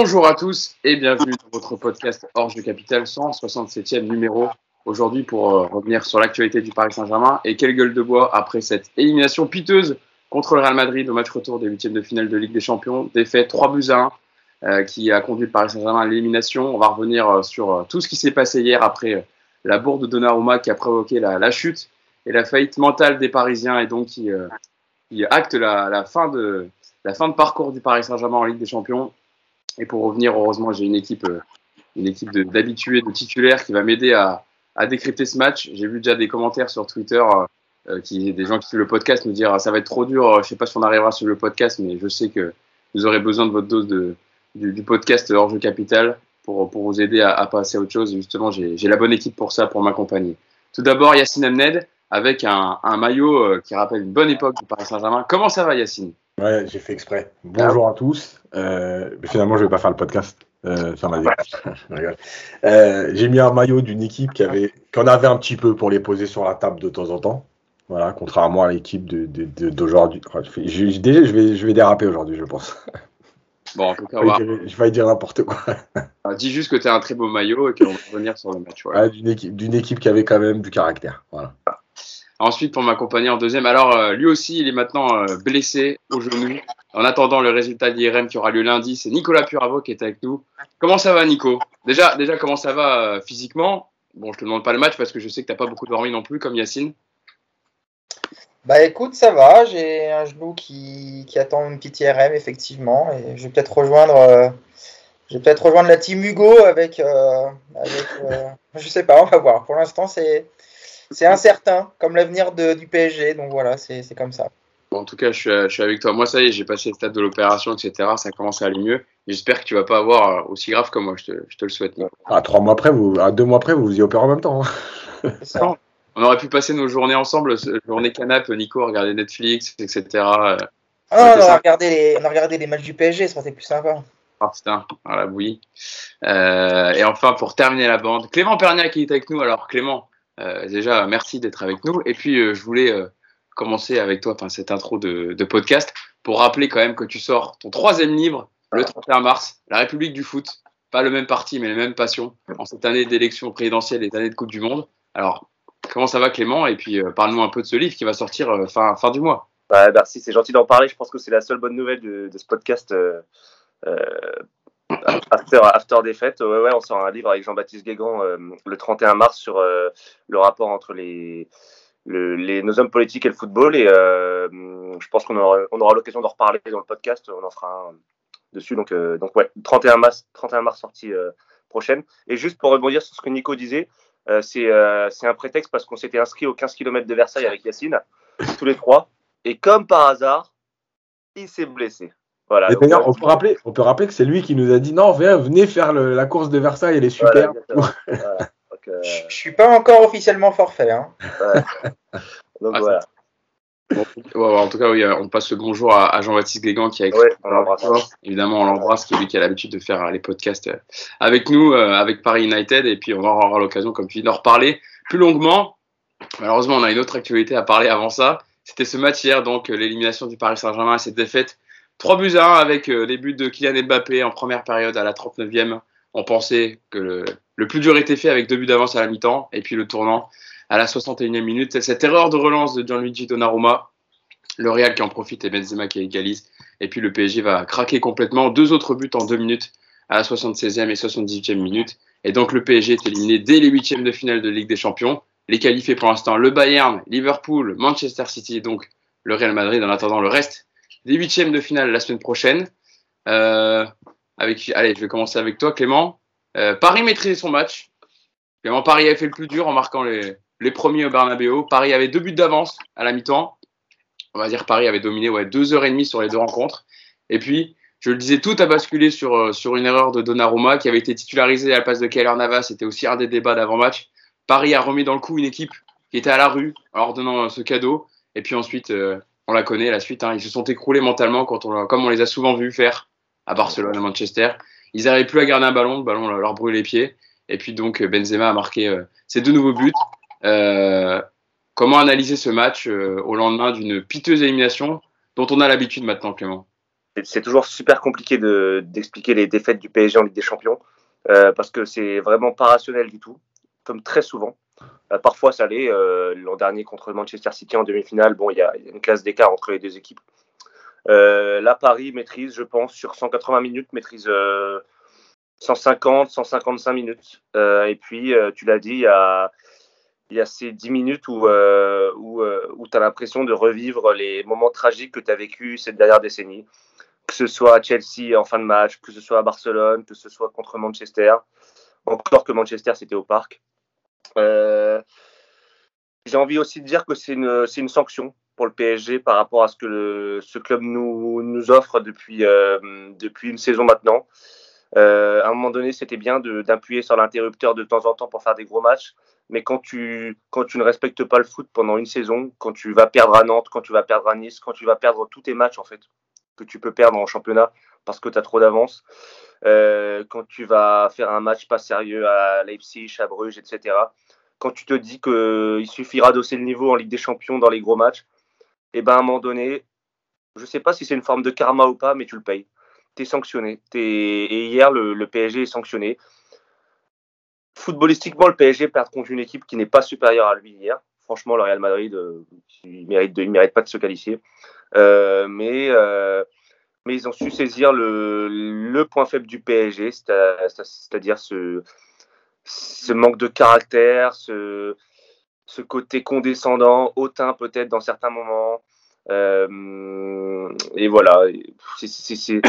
Bonjour à tous et bienvenue dans votre podcast Orge du Capital, 167e numéro. Aujourd'hui pour euh, revenir sur l'actualité du Paris Saint-Germain et quelle gueule de bois après cette élimination piteuse contre le Real Madrid au match retour des huitièmes de finale de Ligue des Champions. Défaite 3 buts à 1 euh, qui a conduit le Paris Saint-Germain à l'élimination. On va revenir euh, sur tout ce qui s'est passé hier après la bourde de Donnarumma qui a provoqué la, chute et la faillite mentale des Parisiens et donc qui, acte la, fin de, la fin de parcours du Paris Saint-Germain en Ligue des Champions. Et pour revenir, heureusement, j'ai une équipe, une équipe d'habitués, de, titulaires qui va m'aider à, à décrypter ce match. J'ai vu déjà des commentaires sur Twitter, euh, qui, des gens qui suivent le podcast me dire ça va être trop dur, je sais pas si on arrivera sur le podcast, mais je sais que vous aurez besoin de votre dose de, du, podcast hors jeu capital pour, pour vous aider à, passer à autre chose. justement, j'ai la bonne équipe pour ça, pour m'accompagner. Tout d'abord, Yacine Amned avec un, un maillot euh, qui rappelle une bonne époque du Paris Saint-Germain. Comment ça va, Yacine? Ouais, j'ai fait exprès. Bonjour à tous. Euh, mais finalement, je vais pas faire le podcast. Euh, euh, j'ai mis un maillot d'une équipe qui avait, qu'on avait un petit peu pour les poser sur la table de temps en temps. Voilà, contrairement à l'équipe d'aujourd'hui. De, je, déjà, je vais, je vais déraper aujourd'hui, je pense. Bon, en tout cas, je vais dire n'importe quoi. Ah, dis juste que tu as un très beau maillot et qu'on va revenir sur le match. d'une équipe, équipe qui avait quand même du caractère. Voilà. Ensuite, pour m'accompagner en deuxième, alors euh, lui aussi, il est maintenant euh, blessé au genou. En attendant le résultat de l'IRM qui aura lieu lundi, c'est Nicolas Puravo qui est avec nous. Comment ça va, Nico? Déjà, déjà, comment ça va euh, physiquement? Bon, je te demande pas le match parce que je sais que tu n'as pas beaucoup dormi non plus, comme Yacine. Bah écoute, ça va. J'ai un genou qui, qui, attend une petite IRM, effectivement. Et je vais peut-être rejoindre, je vais peut-être rejoindre la team Hugo avec. avec je sais pas, on va voir. Pour l'instant, c'est c'est incertain, comme l'avenir du PSG. Donc voilà, c'est comme ça. en tout cas, je suis, avec toi. Moi, ça y est, j'ai passé le stade de l'opération, etc. Ça commence à aller mieux. J'espère que tu vas pas avoir euh, aussi grave que moi. Je te, je te le souhaite. À trois mois après, vous, à deux mois après, vous vous y opérez en même temps. Hein. On aurait pu passer nos journées ensemble, journée canap, Nico, regarder Netflix, etc. Ah on, a regardé les, on a regardé les matchs du PSG, ça aurait été plus sympa. Ah putain, ah, la bouillie. Euh, et enfin, pour terminer la bande, Clément Pernia qui est avec nous. Alors Clément, euh, déjà, merci d'être avec nous. Et puis, euh, je voulais euh, commencer avec toi cette intro de, podcast pour rappeler quand même que tu sors ton troisième livre le 31 mars, La République du foot. Pas le même parti, mais les mêmes passions en cette année d'élection présidentielle et d'année de Coupe du Monde. Alors, comment ça va Clément? Et puis, parle-nous un peu de ce livre qui va sortir fin, fin du mois. Bah, merci, c'est gentil d'en parler. Je pense que c'est la seule bonne nouvelle de, ce podcast. After, after des ouais, on sort un livre avec Jean-Baptiste Guégan euh, le 31 mars sur euh, le rapport entre les, nos hommes politiques et le football. Et euh, je pense qu'on aura, on aura l'occasion d'en reparler dans le podcast. On en fera un dessus. Donc, donc ouais, 31 mars, 31 mars sortie prochaine. Et juste pour rebondir sur ce que Nico disait, c'est un prétexte parce qu'on s'était inscrit aux 15 km de Versailles avec Yacine, tous les trois. Et comme par hasard, il s'est blessé. Voilà, d'ailleurs, on, peut rappeler, on peut rappeler que c'est lui qui nous a dit non, venez faire la course de Versailles, elle est super. Euh, je, ne suis pas encore officiellement forfait. Hein. Donc ah, voilà. en tout cas, oui, on passe le bonjour à, Jean-Baptiste Guégan qui a écrit. Évidemment, on l'embrasse, qui est lui qui a l'habitude de faire les podcasts euh, avec nous, euh, avec Paris United. Et puis, on avoir l'occasion, comme tu dis, d'en reparler plus longuement. Malheureusement, on a une autre actualité à parler avant ça. C'était ce match hier, donc l'élimination du Paris Saint-Germain et cette défaite 3 buts à 1 avec euh, les buts de Kylian Mbappé en première période à la 39e. On pensait que le, plus dur était fait avec deux buts d'avance à la mi-temps et puis le tournant à la 61e minute. Cette erreur de relance de Gianluigi Donnarumma, le Real qui en profite et Benzema qui égalise. Et puis le PSG va craquer complètement. Deux autres buts en deux minutes à la 76e et 78e minute. Et donc le PSG est éliminé dès les huitièmes de finale de Ligue des Champions. Les qualifiés pour l'instant le Bayern, Liverpool, Manchester City et donc le Real Madrid en attendant le reste les huitièmes de finale la semaine prochaine. Euh, avec, allez, je vais commencer avec toi, Clément. Euh, Paris maîtrisait son match. Clément, Paris avait fait le plus dur en marquant les, les premiers au Bernabeu. Paris avait deux buts d'avance à la mi-temps. On va dire Paris avait dominé ouais, deux heures et demie sur les deux rencontres. Et puis, je le disais, tout a basculé sur, euh, sur une erreur de Donnarumma qui avait été titularisé à la place de Keller Navas. C'était aussi un des débats d'avant-match. Paris a remis dans le coup une équipe qui était à la rue en leur donnant ce cadeau. Et puis ensuite, on la connaît, la suite. Hein. Ils se sont écroulés mentalement, quand on, comme on les a souvent vus faire à Barcelone, à Manchester. Ils n'arrivaient plus à garder un ballon, le ballon leur brûlait les pieds. Et puis donc Benzema a marqué euh, ses deux nouveaux buts. Euh, comment analyser ce match euh, au lendemain d'une piteuse élimination dont on a l'habitude maintenant, Clément? C'est toujours super compliqué d'expliquer les défaites du PSG en Ligue des Champions euh, parce que c'est vraiment pas rationnel du tout, comme très souvent. Euh, parfois, ça l'est. Euh, l'an dernier contre Manchester City en demi-finale, bon, il y, a une classe d'écart entre les deux équipes. là, Paris maîtrise, je pense, sur 180 minutes, maîtrise 150, 155 minutes. et puis, tu l'as dit, il y a il y a ces 10 minutes où, où, où tu as l'impression de revivre les moments tragiques que tu as vécu cette dernière décennie que ce soit à Chelsea en fin de match, que ce soit à Barcelone, que ce soit contre Manchester. Encore que Manchester, c'était au parc. Euh, j'ai envie aussi de dire que c'est une, une, sanction pour le PSG par rapport à ce que ce club nous, nous offre depuis, euh, depuis une saison maintenant. Euh, à un moment donné, c'était bien d'appuyer sur l'interrupteur de temps en temps pour faire des gros matchs. Mais quand tu, quand tu ne respectes pas le foot pendant une saison, quand tu vas perdre à Nantes, quand tu vas perdre à Nice, quand tu vas perdre tous tes matchs, en fait, que tu peux perdre en championnat parce que tu as trop d'avance. Euh, quand tu vas faire un match pas sérieux à Leipzig, à Bruges, etc. Quand tu te dis qu'il suffira d'hausser le niveau en Ligue des Champions dans les gros matchs, et eh ben à un moment donné, je sais pas si c'est une forme de karma ou pas, mais tu le payes. Tu es sanctionné. Et hier, le, PSG est sanctionné. Footballistiquement, le PSG perd contre une équipe qui n'est pas supérieure à lui hier. Franchement, le Real Madrid, euh, il ne mérite, pas de se qualifier. Euh, mais, mais ils ont su saisir le, point faible du PSG, c'est-à-dire ce, manque de caractère, ce, côté condescendant, hautain peut-être dans certains moments. Euh, et voilà, c'est,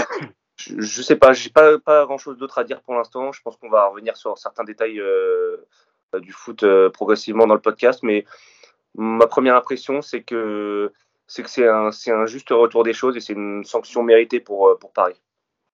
je, sais pas, j'ai pas, pas grand chose d'autre à dire pour l'instant. Je pense qu'on va revenir sur certains détails du foot progressivement dans le podcast, mais ma première impression, c'est que c'est que c'est un, juste retour des choses et c'est une sanction méritée pour, euh, Paris.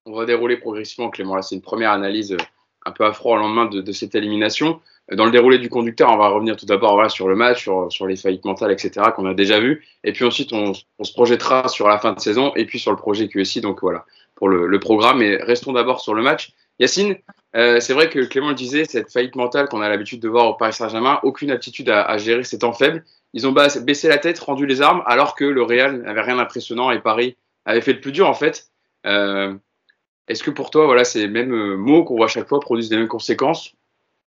On va dérouler progressivement, Clément. Là, c'est une première analyse euh, un peu à froid au lendemain de, cette élimination. Euh, dans le déroulé du conducteur, on va revenir tout d'abord sur le match, sur, les faillites mentales, etc., qu'on a déjà vu. Et puis ensuite, on, se projettera sur la fin de saison et puis sur le projet QSI. Donc voilà, pour le, programme. Mais restons d'abord sur le match. Yacine, c'est vrai que Clément le disait, cette faillite mentale qu'on a l'habitude de voir au Paris Saint-Germain, aucune aptitude à, gérer ces temps faibles. Ils ont baissé la tête, rendu les armes, alors que le Real n'avait rien d'impressionnant et Paris avait fait le plus dur en fait. Euh, Est-ce que pour toi, voilà, ces mêmes euh, mots qu'on voit à chaque fois produisent les mêmes conséquences?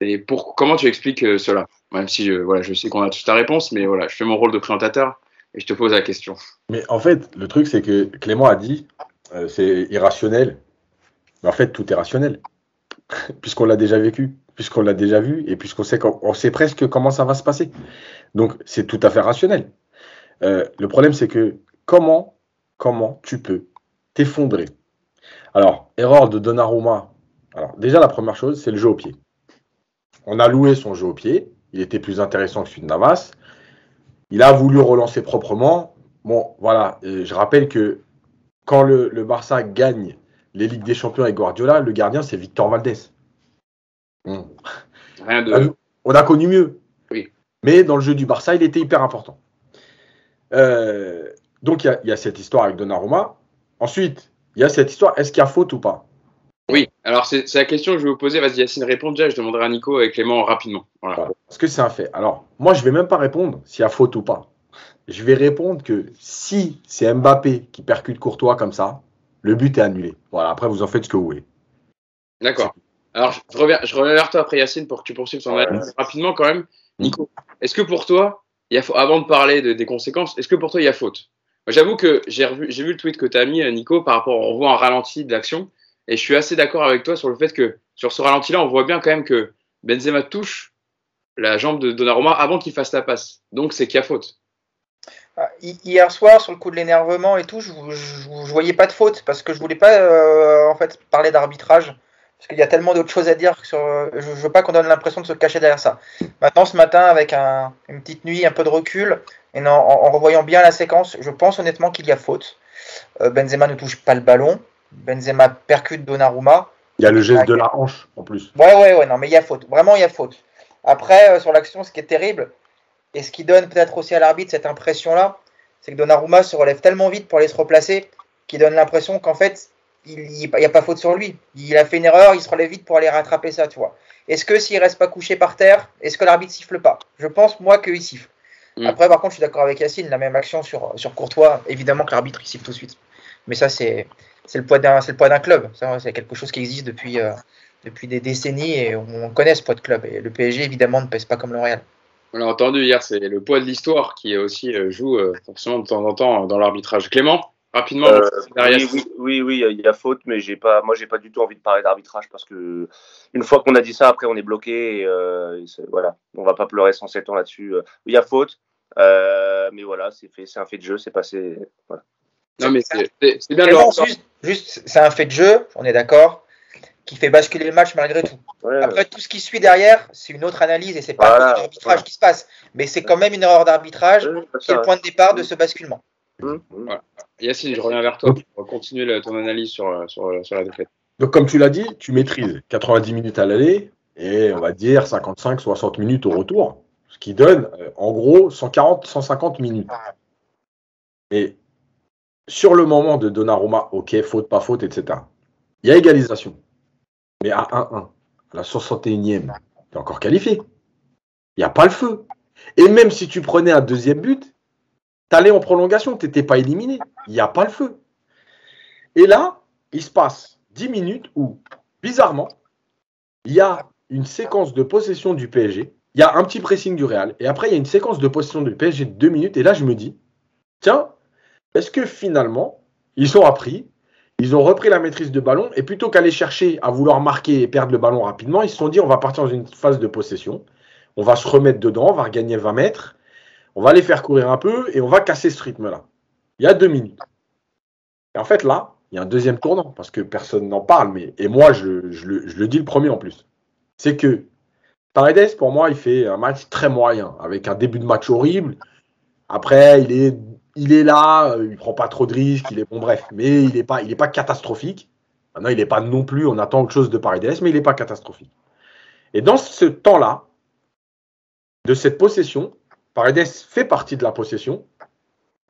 Et pour, comment tu expliques euh, cela? Même si voilà, je sais qu'on a tous ta réponse, mais voilà, je fais mon rôle de présentateur et je te pose la question. Mais en fait, le truc, c'est que Clément a dit c'est irrationnel. Mais en fait, tout est rationnel, puisqu'on l'a déjà vécu puisqu'on l'a déjà vu et puisqu'on sait, on sait presque comment ça va se passer. Donc, c'est tout à fait rationnel. Euh, le problème, c'est que comment, comment tu peux t'effondrer? Alors, erreur de Donnarumma. Alors, déjà, la première chose, c'est le jeu au pied. On a loué son jeu au pied. Il était plus intéressant que celui de Navas. Il a voulu relancer proprement. Bon, voilà. je rappelle que quand le, le Barça gagne les Ligues des Champions avec Guardiola, le gardien, c'est Victor Valdés. On a connu mieux. Oui. Mais dans le jeu du Barça, il était hyper important. Euh, donc il y, a cette histoire avec Donnarumma. Ensuite, il y a cette histoire, est-ce qu'il y a faute ou pas? Oui, alors c'est la question que je vais vous poser. Vas-y Yacine, réponds déjà, je demanderai à Nico et Clément rapidement. Voilà. Parce que c'est un fait? Alors, moi, je ne vais même pas répondre s'il y a faute ou pas. Je vais répondre que si c'est Mbappé qui percute Courtois comme ça, le but est annulé. Voilà, après, vous en faites ce que vous voulez. D'accord. Alors, je reviens, je reviens vers toi après Yacine pour que tu poursuives ton analyse rapidement quand même. Nico, est-ce que pour toi, il y a, avant de parler des conséquences, est-ce que pour toi il y a faute? J'avoue que j'ai vu le tweet que tu as mis, Nico, par rapport, on voit un ralenti de l'action, et je suis assez d'accord avec toi sur le fait que sur ce ralenti-là, on voit bien quand même que Benzema touche la jambe de Donnarumma avant qu'il fasse la passe. Donc c'est qu'il y a faute. Hier soir, sur le coup de l'énervement et tout, je, ne voyais pas de faute parce que je voulais pas euh, en fait parler d'arbitrage parce qu'il y a tellement d'autres choses à dire. Sur, je ne veux pas qu'on donne l'impression de se cacher derrière ça. Maintenant, ce matin, avec une petite nuit, un peu de recul, et en, revoyant bien la séquence, je pense honnêtement qu'il y a faute. Euh, Benzema ne touche pas le ballon. Benzema percute Donnarumma. Il y a le geste de la hanche en plus. Ouais, ouais, ouais, non, mais il y a faute. Vraiment, il y a faute. Après, euh, sur l'action, ce qui est terrible, et ce qui donne peut-être aussi à l'arbitre cette impression-là, c'est que Donnarumma se relève tellement vite pour aller se replacer qu'il donne l'impression qu'en fait, il n'y a pas faute sur lui. Il a fait une erreur, il se relève vite pour aller rattraper ça, tu vois. Est-ce que s'il reste pas couché par terre, est-ce que l'arbitre siffle pas? Je pense, moi, qu'il siffle. Mm. Après, par contre, je suis d'accord avec Yacine, la même action sur, sur Courtois, évidemment que l'arbitre, il siffle tout de suite. Mais ça, c'est le poids d'un club. C'est quelque chose qui existe depuis, euh, depuis des décennies et on connaît ce poids de club. Et le PSG, évidemment, ne pèse pas comme le Real. On l'a entendu hier, c'est le poids de l'histoire qui aussi euh, joue forcément de temps en temps dans l'arbitrage. Clément Rapidement, oui, oui, oui, il y a faute, mais j'ai pas, moi, j'ai pas du tout envie de parler d'arbitrage parce que une fois qu'on a dit ça, après, on est bloqué. Et, voilà, on va pas pleurer sans 7 ans là-dessus. Il y a faute, euh, mais voilà, c'est fait, c'est un fait de jeu, c'est passé. Non, mais c'est bien Juste, c'est un fait de jeu, on est d'accord, qui fait basculer le match malgré tout. Après, tout ce qui suit derrière, c'est une autre analyse et c'est pas voilà, un arbitrage qui se passe. Mais c'est quand même une erreur d'arbitrage qui est le point de départ de ce basculement. Mmh. Voilà. Yacine, je reviens vers toi pour continuer ton analyse sur, sur, sur la défaite. Donc, comme tu l'as dit, tu maîtrises 90 minutes à l'aller et on va dire 55-60 minutes au retour ce qui donne euh, en gros 140-150 minutes. Et sur le moment de Donnarumma, ok, faute, pas faute, etc. Il y a égalisation. Mais à 1-1, à la 61e, tu es encore qualifié. Il n'y a pas le feu. Et même si tu prenais un deuxième but, tu allais en prolongation, tu n'étais pas éliminé. Il n'y a pas le feu. Et là, il se passe 10 minutes où, bizarrement, il y a une séquence de possession du PSG il y a un petit pressing du Real. Et après, il y a une séquence de possession du PSG de deux minutes. Et là, je me dis, tiens, est-ce que finalement, ils ont appris, ils ont repris la maîtrise de ballon, et plutôt qu'aller chercher à vouloir marquer et perdre le ballon rapidement, ils se sont dit, on va partir dans une phase de possession, on va se remettre dedans, on va regagner 20 mètres, on va les faire courir un peu, et on va casser ce rythme-là. Il y a deux minutes. Et en fait, là, il y a un deuxième tournant, parce que personne n'en parle, mais et moi, je, je le dis le premier en plus. C'est que Paredes, pour moi, il fait un match très moyen, avec un début de match horrible. Après, il est, il est là, euh, il prend pas trop de risques, il est bon, bref, mais il n'est pas, il est pas catastrophique. Maintenant, il n'est pas non plus, on attend autre chose de Paredes, mais il n'est pas catastrophique. Et dans ce temps-là, de cette possession, Paredes fait partie de la possession.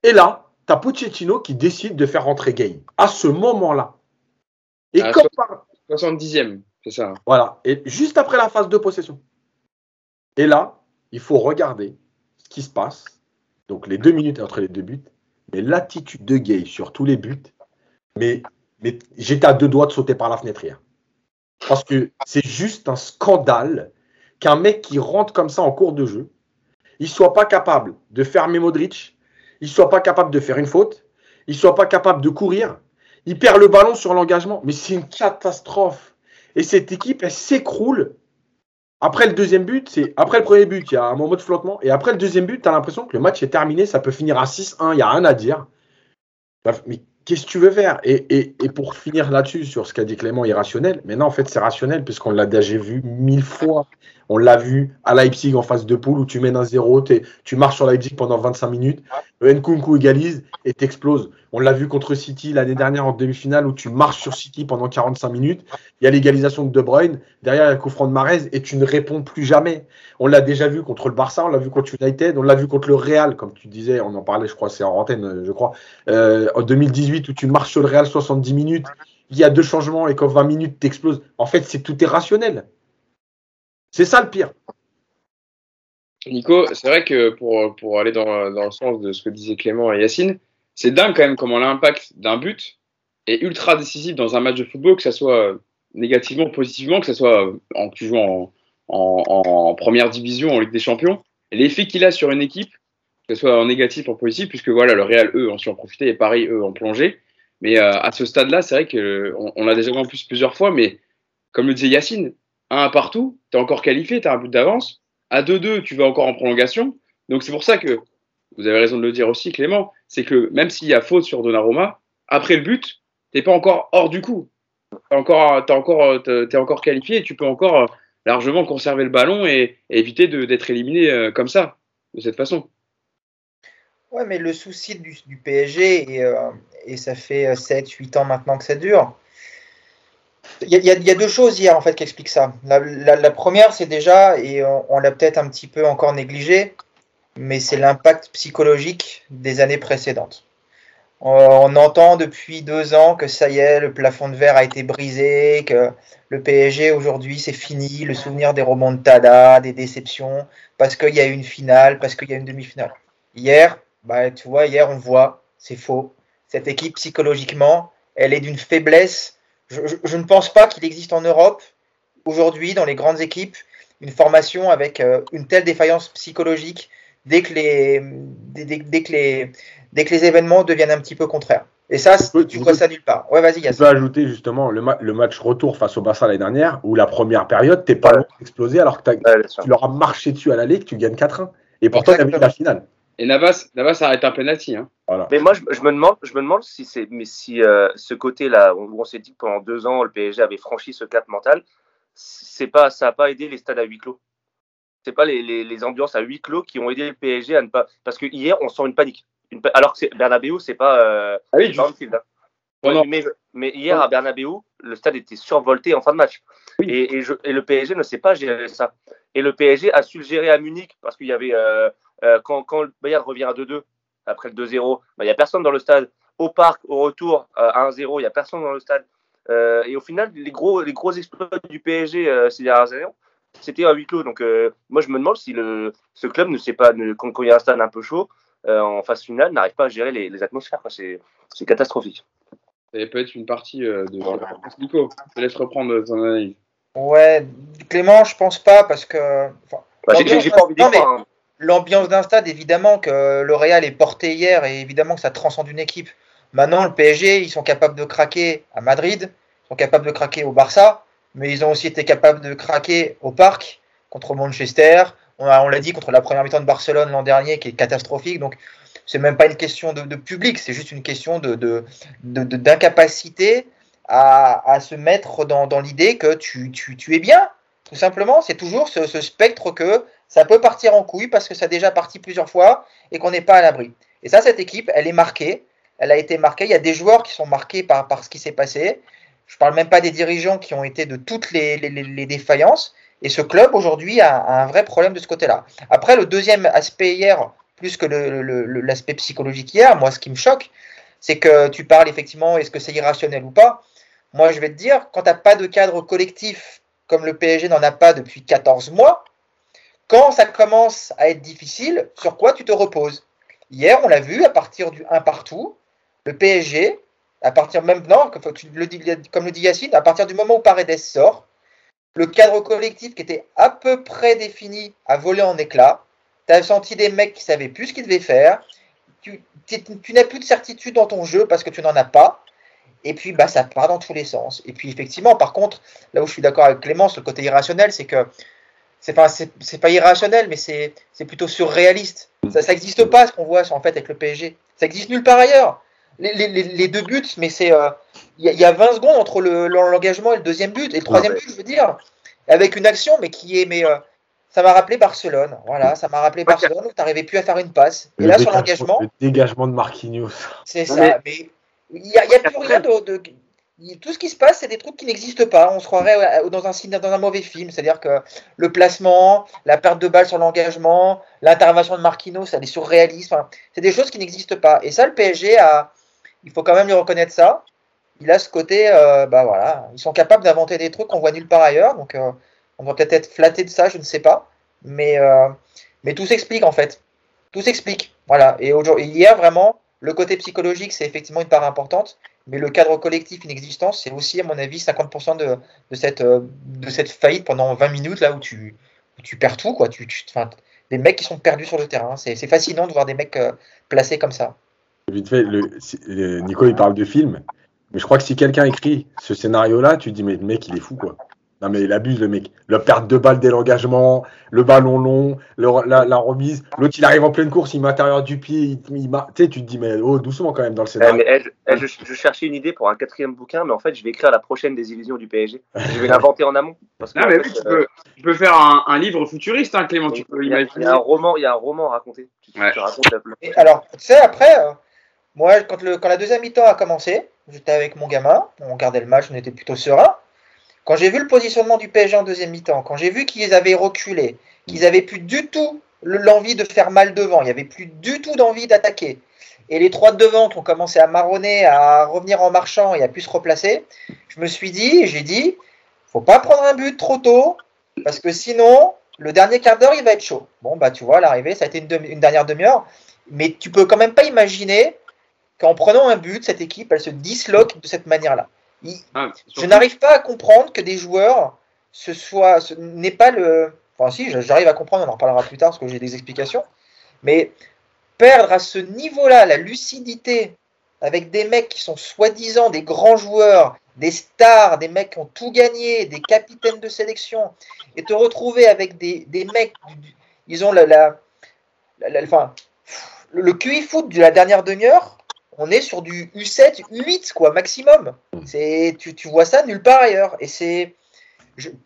Et là, tu as Pochettino qui décide de faire rentrer Gay. À ce moment-là. Et comme 70e, c'est ça. Voilà. Et juste après la phase de possession. Et là, il faut regarder ce qui se passe. Donc les deux minutes entre les deux buts, mais l'attitude de Gay sur tous les buts, mais, j'étais à deux doigts de sauter par la fenêtre hier. Parce que c'est juste un scandale qu'un mec qui rentre comme ça en cours de jeu, il soit pas capable de fermer Modric, il soit pas capable de faire une faute, il soit pas capable de courir, il perd le ballon sur l'engagement, mais c'est une catastrophe. Et cette équipe, elle s'écroule après le deuxième but, c'est après le premier but, il y a un moment de flottement. Et après le deuxième but, tu l'impression que le match est terminé. Ça peut finir à 6-1, il n'y a rien à dire. Mais qu'est-ce que tu veux faire? Et, pour finir là-dessus, sur ce qu'a dit Clément, irrationnel, mais non, en fait, c'est rationnel, puisqu'on l'a déjà vu mille fois. On l'a vu à Leipzig en phase de poule où tu mènes un 0, tu marches sur Leipzig pendant 25 minutes, Nkunku égalise et t'exploses. On l'a vu contre City l'année dernière en demi-finale où tu marches sur City pendant 45 minutes. Il y a l'égalisation de De Bruyne, derrière il y a le coup franc de Marez et tu ne réponds plus jamais. On l'a déjà vu contre le Barça, on l'a vu contre United, on l'a vu contre le Real, comme tu disais, on en parlait, je crois, c'est en antenne, je crois, euh, en 2018 où tu marches sur le Real 70 minutes, il y a deux changements et qu'en 20 minutes t'exploses. En fait, c'est tout est rationnel. C'est ça le pire. Nico, c'est vrai que pour, pour aller dans, dans, le sens de ce que disaient Clément et Yacine, c'est dingue quand même comment l'impact d'un but est ultra décisif dans un match de football, que ce soit négativement ou positivement, que ce soit en, tu joues en, en, première division, en Ligue des Champions. Et l'effet qu'il a sur une équipe, que ce soit en négatif ou en positif, puisque voilà, le Real, eux, ont su en profiter et Paris, eux, ont plongé. Mais euh, à ce stade-là, c'est vrai qu'on on l'a déjà vu en plus plusieurs fois, mais comme le disait Yacine, un partout, tu es encore qualifié, tu as un but d'avance. À 2-2, tu vas encore en prolongation. Donc c'est pour ça que, vous avez raison de le dire aussi, Clément, c'est que même s'il y a faute sur Donnarumma, après le but, t'es pas encore hors du coup. Tu encore, es encore, encore qualifié et tu peux encore euh, largement conserver le ballon et, éviter d'être éliminé euh, comme ça, de cette façon. Ouais, mais le souci du, PSG, et, euh, et, ça fait 7-8 ans maintenant que ça dure, il y, a deux choses hier en fait qui expliquent ça. La, première, c'est déjà, et on, l'a peut-être un petit peu encore négligé, mais c'est l'impact psychologique des années précédentes. On, entend depuis deux ans que ça y est, le plafond de verre a été brisé, que le PSG aujourd'hui c'est fini, le souvenir des Tada, des déceptions, parce qu'il y a une finale, parce qu'il y a une demi-finale. Hier, bah, tu vois, hier on voit, c'est faux. cette équipe psychologiquement, elle est d'une faiblesse. Je, ne pense pas qu'il existe en Europe aujourd'hui, dans les grandes équipes, une formation avec euh, une telle défaillance psychologique dès que les, dès, que les, dès que les événements deviennent un petit peu contraires. Et ça, tu, vois ça nulle part. Ouais, vas-y, Tu peux ajouter justement le, le, match retour face au Barça l'année dernière, où la première période, t'es pas ouais. explosé alors que tu leur as marché dessus à la ligue, tu gagnes 4-1. Et pourtant, tu as vu la finale. Et Navas, Navas arrête un penalty. Hein. Mais moi, je, me demande, je me demande si c'est, mais si euh, ce côté-là, où on s'est dit que pendant deux ans, le PSG avait franchi ce cap mental, c'est pas, ça n'a pas aidé les stades à huis clos. C'est pas les, les, les, ambiances à huis clos qui ont aidé le PSG à ne pas. Parce que hier, on sent une panique. Une... Alors que Bernabeu, c'est pas. Euh, ah oui, pas field, hein. mais, mais, hier, à Bernabeu, le stade était survolté en fin de match. Et, et, je, et, le PSG ne sait pas gérer ça. Et le PSG a su le gérer à Munich parce qu'il y avait. Euh, euh, quand, quand, le Bayern revient à 2-2, après le 2-0, bah, il n'y a personne dans le stade. Au parc, au retour, euh, à 1-0, il n'y a personne dans le stade. Euh, et au final, les gros, les gros exploits du PSG ces dernières années, c'était à huis clos. Donc, moi, je me demande si le, ce club ne sait pas, ne, quand, il y a un stade un peu chaud, en phase finale, n'arrive pas à gérer les, les atmosphères. C'est catastrophique. Ça peut être une partie de. Nico, je te laisse reprendre ton analyse. Ouais, Clément, je pense pas parce que. Bah, j'ai pas envie de dire. L'ambiance d'un stade, évidemment que le Real est porté hier et évidemment que ça transcende une équipe. Maintenant, le PSG, ils sont capables de craquer à Madrid, ils sont capables de craquer au Barça, mais ils ont aussi été capables de craquer au Parc contre Manchester. On l'a dit contre la première mi-temps de Barcelone l'an dernier, qui est catastrophique. Donc, c'est même pas une question de, public, c'est juste une question d'incapacité à, se mettre dans, l'idée que tu, tu, es bien. Tout simplement, c'est toujours ce spectre que ça peut partir en couille parce que ça a déjà parti plusieurs fois et qu'on n'est pas à l'abri. Et ça, cette équipe, elle est marquée. Elle a été marquée. Il y a des joueurs qui sont marqués par, par ce qui s'est passé. Je ne parle même pas des dirigeants qui ont été de toutes les, les, défaillances. Et ce club, aujourd'hui, a, a, un vrai problème de ce côté-là. Après, le deuxième aspect hier, plus que l'aspect psychologique hier, moi, ce qui me choque, c'est que tu parles effectivement, est-ce que c'est irrationnel ou pas? Moi, je vais te dire, quand tu n'as pas de cadre collectif, comme le PSG n'en a pas depuis 14 mois, quand ça commence à être difficile, sur quoi tu te reposes? Hier, on l'a vu, à partir du 1 partout, le PSG, à partir maintenant, comme le dit Yacine, à partir du moment où Paredes sort, le cadre collectif qui était à peu près défini a volé en éclats. Tu as senti des mecs qui savaient plus ce qu'ils devaient faire. Tu, tu n'as plus de certitude dans ton jeu parce que tu n'en as pas. Et puis, bah, ça part dans tous les sens. Et puis, effectivement, par contre, là où je suis d'accord avec Clémence, le côté irrationnel, c'est que c'est pas, c'est pas irrationnel, mais c'est plutôt surréaliste. Ça n'existe pas ce qu'on voit en fait avec le PSG. Ça existe nulle part ailleurs. Les, les, les deux buts, mais c'est euh, il y, a 20 secondes entre l'engagement et le deuxième but. Et le troisième but, je veux dire, avec une action, mais qui est. Mais, euh, ça m'a rappelé Barcelone. Voilà, ça m'a rappelé Barcelone où tu n'arrivais plus à faire une passe. Et là, sur l'engagement. Le dégagement de Marquinhos. C'est ça, mais il n'y a, y a plus rien de, de tout ce qui se passe, c'est des trucs qui n'existent pas. On se croirait dans un, mauvais film. C'est-à-dire que le placement, la perte de balle sur l'engagement, l'intervention de Marquinhos, ça est surréaliste. Enfin, c'est des choses qui n'existent pas. Et ça, le PSG a, il faut quand même lui reconnaître ça. Il a ce côté, euh, bah voilà, ils sont capables d'inventer des trucs qu'on voit nulle part ailleurs. Donc, euh, on doit peut-être être flatté de ça, je ne sais pas. Mais, euh, mais tout s'explique en fait. Tout s'explique. Voilà. Et aujourd'hui, hier, vraiment, le côté psychologique, c'est effectivement une part importante. Mais le cadre collectif inexistant, c'est aussi, à mon avis, 50% de, de, cette, euh, de cette faillite pendant 20 minutes, là où tu, tu perds tout. Quoi. Tu, tu des mecs qui sont perdus sur le terrain. C'est fascinant de voir des mecs euh, placés comme ça. Vite fait, le, Nico, il parle de film. Mais je crois que si quelqu'un écrit ce scénario-là, tu te dis, mais le mec, il est fou, quoi. Non, mais il abuse, le mec. Le perte de balle dès l'engagement, le ballon long, la, remise. L'autre, il arrive en pleine course, il met à l'intérieur du pied. Il, tu sais, tu te dis, mais oh, doucement quand même dans le scénario. je, cherchais une idée pour un quatrième bouquin, mais en fait, je vais écrire la prochaine des illusions du PSG. Je vais l'inventer en amont. Parce que, mais oui, tu, peux, tu, peux, faire un, livre futuriste, hein, Clément. tu peux il, y a, il y a un roman, il y a un roman à raconter. alors, tu sais, après, euh, moi, quand, le, quand la deuxième mi-temps a commencé, j'étais avec mon gamin, on regardait le match, on était plutôt serein. Quand j'ai vu le positionnement du PSG en deuxième mi-temps, quand j'ai vu qu'ils avaient reculé, qu'ils n'avaient plus du tout l'envie de faire mal devant, il n'y avait plus du tout d'envie d'attaquer, et les trois de devant ont commencé à marronner, à revenir en marchant et à plus se replacer, je me suis dit, j'ai dit, faut pas prendre un but trop tôt, parce que sinon, le dernier quart d'heure, il va être chaud. Bon, bah tu vois, l'arrivée, ça a été une, une dernière demi-heure, mais tu peux quand même pas imaginer qu'en prenant un but, cette équipe, elle se disloque de cette manière-là. Ah, je n'arrive pas à comprendre que des joueurs ce soit, ce n'est pas le. Enfin, si, j'arrive à comprendre, on en reparlera plus tard parce que j'ai des explications. Mais perdre à ce niveau-là la lucidité avec des mecs qui sont soi-disant des grands joueurs, des stars, des mecs qui ont tout gagné, des capitaines de sélection, et te retrouver avec des, des mecs, ils ont la, la, enfin, le QI foot de la dernière demi-heure, on est sur du U7, U8 quoi, maximum. C'est, tu, tu vois ça nulle part ailleurs, et c'est,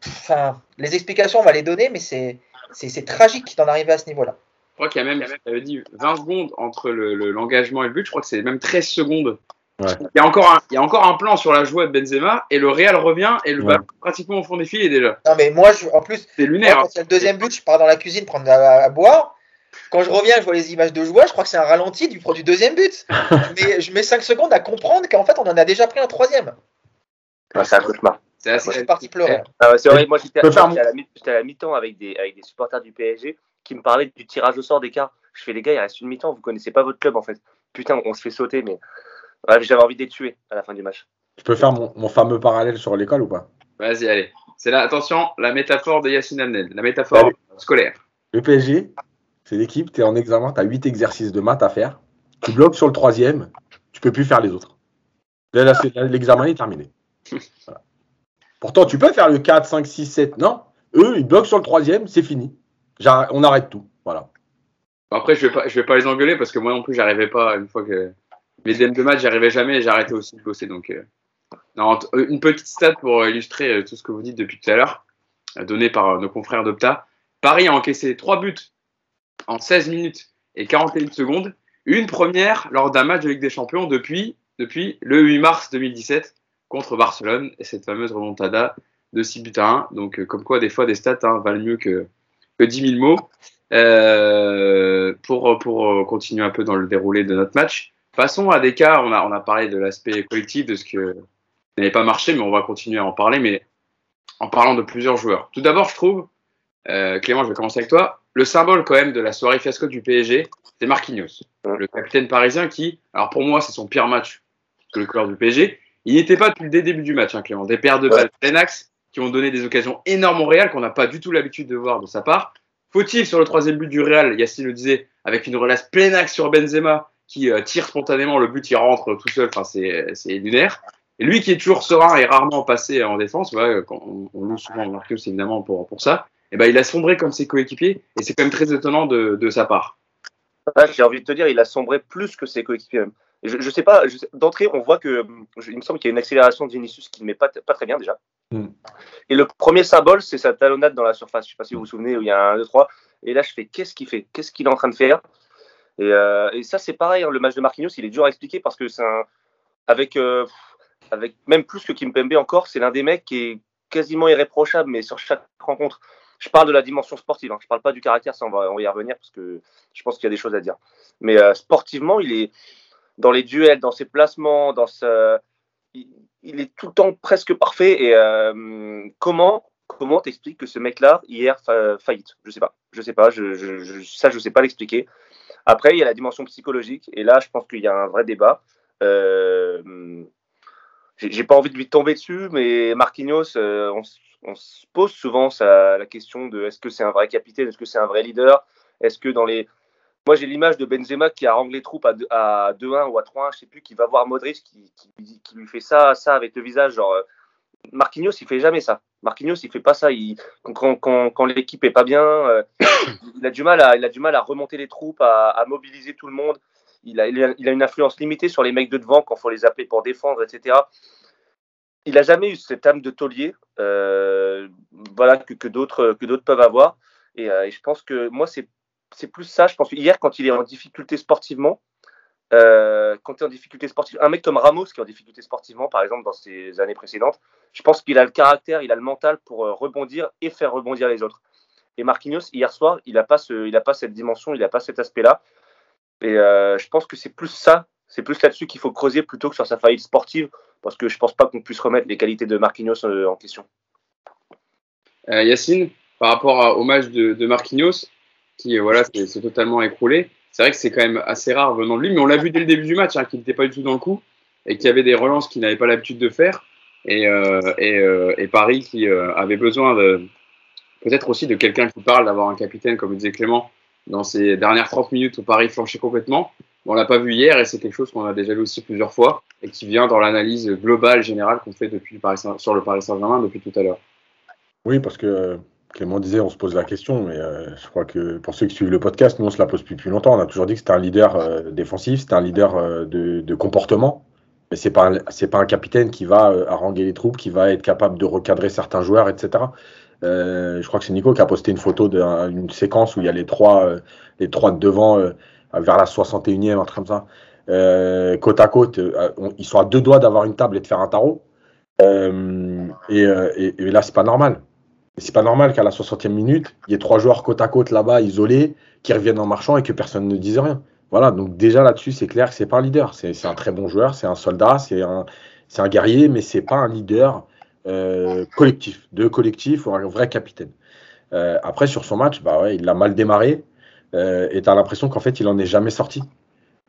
enfin, les explications on va les donner, mais c'est, c'est, tragique d'en arriver à ce niveau-là. Je crois qu'il y a même, tu dit 20 secondes entre l'engagement le, et le but. Je crois que c'est même 13 secondes. Il, y a encore un, il y a encore un plan sur la joie de Benzema et le Real revient et le ballon pratiquement au fond des filets déjà. Non, mais moi, je, en plus, c'est lunaire. quand il y a le deuxième but, je pars dans la cuisine prendre à, boire. Quand je reviens, je vois les images de joueurs, je crois que c'est un ralenti du, du deuxième but. mais je mets 5 secondes à comprendre qu'en fait, on en a déjà pris un troisième. c'est un cauchemar. C'est assez... Moi, je suis parti pleurer. Ah c'est vrai, moi, j'étais à, la mi-temps avec des, avec des supporters du PSG qui me parlaient du tirage au sort des cartes. Je fais, les gars, il reste une mi-temps, vous connaissez pas votre club en fait. Putain, on se fait sauter, mais j'avais envie de les tuer à la fin du match. Je peux faire mon, fameux parallèle sur l'école ou pas? Vas-y, allez. C'est là, attention, la métaphore de Yacine Amnel, la métaphore scolaire. Le PSG, c'est l'équipe, tu es en examen, tu as 8 exercices de maths à faire. Tu bloques sur le troisième, tu peux plus faire les autres. Là, l'examen est terminé. Pourtant, tu peux faire le 4, 5, 6, 7. Non, eux, ils bloquent sur le troisième, c'est fini. On arrête tout. Voilà. Après, je vais vais pas les engueuler parce que moi non plus, j'arrivais pas une fois que mes DM de match, j'arrivais jamais et arrêté aussi de bosser. Donc, euh, euh, une petite stat pour illustrer euh, tout ce que vous dites depuis tout à l'heure, donné par nos confrères d'Opta. Paris a encaissé 3 buts en 16 minutes et 41 secondes, une première lors d'un match de Ligue des Champions depuis, depuis le 8 mars 2017 contre Barcelone et cette fameuse remontada de 6 buts à 1. Donc, comme quoi, des fois, des stats hein, valent mieux que, que 10 000 mots. Euh, pour, pour continuer un peu dans le déroulé de notre match. Passons à des cas, on a, on a parlé de l'aspect collectif, de ce que n'avait pas marché, mais on va continuer à en parler, mais en parlant de plusieurs joueurs. Tout d'abord, je trouve, euh, Clément, je vais commencer avec toi, le symbole quand même de la soirée fiasco du PSG, c'est Marquinhos, le capitaine parisien qui, alors pour moi, c'est son pire match que le cœur du PSG. Il n'était pas depuis le début du match, hein, Clément. Des paires de balles plein axe qui ont donné des occasions énormes au Real qu'on n'a pas du tout l'habitude de voir de sa part. Fautif sur le troisième but du Real, Yassine le disait, avec une relâche pleine axe sur Benzema qui euh, tire spontanément, le but il rentre tout seul, enfin c'est lunaire. Et lui qui est toujours serein et rarement passé en défense, quand on, loue souvent Marcus évidemment pour, pour ça, eh ben il a sombré comme ses coéquipiers et c'est quand même très étonnant de, de sa part. J'ai envie de te dire, il a sombré plus que ses coéquipiers. Je, je sais pas, d'entrée, on voit que il me semble qu'il y a une accélération de Vinicius qui ne met pas, pas très bien déjà. Hmm. Et le premier symbole, c'est sa talonnade dans la surface. Je sais pas si vous vous souvenez, où il y a un, deux, trois. Et là, je fais qu'est-ce qu'il fait? Qu'est-ce qu'il est en train de faire? Et, euh, et, ça, c'est pareil. Hein, le match de Marquinhos, il est dur à expliquer parce que c'est un. Avec, euh, avec même plus que Kimpembe encore, c'est l'un des mecs qui est quasiment irréprochable, mais sur chaque rencontre. Je parle de la dimension sportive, hein. je parle pas du caractère, ça on va, y revenir parce que je pense qu'il y a des choses à dire. Mais euh, sportivement, il est, dans les duels, dans ses placements, dans sa... il, est tout le temps presque parfait. Et euh, comment comment t'expliques que ce mec-là hier fa faillite? Je sais pas, je sais pas, je, je, ça je sais pas l'expliquer. Après, il y a la dimension psychologique et là, je pense qu'il y a un vrai débat. Euh, j'ai pas envie de lui tomber dessus, mais Marquinhos, euh, se pose souvent la question de est-ce que c'est un vrai capitaine, est-ce que c'est un vrai leader, est-ce que dans les moi, j'ai l'image de Benzema qui a rangé les troupes à 2-1 ou à 3-1, je sais plus, qui va voir Modric, qui, qui, lui fait ça, ça avec le visage. Genre, euh, Marquinhos, il fait jamais ça. Marquinhos, il fait pas ça. Il, quand, quand, quand l'équipe est pas bien, euh, il, a du mal à, il a du mal à remonter les troupes, à, mobiliser tout le monde. Il a, il a, une influence limitée sur les mecs de devant quand faut les appeler pour défendre, etc. Il a jamais eu cette âme de taulier, euh, voilà, que, que d'autres peuvent avoir. Et, et, je pense que moi, c'est plus ça, je pense. Hier, quand il est en difficulté sportivement, euh, quand tu es en difficulté sportive, un mec comme Ramos qui est en difficulté sportivement, par exemple, dans ses années précédentes, je pense qu'il a le caractère, il a le mental pour euh, rebondir et faire rebondir les autres. Et Marquinhos, hier soir, il n'a pas, ce, pas cette dimension, il n'a pas cet aspect-là. Et euh, je pense que c'est plus ça, c'est plus là-dessus qu'il faut creuser plutôt que sur sa faillite sportive, parce que je pense pas qu'on puisse remettre les qualités de Marquinhos en question. Yacine, par rapport au match de, Marquinhos, qui voilà, c'est totalement écroulé. c'est vrai que c'est quand même assez rare venant de lui, mais on l'a vu dès le début du match, hein, qu'il n'était pas du tout dans le coup et qu'il y avait des relances qu'il n'avait pas l'habitude de faire. Et, euh, euh, et, Paris qui euh, avait besoin peut-être aussi de quelqu'un qui parle, d'avoir un capitaine, comme disait Clément, dans ces dernières 30 minutes où Paris flanchait complètement. On l'a pas vu hier et c'est quelque chose qu'on a déjà vu aussi plusieurs fois et qui vient dans l'analyse globale, générale qu'on fait depuis sur le Paris Saint-Germain depuis tout à l'heure. Oui, parce que Clément disait, on se pose la question, mais je crois que pour ceux qui suivent le podcast, nous on se la pose depuis plus longtemps. On a toujours dit que c'était un leader défensif, c'était un leader de, comportement. Mais c'est pas pas un capitaine qui va euh, haranguer les troupes, qui va être capable de recadrer certains joueurs, etc. Euh, je crois que c'est Nico qui a posté une photo d'une séquence où il y a les trois, euh, les trois de devant vers la 61e, un truc comme ça. côte à côte, ils sont à deux doigts d'avoir une table et de faire un tarot. et, et, et, là, c'est pas normal. C'est pas normal qu'à la 60e minute, il y ait trois joueurs côte à côte là-bas, isolés, qui reviennent en marchant et que personne ne dise rien. Voilà, donc déjà là-dessus, c'est clair que c'est pas un leader. C'est un très bon joueur, c'est un soldat, c'est un, un guerrier, mais c'est pas un leader euh, collectif, de collectif ou un vrai capitaine. Euh, après, sur son match, bah il a mal démarré euh, et tu as l'impression qu'en fait, il en est jamais sorti.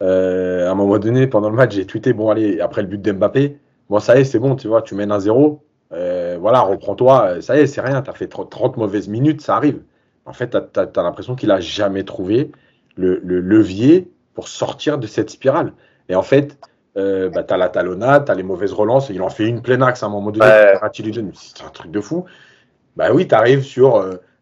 à un moment donné, pendant le match, j'ai tweeté bon, allez, après le but d'Mbappé, bon, ça y est, c'est bon, tu vois, tu mènes un zéro. voilà, reprends-toi, ça y est, c'est rien, tu as fait 30, mauvaises minutes, ça arrive. En fait, tu as, l'impression qu'il a jamais trouvé le, levier pour sortir de cette spirale. Et en fait, euh, bah, tu as la talonnade, tu as les mauvaises relances, il en fait une pleine axe à un moment donné, c'est un truc de fou. Bah oui, tu arrives sur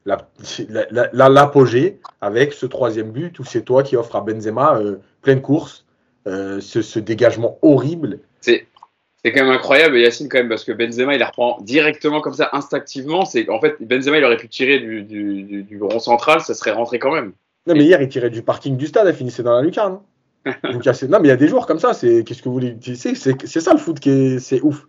l'apogée avec ce troisième but où c'est toi qui offres à Benzema euh, pleine course, euh, ce, ce, dégagement horrible. C'est c'est quand même incroyable, Yacine, quand même, parce que Benzema, il la reprend directement comme ça, instinctivement. C'est en fait, Benzema, il aurait pu tirer du, du, du rond central, ça serait rentré quand même. Non, mais hier, il tirait du parking du stade, il finissait dans la lucarne. Donc, non, mais il y a des joueurs comme ça. C'est qu'est-ce que vous voulez C'est ça le foot qui est, c'est ouf.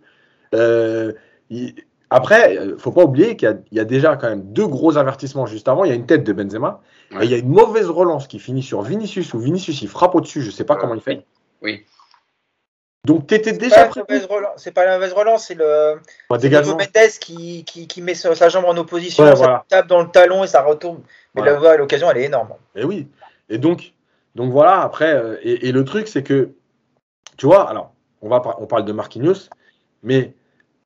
Euh, il, après, faut pas oublier qu'il y, a déjà quand même deux gros avertissements juste avant. Il y a une tête de Benzema et il y a une mauvaise relance qui finit sur Vinicius ou Vinicius il frappe au-dessus. Je sais pas comment il fait. Oui. Donc tu étais déjà. C'est pas la mauvaise relance, c'est le. Mendes qui, qui, qui, met sa jambe en opposition, ça tape dans le talon et ça retourne. Mais là, l'occasion, elle est énorme. Et oui. Et donc, donc voilà, après, euh, et, le truc, c'est que, tu vois, alors, on, va, on parle de Marquinhos, mais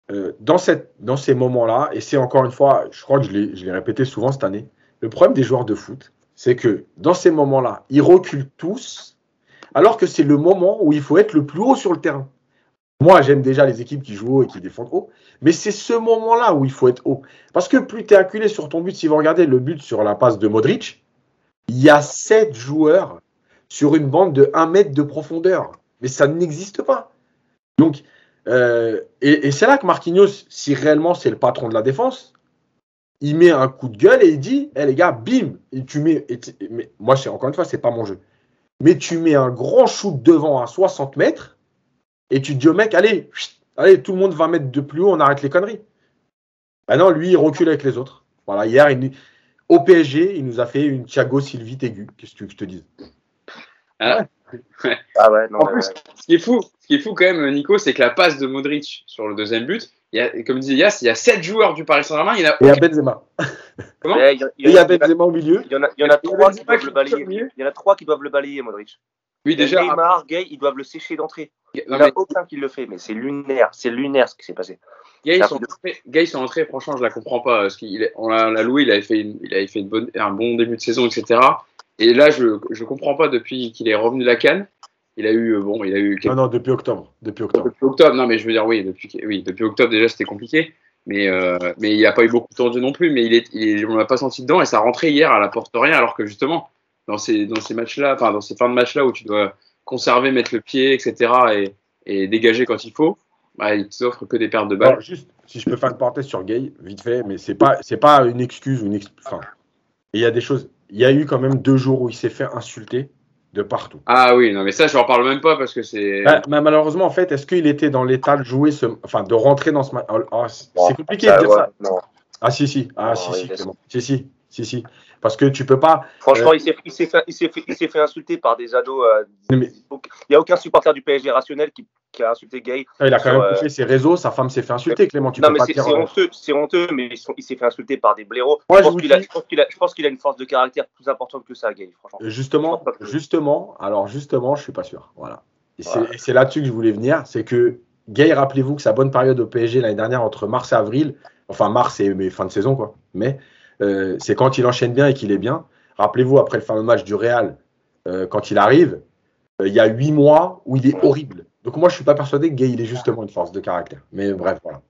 euh, dans, ces moments-là, et c'est encore une fois, je crois que je l'ai répété souvent cette année, le problème des joueurs de foot, c'est que dans ces moments-là, ils reculent tous, alors que c'est le moment où il faut être le plus haut sur le terrain. Moi, j'aime déjà les équipes qui jouent haut et qui défendent haut, mais c'est ce moment-là où il faut être haut. Parce que plus tu es acculé sur ton but, si vous regardez le but sur la passe de Modric, il y a 7 joueurs sur une bande de 1 mètre de profondeur. Mais ça n'existe pas. Donc, euh, et, c'est là que Marquinhos, si réellement c'est le patron de la défense, il met un coup de gueule et il dit Eh les gars, bim et tu mets, mais Moi, encore une fois, c'est pas mon jeu. Mais tu mets un grand shoot devant à 60 mètres et tu dis au mec, allez, allez, tout le monde va mettre de plus haut, on arrête les conneries. Ah non, lui, il recule avec les autres. Voilà, hier, au PSG, il nous a fait une Thiago Sylvie aiguë. Qu'est-ce que tu veux que je te dise? Ah. Ah ouais, non, en plus, ce qui est fou, ce qui est fou quand même, Nico, c'est que la passe de Modric sur le deuxième but, il y a, comme disait Yass, il y a 7 joueurs du Paris Saint-Germain. Il y a, il y a Benzema. Comment il y a, Benzema au milieu. Il y en a, il y en a trois qui doivent le balayer. Il y en a trois qui doivent le balayer, Modric. Oui, déjà. Neymar, Gay, ils doivent le sécher d'entrée. Il n'y en a aucun qui le fait, mais c'est lunaire. C'est lunaire ce qui s'est passé. Gay, son entrée, franchement, je la comprends pas. Parce qu'il on l'a loué, il avait fait, il avait fait une bonne, un bon début de saison, etc. Et là, je ne comprends pas depuis qu'il est revenu de la Cannes. Il a eu, euh, bon, il a eu. Non, non, depuis octobre. Depuis octobre. Depuis octobre, non, mais je veux dire, oui, depuis, oui, depuis octobre, déjà, c'était compliqué. Mais, euh, mais il n'a pas eu beaucoup de temps de non plus. Mais il est, on l'a pas senti dedans et ça rentrait hier à la porte rien, alors que justement, dans ces, dans ces matchs-là, enfin, dans ces fins de match-là où tu dois conserver, mettre le pied, etc. et, et dégager quand il faut, bah, il t'offre que des pertes de balles. juste, si je peux faire une parenthèse sur Gay, vite fait, mais c'est pas, c'est pas une excuse ou une enfin, il y a des choses. Il y a eu quand même deux jours où il s'est fait insulter de partout. Ah oui, non, mais ça, je n'en parle même pas parce que c'est. Bah, malheureusement, en fait, est-ce qu'il était dans l'état de jouer ce, enfin, de rentrer dans ce match oh, oh, C'est compliqué de dire ça. Non. Ah si si, ah si si, si si, si si. Parce que tu peux pas. Franchement, euh, il s'est fait, fait, fait, fait, insulter par des ados. Euh, il n'y a aucun supporter du PSG rationnel qui, qui a insulté Gay. Ah, il a quand même fait ses réseaux, sa femme s'est fait insulter, Clément. Tu non, mais c'est honteux, c'est honteux, mais il s'est fait insulter par des blaireaux. je, pense qu'il a, je, pense qu'il a, une force de caractère plus importante que ça, Gay, franchement. Justement, justement, alors justement, je suis pas sûr. Voilà. Et c'est là-dessus que je voulais venir, c'est que Gay, rappelez-vous que sa bonne période au PSG l'année dernière entre mars et avril, enfin mars et mais fin de saison quoi, mais euh, c'est quand il enchaîne bien et qu'il est bien. Rappelez-vous après le fameux match du Real, euh, quand il arrive, euh, il y a huit mois où il est horrible. Donc moi je suis pas persuadé que Gay il est justement une force de caractère. Mais bref voilà.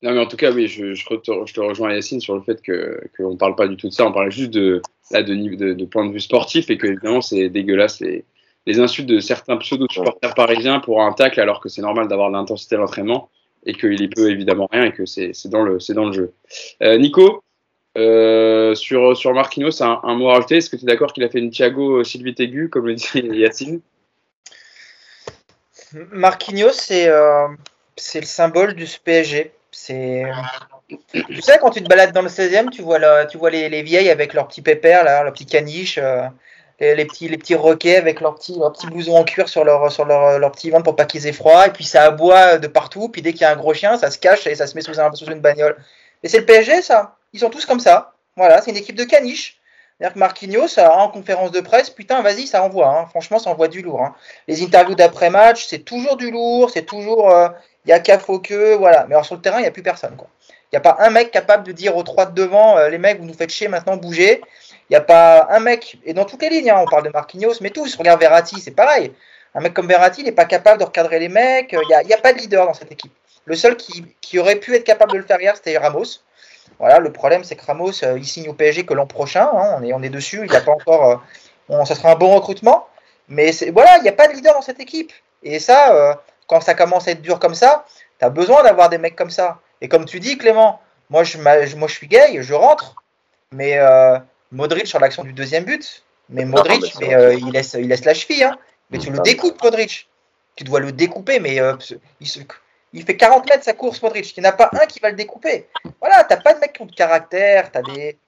Non mais en tout cas oui, je, je, te, rejoins Yacine sur le fait que qu'on ne parle pas du tout de ça, on parle juste de là de, de, de point de vue sportif et que évidemment c'est dégueulasse les, les insultes de certains pseudo-supporters parisiens pour un tacle alors que c'est normal d'avoir l'intensité de l'entraînement et qu'il y peut évidemment rien et que c'est dans, le, dans le jeu. Euh, Nico, euh, sur, sur Marquinhos, un, un mot à rajouter? Est-ce que tu es d'accord qu'il a fait une Thiago Sylvie Tégu, comme le dit Yacine? Marquinhos, c'est euh, le symbole du PSG. C'est tu sais, quand tu te balades dans le 16e, tu vois, tu vois les, les, vieilles avec leurs petits pépères, là, leurs petits caniches, euh, les, petits, les petits roquets avec leurs petits, leurs petits en cuir sur leur, sur leur, leur petit ventre pour pas qu'ils aient froid. Et puis ça aboie de partout. Puis dès qu'il y a un gros chien, ça se cache et ça se met sous, un, sous une bagnole. Et c'est le PSG, ça. Ils sont tous comme ça. Voilà, c'est une équipe de caniches. C'est-à-dire que Marquinhos, en conférence de presse, putain, vas-y, ça envoie. Hein. Franchement, ça envoie du lourd. Hein. Les interviews d'après-match, c'est toujours du lourd, c'est toujours. Euh, il y a qu'à que. Voilà. Mais alors sur le terrain, il n'y a plus personne. Il n'y a pas un mec capable de dire aux trois de devant, euh, les mecs, vous nous faites chier maintenant, bougez. Il n'y a pas un mec, et dans toutes les lignes, hein, on parle de Marquinhos, mais tous, regarde Verratti, c'est pareil. Un mec comme Verratti, il n'est pas capable de recadrer les mecs, il n'y a, a, pas de leader dans cette équipe. Le seul qui, qui, aurait pu être capable de le faire hier, c'était Ramos. Voilà, le problème, c'est que Ramos, euh, il signe au PSG que l'an prochain, hein, on, est, on est dessus, il n'y a pas encore. Euh, ça sera un bon recrutement, mais voilà, il n'y a pas de leader dans cette équipe. Et ça, euh, quand ça commence à être dur comme ça, tu as besoin d'avoir des mecs comme ça. Et comme tu dis, Clément, moi je, moi, je suis gay, je rentre, mais Modric sur l'action du deuxième but. Mais Modric, mais, euh, il, laisse, il laisse la cheville. Hein. Mais tu le découpes, Modric. Tu dois le découper, mais euh, il, fait 40 mètres sa course, Modric. Il n'y en a pas un qui va le découper. Voilà, t'as pas de mecs qui ont de caractère. As des...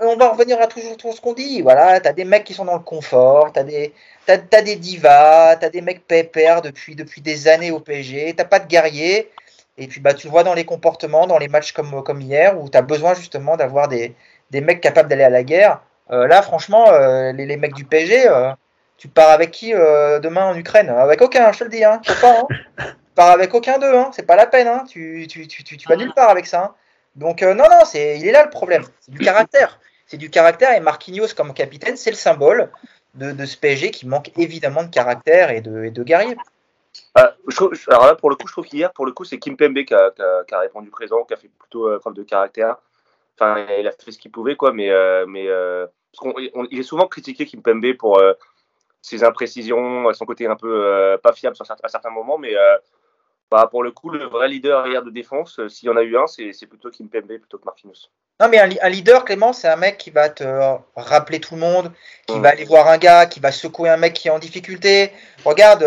On va revenir à toujours tout ce qu'on dit. Voilà, t'as des mecs qui sont dans le confort, t'as des, as, des divas, t'as des mecs pépères depuis, depuis des années au PSG, t'as pas de guerriers. Et puis bah, tu le vois dans les comportements, dans les matchs comme, comme hier, où tu as besoin justement d'avoir des, des mecs capables d'aller à la guerre. Euh, là, franchement, euh, les, mecs du PSG, euh, tu pars avec qui demain en Ukraine? Avec aucun, je te le dis. Hein, pas, hein. Pars avec aucun d'eux. Hein, c'est pas la peine. Hein, tu, tu, tu, tu, vas nulle part avec ça. Hein. Donc, non, non, c'est, il est là le problème. C'est du caractère. C'est du caractère. Et Marquinhos, comme capitaine, c'est le symbole de, ce PSG qui manque évidemment de caractère et de, et de guerrier. alors là, pour le coup, je trouve qu'hier, pour le coup, c'est Kim Pembe qui a, qui a, répondu présent, qui a fait plutôt preuve de caractère. Enfin, il a fait ce qu'il pouvait, quoi. Mais, euh, mais euh, il est souvent critiqué Kimpembe pour euh, ses imprécisions, son côté un peu pas fiable à certains moments. Mais bah, pour le coup, le vrai leader hier de défense, s'il y en a eu un, c'est plutôt Kimpembe plutôt que Marquinhos. Non, mais un, leader, Clément, c'est un mec qui va te rappeler tout le monde, qui va aller voir un gars, qui va secouer un mec qui est en difficulté. Regarde,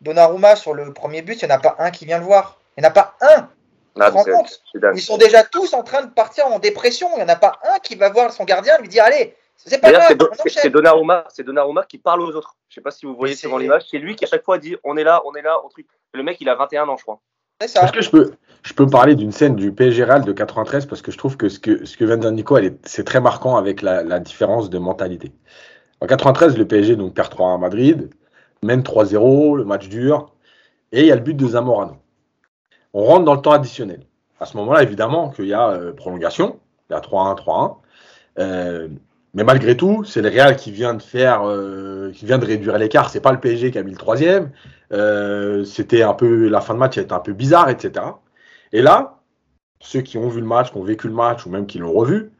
Donnarumma, sur le premier but, il n'y en a pas un qui vient le voir. Il n'y en a pas un. Ils sont déjà tous en train de partir en dépression. Il n'y en a pas un qui va voir son gardien et lui dire Allez, c'est pas grave. C'est Donnarumma, Donnarumma qui parle aux autres. Je ne sais pas si vous voyez souvent l'image. C'est lui qui à chaque fois dit On est là, on est là, on truc. Le mec, il a 21 ans, je crois. Est-ce que je peux, je peux parler d'une scène du PSG Real de 93 parce que je trouve que ce que, ce que vient de dire Nico, c'est très marquant avec la, différence de mentalité. En 93, le PSG donc, perd 3 à Madrid, mène 3-0, le match dure, et il y a le but de Zamorano on rentre dans le temps additionnel. À ce moment-là, évidemment, qu'il y a euh, prolongation, il y a 3-1, 3-1. Euh, mais malgré tout, c'est le Real qui vient de faire, euh, qui vient de réduire l'écart. C'est pas le PSG qui a mis le troisième. C'était un peu la fin de match, était un peu bizarre, etc. Et là, ceux qui ont vu le match, qui ont vécu le match ou même qui l'ont revu,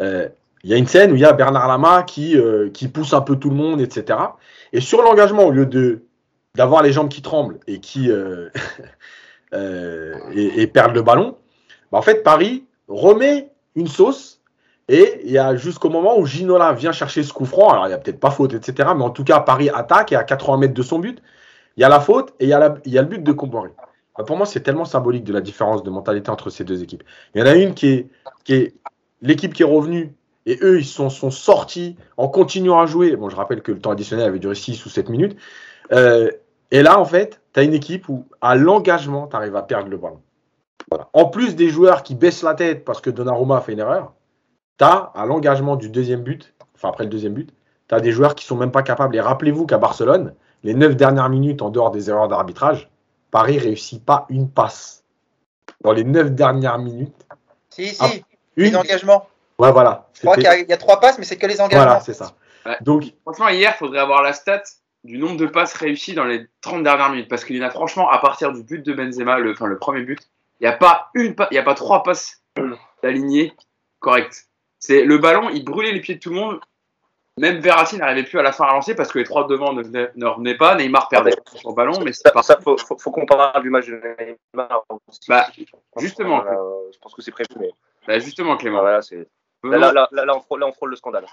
il y a une scène où il y a Bernard Lama qui, qui pousse un peu tout le monde, etc. Et sur l'engagement, au lieu de d'avoir les jambes qui tremblent et qui Euh, et, perdre le ballon, bah, en fait, Paris remet une sauce. Et il y a jusqu'au moment où Ginola vient chercher ce coup franc. Alors, il n'y a peut-être pas faute, etc. Mais en tout cas, Paris attaque et à 80 mètres de son but, il y a la faute et il y a, le but de Comboré. Bah, pour moi, c'est tellement symbolique de la différence de mentalité entre ces deux équipes. Il y en a une qui est, qui est l'équipe qui est revenue et eux, ils sont, sont sortis en continuant à jouer. Bon, je rappelle que le temps additionnel avait duré 6 ou 7 minutes. Euh, et là, en fait, tu as une équipe où, à l'engagement, tu arrives à perdre le ballon. En plus des joueurs qui baissent la tête parce que Donnarumma a fait une erreur, tu as, à l'engagement du deuxième but, enfin après le deuxième but, tu as des joueurs qui sont même pas capables. Et rappelez-vous qu'à Barcelone, les neuf dernières minutes, en dehors des erreurs d'arbitrage, Paris réussit pas une passe. Dans les neuf dernières minutes. Si, si, ah, une... engagement. Ouais, voilà. Je crois qu'il y, a trois passes, mais c'est que les engagements. Voilà, c'est ça. Donc, franchement, hier, il faudrait avoir la stat du nombre de passes réussies dans les 30 dernières minutes. Parce qu'il y en a franchement, à partir du but de Benzema, le, enfin, le premier but, il n'y a pas une il y a pas trois passes alignées correctes. C'est le ballon, il brûlait les pieds de tout le monde. Même Verratti n'arrivait plus à la fin à lancer parce que les trois devant ne, revenaient pas. Neymar perdait son ballon, mais c'est pas ça. Faut, faut, qu'on parle du match de Neymar. Bah, justement. je pense que c'est prévu. Mais... Bah, justement, Clément. là, là, là, on frôle, le scandale.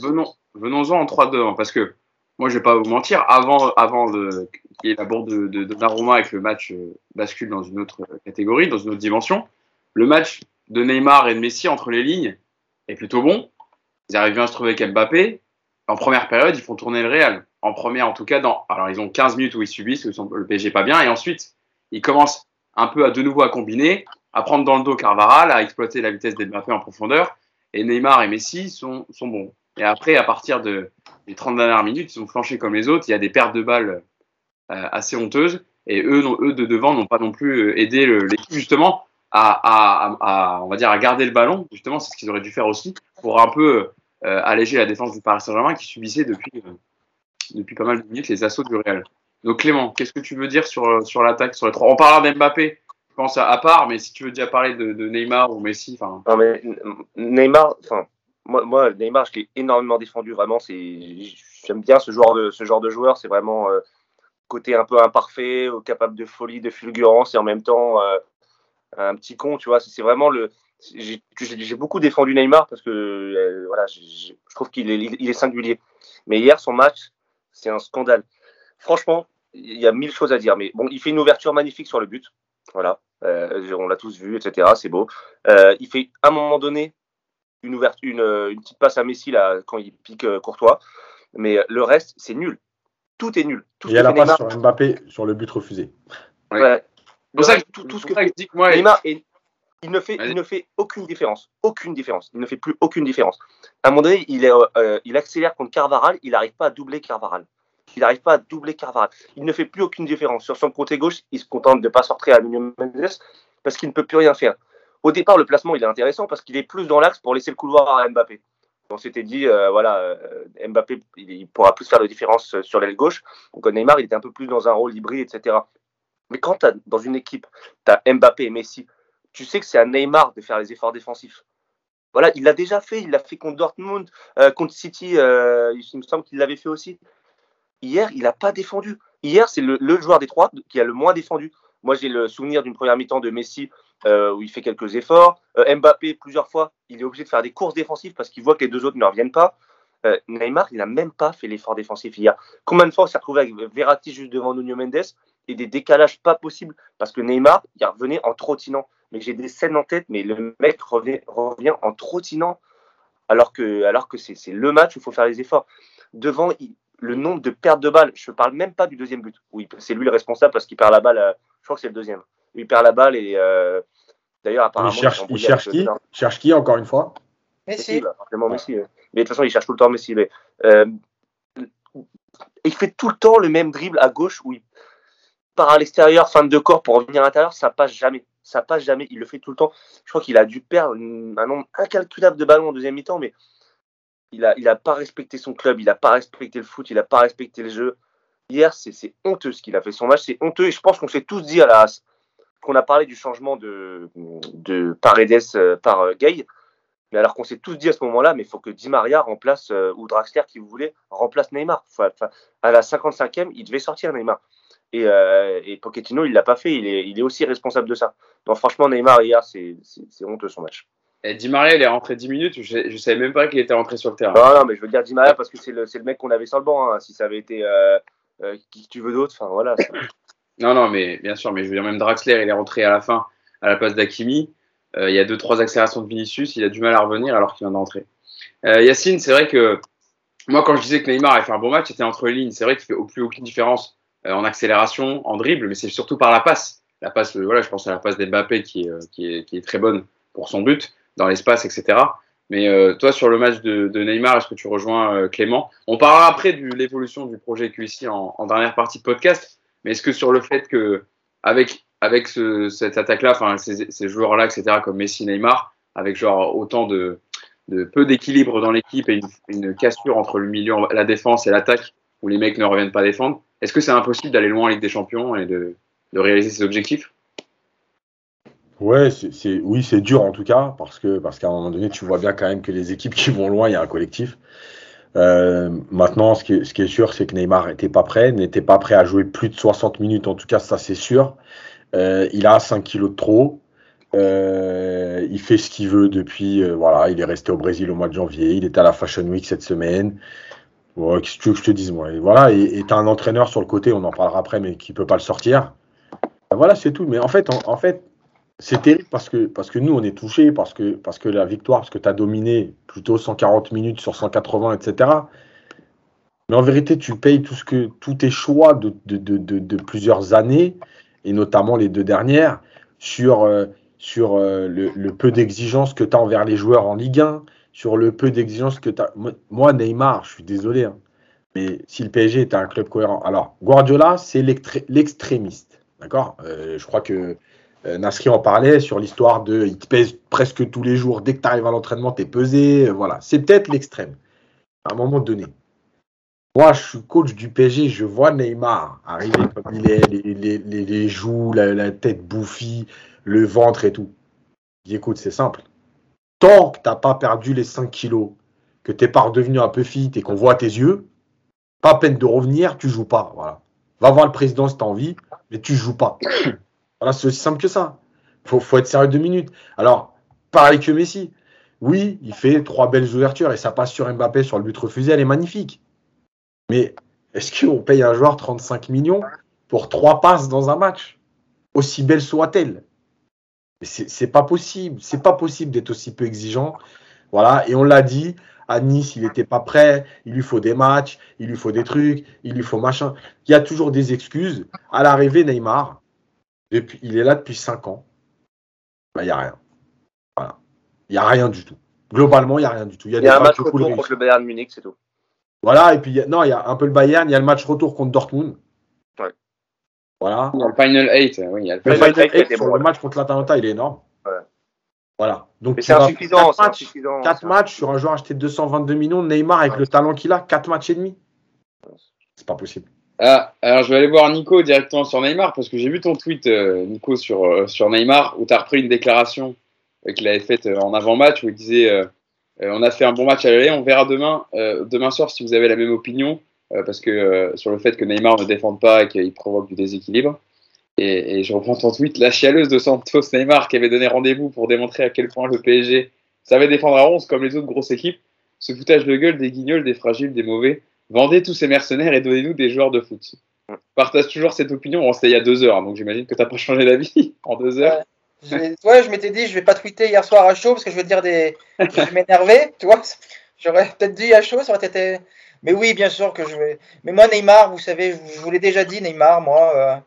venons, venons-en en 3-2, hein, parce que moi, je vais pas vous mentir, avant, avant qu'il y ait la bourde de, de, de et que le match euh, bascule dans une autre catégorie, dans une autre dimension, le match de Neymar et de Messi entre les lignes est plutôt bon. Ils arrivent bien à se trouver avec Mbappé. En première période, ils font tourner le Real. En première, en tout cas, dans, alors ils ont 15 minutes où ils subissent, où le PSG pas bien, et ensuite, ils commencent un peu à de nouveau à combiner, à prendre dans le dos Carvaral, à exploiter la vitesse d'Mbappé en profondeur, et Neymar et Messi sont, sont bons. Et après, à partir de, des 30 dernières minutes, ils ont flanché comme les autres. Il y a des pertes de balles euh, assez honteuses. Et eux, eux de devant n'ont pas non plus euh, aidé l'équipe justement à, on va dire, à garder le ballon. Justement, c'est ce qu'ils auraient dû faire aussi pour un peu euh, alléger la défense du Paris Saint-Germain qui subissait depuis, depuis pas mal de minutes les assauts du Real. Donc Clément, qu'est-ce que tu veux dire sur, sur l'attaque sur les trois? On parlera d'Mbappé, je pense à, part, mais si tu veux déjà parler de, Neymar ou Messi, Neymar, enfin moi, Neymar, je l'ai énormément défendu. Vraiment, j'aime bien ce genre de ce genre de joueur. C'est vraiment euh, côté un peu imparfait, capable de folie, de fulgurance et en même temps euh, un petit con. Tu vois, c'est vraiment le. J'ai beaucoup défendu Neymar parce que euh, voilà, je trouve qu'il est, il est singulier. Mais hier, son match, c'est un scandale. Franchement, il y a mille choses à dire. Mais bon, il fait une ouverture magnifique sur le but. Voilà, on l'a tous vu, etc. C'est beau. il fait à un moment donné une, ouverture, euh, une, petite passe à Messi là, quand il pique euh, Courtois. Mais le reste, c'est nul. Tout est nul. Tout il y a la passe sur Mbappé sur le but refusé. Ouais. Pour ça tout, tout, ce que moi, Neymar, il, ne fait, il ne fait aucune différence. Aucune différence. Il ne fait plus aucune différence. À un moment donné, il, est, euh, il accélère contre Carvaral. Il n'arrive pas à doubler Carvaral. Il n'arrive pas à doubler Carvaral. Il ne fait plus aucune différence. Sur son côté gauche, il se contente de ne pas sortir à Nuno Mendes parce qu'il ne peut plus rien faire. Au départ, le placement, il est intéressant parce qu'il est plus dans l'axe pour laisser le couloir à Mbappé. On s'était dit, euh, voilà, euh, Mbappé, il, pourra plus faire de différence sur l'aile gauche. Donc Neymar, il était un peu plus dans un rôle hybride, etc. Mais quand as dans une équipe, tu as Mbappé et Messi, tu sais que c'est à Neymar de faire les efforts défensifs. Voilà, il l'a déjà fait, il l'a fait contre Dortmund, euh, contre City, il me semble qu'il l'avait fait aussi. Hier, il n'a pas défendu. Hier, c'est le, joueur des trois qui a le moins défendu. Moi, j'ai le souvenir d'une première mi-temps de Messi euh, où il fait quelques efforts. Euh, Mbappé, plusieurs fois, il est obligé de faire des courses défensives parce qu'il voit que les deux autres ne reviennent pas. Euh, Neymar, il n'a même pas fait l'effort défensif hier. Combien de fois on s'est retrouvé avec Verratti juste devant Nuno Mendes? Et des décalages pas possibles. Parce que Neymar, il revenait en trottinant. Mais j'ai des scènes en tête, mais le mec revient, revient en trottinant. Alors que, alors que c'est le match où il faut faire les efforts. Devant, le nombre de pertes de balles, je ne parle même pas du deuxième but. Oui, c'est lui le responsable parce qu'il perd la balle, je crois que c'est le deuxième. Il perd la balle et euh, d'ailleurs apparemment il cherche, il cherche qui? cherche qui encore une fois? Messi, bah, Messi mais de toute façon il cherche tout le temps Messi mais euh, il fait tout le temps le même dribble à gauche où il part à l'extérieur fin de corps pour revenir à l'intérieur ça passe jamais ça passe jamais il le fait tout le temps je crois qu'il a dû perdre un nombre incalculable de ballons en deuxième mi-temps mais il a, il a pas respecté son club, il a pas respecté le foot, il a pas respecté le jeu. Hier, c'est honteux ce qu'il a fait. Son match, c'est honteux. Et je pense qu'on s'est tous dit à la qu'on a parlé du changement de, de Paredes euh, par euh, Gay. Mais alors qu'on s'est tous dit à ce moment-là, mais il faut que Di Maria remplace, euh, ou Draxler, qui vous voulez, remplace Neymar. à la 55e, il devait sortir Neymar. Et, et Pochettino, il l'a pas fait. Il est, il est aussi responsable de ça. Donc franchement, Neymar, hier, c'est honteux son match. Et Di Maria, il est rentré 10 minutes. Je ne savais même pas qu'il était rentré sur le terrain. Non, non, mais je veux dire Di Maria parce que c'est le, le, mec qu'on avait sur le banc. Hein. Si ça avait été qui tu veux d'autre, enfin voilà. Non, non, mais bien sûr, mais je veux dire, même Draxler, il est rentré à la fin à la place d'Akimi. Euh, il y a deux, trois accélérations de Vinicius, il a du mal à revenir alors qu'il vient d'entrer. Euh, Yacine, c'est vrai que moi, quand je disais que Neymar avait fait un bon match, c'était entre les lignes. C'est vrai qu'il fait plus aucune différence en accélération, en dribble, mais c'est surtout par la passe. La passe, voilà, je pense à la passe d'Mbappé qui, qui, est, qui est très bonne pour son but, dans l'espace, etc. Mais toi, sur le match de, Neymar, est-ce que tu rejoins Clément? On parlera après de l'évolution du projet QC en, en dernière partie de podcast. Mais est-ce que sur le fait que avec cette attaque-là, ces, joueurs-là, etc., comme Messi, Neymar, avec genre autant de, de peu d'équilibre dans l'équipe et une, cassure entre le milieu, la défense et l'attaque, où les mecs ne reviennent pas défendre, est-ce que c'est impossible d'aller loin en Ligue des Champions et de, réaliser ses objectifs? Ouais, c'est, oui, c'est dur en tout cas, parce que parce qu'à un moment donné, tu vois bien quand même que les équipes qui vont loin, il y a un collectif. Euh, maintenant, ce qui, est, est sûr, c'est que Neymar n'était pas prêt, n'était pas prêt à jouer plus de 60 minutes, en tout cas, ça c'est sûr. Euh, il a 5 kilos de trop. Euh, il fait ce qu'il veut depuis. Voilà, il est resté au Brésil au mois de janvier. Il était à la Fashion Week cette semaine. Qu'est-ce que tu veux que je te dise moi? Voilà, et tu as un entraîneur sur le côté, on en parlera après, mais qui peut pas le sortir. Voilà, c'est tout. Mais en fait, en, fait, c'est terrible parce que, parce que nous, on est touchés, parce que, parce que la victoire, parce que tu as dominé plutôt 140 minutes sur 180, etc. Mais en vérité, tu payes tout ce que, tous tes choix de, de, de, de plusieurs années et notamment les deux dernières, sur, euh, sur euh, le, peu d'exigence que tu as envers les joueurs en Ligue 1, sur le peu d'exigence que tu as. Moi, Neymar, je suis désolé, hein, mais si le PSG était un club cohérent. Alors, Guardiola, c'est l'extrémiste. D'accord? Euh, Je crois que Nasri en parlait sur l'histoire de il te pèse presque tous les jours. Dès que tu arrives à l'entraînement, tu es pesé. Voilà. C'est peut-être l'extrême à un moment donné. Moi, je suis coach du PSG, je vois Neymar arriver comme il est, les, joues, la, tête bouffie, le ventre et tout. Dis, écoute, c'est simple. Tant que tu n'as pas perdu les 5 kilos, que tu n'es pas redevenu un peu fit et qu'on voit tes yeux, pas peine de revenir, tu joues pas. Voilà. Va voir le président si tu as envie, mais tu joues pas. Voilà, c'est aussi simple que ça. Il faut, être sérieux deux minutes. Alors, pareil que Messi. Oui, il fait trois belles ouvertures et ça passe sur Mbappé sur le but refusé, elle est magnifique. Mais est-ce qu'on paye un joueur 35 millions pour trois passes dans un match Aussi belle soit-elle C'est pas possible. C'est pas possible d'être aussi peu exigeant. Voilà. Et on l'a dit, à Nice, il n'était pas prêt. Il lui faut des matchs, il lui faut des trucs, il lui faut machin. Il y a toujours des excuses. À l'arrivée, Neymar, depuis, il est là depuis 5 ans. Bah, il n'y a rien. Voilà. Il n'y a rien du tout. Globalement, il n'y a rien du tout. Il y a, un match retour contre le Bayern Munich, c'est tout. Voilà, et puis non, il y a un peu le Bayern, il y a le match retour contre Dortmund. Ouais. Voilà. A le Final 8, oui, il y a le, le Final, 8, le match contre l'Atalanta, il est énorme. Ouais. Voilà. Donc, c'est insuffisant. 4 matchs, quatre matchs sur un joueur acheté 222 millions, Neymar avec le talent qu'il a, 4 matchs et demi. C'est pas possible. Ah, alors je vais aller voir Nico directement sur Neymar parce que j'ai vu ton tweet, euh, Nico, sur, euh, sur Neymar où tu as repris une déclaration qu'il avait faite euh, en avant-match où il disait euh, on a fait un bon match à l'aller. On verra demain, euh, demain soir si vous avez la même opinion, euh, parce que sur le fait que Neymar ne défende pas et qu'il provoque du déséquilibre. Et, je reprends ton tweet, la chialeuse de Santos Neymar qui avait donné rendez-vous pour démontrer à quel point le PSG savait défendre à 11 comme les autres grosses équipes. Ce foutage de gueule des guignols, des fragiles, des mauvais. Vendez tous ces mercenaires et donnez-nous des joueurs de foot. Partage toujours cette opinion. Bon, c'était il y a deux heures, donc j'imagine que tu n'as pas changé d'avis en deux heures. Ouais, je m'étais dit, je vais pas tweeter hier soir à chaud parce que je vais dire des. je vais m'énerver, tu vois. J'aurais peut-être dit à chaud, ça aurait été. Mais oui, bien sûr que je vais. Mais moi, Neymar, vous savez, je vous l'ai déjà dit, Neymar, moi,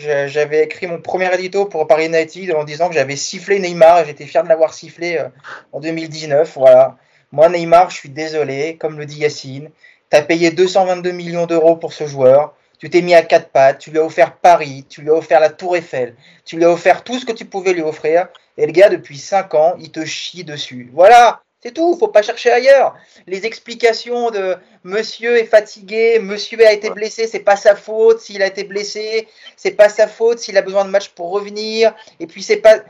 euh, j'avais écrit mon premier édito pour Paris United en disant que j'avais sifflé Neymar et j'étais fier de l'avoir sifflé euh, en 2019. Voilà. Moi, Neymar, je suis désolé, comme le dit Yacine. Tu as payé 222 millions d'euros pour ce joueur. Tu t'es mis à quatre pattes, tu lui as offert Paris, tu lui as offert la Tour Eiffel, tu lui as offert tout ce que tu pouvais lui offrir. Et le gars, depuis cinq ans, il te chie dessus. Voilà, c'est tout, faut pas chercher ailleurs. Les explications de monsieur est fatigué, monsieur a été blessé, c'est pas sa faute s'il a été blessé, c'est pas sa faute s'il a besoin de match pour revenir. Et puis c'est pas.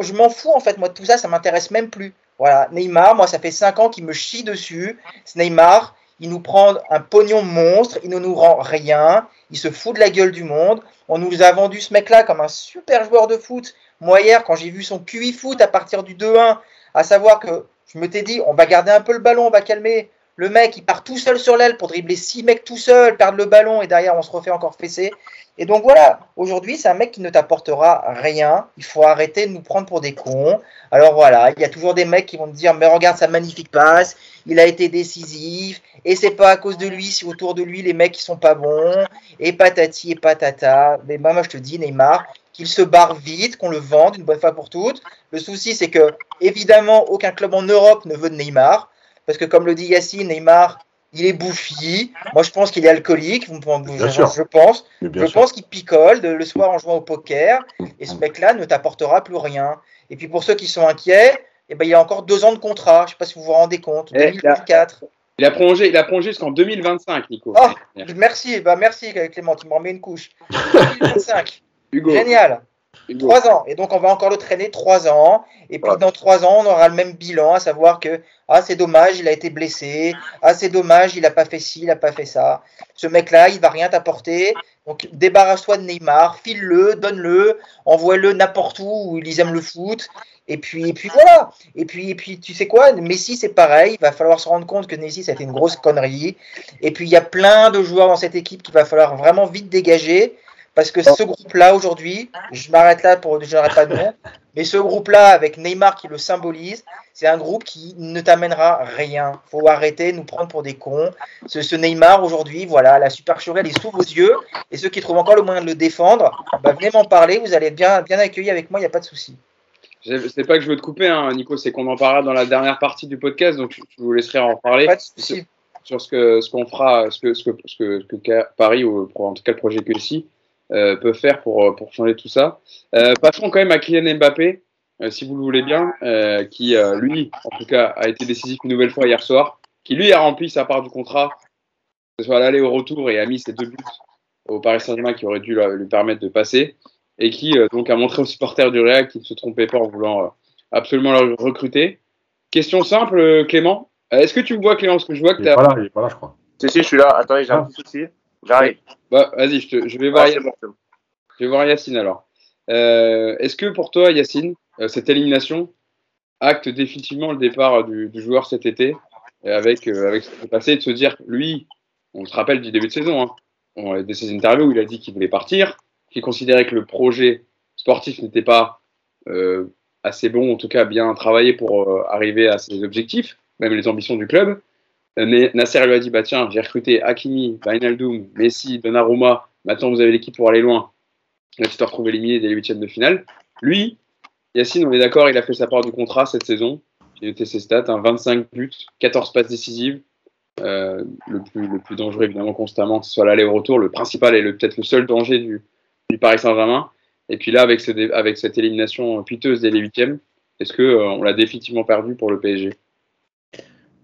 Je m'en fous en fait, moi tout ça, ça m'intéresse même plus. Voilà, Neymar, moi ça fait cinq ans qu'il me chie dessus. Ce Neymar, il nous prend un pognon monstre, il ne nous rend rien, il se fout de la gueule du monde. On nous a vendu ce mec-là comme un super joueur de foot. Moi, hier, quand j'ai vu son QI foot à partir du 2-1, à savoir que je me t'ai dit, on va garder un peu le ballon, on va calmer. Le mec, il part tout seul sur l'aile pour dribbler six mecs tout seul, perdre le ballon et derrière on se refait encore fesser. Et donc voilà, aujourd'hui c'est un mec qui ne t'apportera rien. Il faut arrêter de nous prendre pour des cons. Alors voilà, il y a toujours des mecs qui vont te dire mais regarde sa magnifique passe, il a été décisif et c'est pas à cause de lui si autour de lui les mecs qui sont pas bons et patati et patata. Mais moi je te dis Neymar, qu'il se barre vite, qu'on le vende une bonne fois pour toutes. Le souci c'est que évidemment aucun club en Europe ne veut de Neymar parce que comme le dit Yacine, Neymar il est bouffi. Moi, je pense qu'il est alcoolique. Vous, je, je, pense. Je pense qu'il picole le soir en jouant au poker. Et ce mec-là ne t'apportera plus rien. Et puis, pour ceux qui sont inquiets, eh ben, il y a encore deux ans de contrat. Je ne sais pas si vous vous rendez compte. 2024. Il a il a prolongé jusqu'en 2025, Nico. Oh, merci, bah merci Clément, tu m'en mets une couche. 2025. Génial. Trois ans. Et donc, on va encore le traîner trois ans. Et puis, dans trois ans, on aura le même bilan, à savoir que, ah, c'est dommage, il a été blessé. Ah, c'est dommage, il n'a pas fait ci, il n'a pas fait ça. Ce mec-là, il va rien t'apporter. Donc, débarrasse-toi de Neymar, file-le, donne-le, envoie-le n'importe où où ils aiment le foot. Et puis, et puis voilà. Et puis, et puis, tu sais quoi? Messi, c'est pareil. Il va falloir se rendre compte que Messi, ça a été une grosse connerie. Et puis, il y a plein de joueurs dans cette équipe qu'il va falloir vraiment vite dégager. Parce que ce groupe-là, aujourd'hui, je m'arrête là pour je n'arrête pas de nom, mais ce groupe-là, avec Neymar qui le symbolise, c'est un groupe qui ne t'amènera rien. faut arrêter de nous prendre pour des cons. Ce, Neymar, aujourd'hui, voilà, la super elle est sous vos yeux. Et ceux qui trouvent encore le moyen de le défendre, bah, venez m'en parler. Vous allez être bien, bien accueillis avec moi, il n'y a pas de souci. C'est pas que je veux te couper, hein, Nico, c'est qu'on en parlera dans la dernière partie du podcast, donc je vous laisserai en parler. Pas de souci. Sur ce que ce qu'on fera, ce que, ce que, ce que, Paris, ou en tout cas le projet que ici, euh, peut faire pour, euh, pour changer tout ça. Euh, passons quand même à Kylian Mbappé, si vous le voulez bien, qui lui, en tout cas, a été décisif une nouvelle fois hier soir, qui lui a rempli sa part du contrat, que ce soit à l'aller au retour et a mis ses deux buts au Paris Saint-Germain qui aurait dû lui permettre de passer, et qui donc a montré aux supporters du Real qu'il ne se trompait pas en voulant absolument le recruter. Question simple, Clément. Est-ce que tu me vois, Clément? Parce que je vois que tu es. Voilà, il est pas là, je crois. Si, si, je suis là. Attendez, j'ai un petit souci. J'arrive. Bah, vas-y, je, je, vais voir Yacine. je vais voir Yacine alors. Euh, est-ce que pour toi, Yacine, euh, cette élimination acte définitivement le départ du, joueur cet été avec, euh, avec ce qui s'est passé de se dire, lui, on se rappelle du début de saison, hein, de ses interviews où il a dit qu'il voulait partir, qu'il considérait que le projet sportif n'était pas assez bon, en tout cas bien travaillé pour arriver à ses objectifs, même les ambitions du club. Mais Nasser lui a dit bah tiens, j'ai recruté Hakimi, Wijnaldum, Messi, Donnarumma. Maintenant, vous avez l'équipe pour aller loin. Là, tu te retrouves éliminé dès les huitièmes de finale. Lui, Yacine, on est d'accord, il a fait sa part du contrat cette saison. J'ai noté ses stats 25 hein, buts, 14 passes décisives. Euh, le, plus, le plus dangereux, évidemment, constamment, que ce soit l'aller au retour. Le principal et peut-être le seul danger du, du Paris Saint-Germain. Et puis là, avec, ce, avec cette élimination piteuse dès les huitièmes, est-ce qu'on euh, l'a définitivement perdu pour le PSG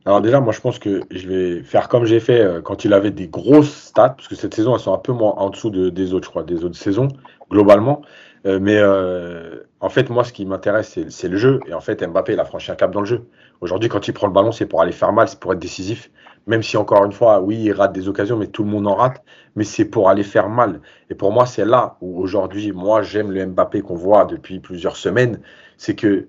alors déjà, moi je pense que je vais faire comme j'ai fait euh, quand il avait des grosses stats, parce que cette saison, elles sont un peu moins en dessous de, des autres, je crois, des autres saisons, globalement. Euh, mais euh, en fait, moi, ce qui m'intéresse, c'est le jeu. Et en fait, Mbappé, il a franchi un cap dans le jeu. Aujourd'hui, quand il prend le ballon, c'est pour aller faire mal, c'est pour être décisif. Même si, encore une fois, oui, il rate des occasions, mais tout le monde en rate. Mais c'est pour aller faire mal. Et pour moi, c'est là où aujourd'hui, moi, j'aime le Mbappé qu'on voit depuis plusieurs semaines. C'est que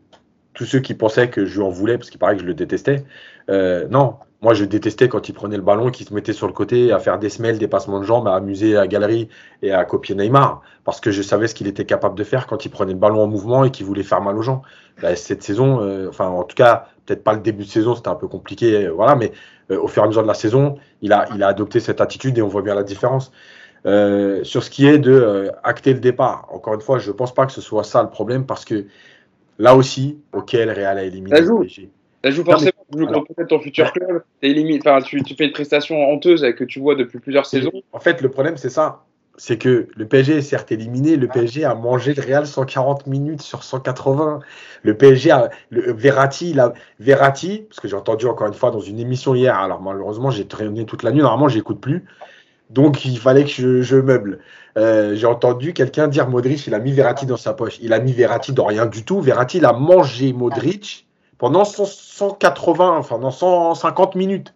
tous ceux qui pensaient que je lui en voulais, parce qu'il paraît que je le détestais, euh, non, moi je détestais quand il prenait le ballon, qu'il se mettait sur le côté à faire des semelles, des passements de jambes, à amuser la galerie et à copier Neymar, parce que je savais ce qu'il était capable de faire quand il prenait le ballon en mouvement et qu'il voulait faire mal aux gens. cette saison, euh, enfin en tout cas, peut-être pas le début de saison, c'était un peu compliqué, euh, voilà, mais au fur et à mesure de la saison, il a, il a adopté cette attitude et on voit bien la différence. sur ce qui est de acter le départ, encore une fois, je ne pense pas que ce soit ça le problème parce que là aussi, ok, le Real a éliminé ça joue. Ça joue forcément, ton futur club, enfin, tu, tu, fais une prestation honteuse que tu vois depuis plusieurs saisons. En fait, le problème, c'est ça. C'est que le PSG est certes éliminé, le PSG a mangé le Real 140 minutes sur 180. Le PSG a le, Verratti, la, Verratti, parce que j'ai entendu encore une fois dans une émission hier, alors malheureusement j'ai traîné toute la nuit, normalement j'écoute plus. Donc il fallait que je, je meuble. Euh, j'ai entendu quelqu'un dire Modric, il a mis Verratti dans sa poche. Il a mis Verratti dans rien du tout. Verratti, il a mangé Modric pendant 180, enfin dans 150 minutes.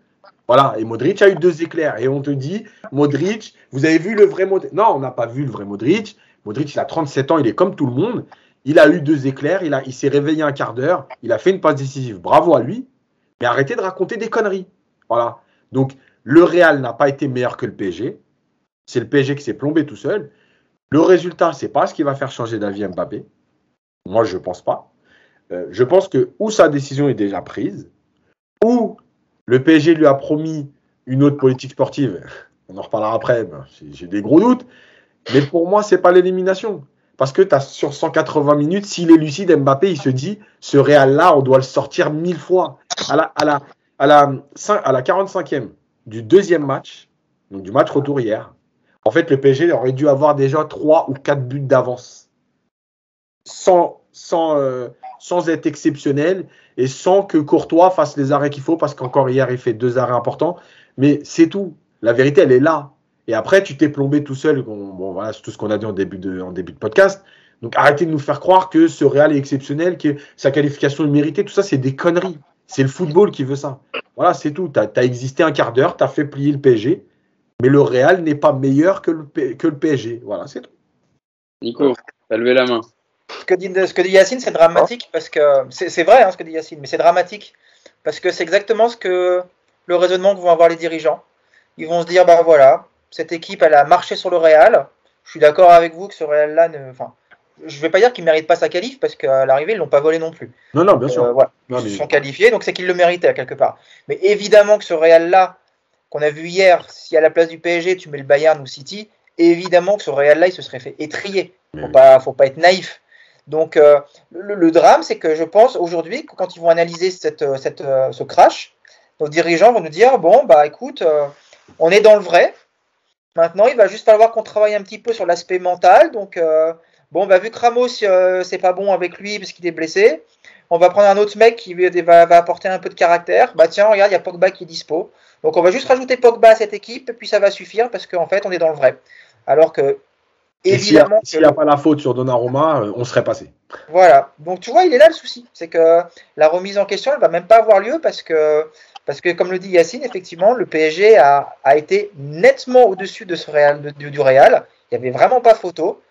Voilà, et Modric a eu deux éclairs. Et on te dit, Modric, vous avez vu le vrai Modric Non, on n'a pas vu le vrai Modric. Modric, il a 37 ans, il est comme tout le monde. Il a eu deux éclairs, il, a, il s'est réveillé un quart d'heure, il a fait une passe décisive. Bravo à lui. Mais arrêtez de raconter des conneries. Voilà. Donc, le Real n'a pas été meilleur que le PSG. C'est le PSG qui s'est plombé tout seul. Le résultat, c'est pas ce qui va faire changer d'avis Mbappé. Moi, je pense pas. Euh, je pense que où sa décision est déjà prise, ou le PSG lui a promis une autre politique sportive. On en reparlera après, j'ai des gros doutes. Mais pour moi, ce n'est pas l'élimination. Parce que sur 180 minutes, s'il est lucide, Mbappé, il se dit, ce Real-là, on doit le sortir mille fois. À la, à la, à la, à la 45e du deuxième match, donc du match retour hier, en fait, le PSG aurait dû avoir déjà 3 ou 4 buts d'avance. Sans, sans, euh, sans être exceptionnel et sans que Courtois fasse les arrêts qu'il faut, parce qu'encore hier, il fait deux arrêts importants. Mais c'est tout. La vérité, elle est là. Et après, tu t'es plombé tout seul. Bon, voilà, c'est tout ce qu'on a dit en début, de, en début de podcast. Donc arrêtez de nous faire croire que ce Real est exceptionnel, que sa qualification est méritée. Tout ça, c'est des conneries. C'est le football qui veut ça. Voilà, c'est tout. Tu as, existé un quart d'heure, tu as fait plier le PSG. Mais le Real n'est pas meilleur que le, que le PSG. Voilà, c'est tout. Nico, tu as levé la main. Ce que dit, ce que dit Yacine, c'est dramatique parce que c'est vrai hein, ce que dit Yacine, mais c'est dramatique parce que c'est exactement ce que le raisonnement que vont avoir les dirigeants. Ils vont se dire bah voilà, cette équipe elle a marché sur le Real. Je suis d'accord avec vous que ce Real là, ne, enfin, je vais pas dire qu'il mérite pas sa qualif parce qu'à l'arrivée ils l'ont pas volé non plus. Non non bien sûr. Euh, ils se sont qualifiés donc c'est qu'ils le méritaient à quelque part. Mais évidemment que ce Real là qu'on a vu hier, si à la place du PSG tu mets le Bayern ou City, évidemment que ce Real là il se serait fait étrier. Faut pas, faut pas être naïf. Donc euh, le, drame, c'est que je pense aujourd'hui, quand ils vont analyser cette, euh, cette, euh, ce crash, nos dirigeants vont nous dire, bon, bah écoute, on est dans le vrai. Maintenant, il va juste falloir qu'on travaille un petit peu sur l'aspect mental. Donc, bon, bah, vu que Ramos, c'est pas bon avec lui parce qu'il est blessé, on va prendre un autre mec qui va, va, apporter un peu de caractère. Bah tiens, regarde, il y a Pogba qui est dispo. Donc on va juste rajouter Pogba à cette équipe, et puis ça va suffire parce qu'en fait, on est dans le vrai. Alors que Évidemment. S'il n'y a, pas la faute sur Donnarumma, euh, on serait passé. Voilà. Donc tu vois, il est là le souci. C'est que la remise en question, elle va même pas avoir lieu parce que, parce que comme le dit Yacine, effectivement, le PSG a, a été nettement au-dessus de ce Real, du Real. Il n'y avait vraiment pas photo.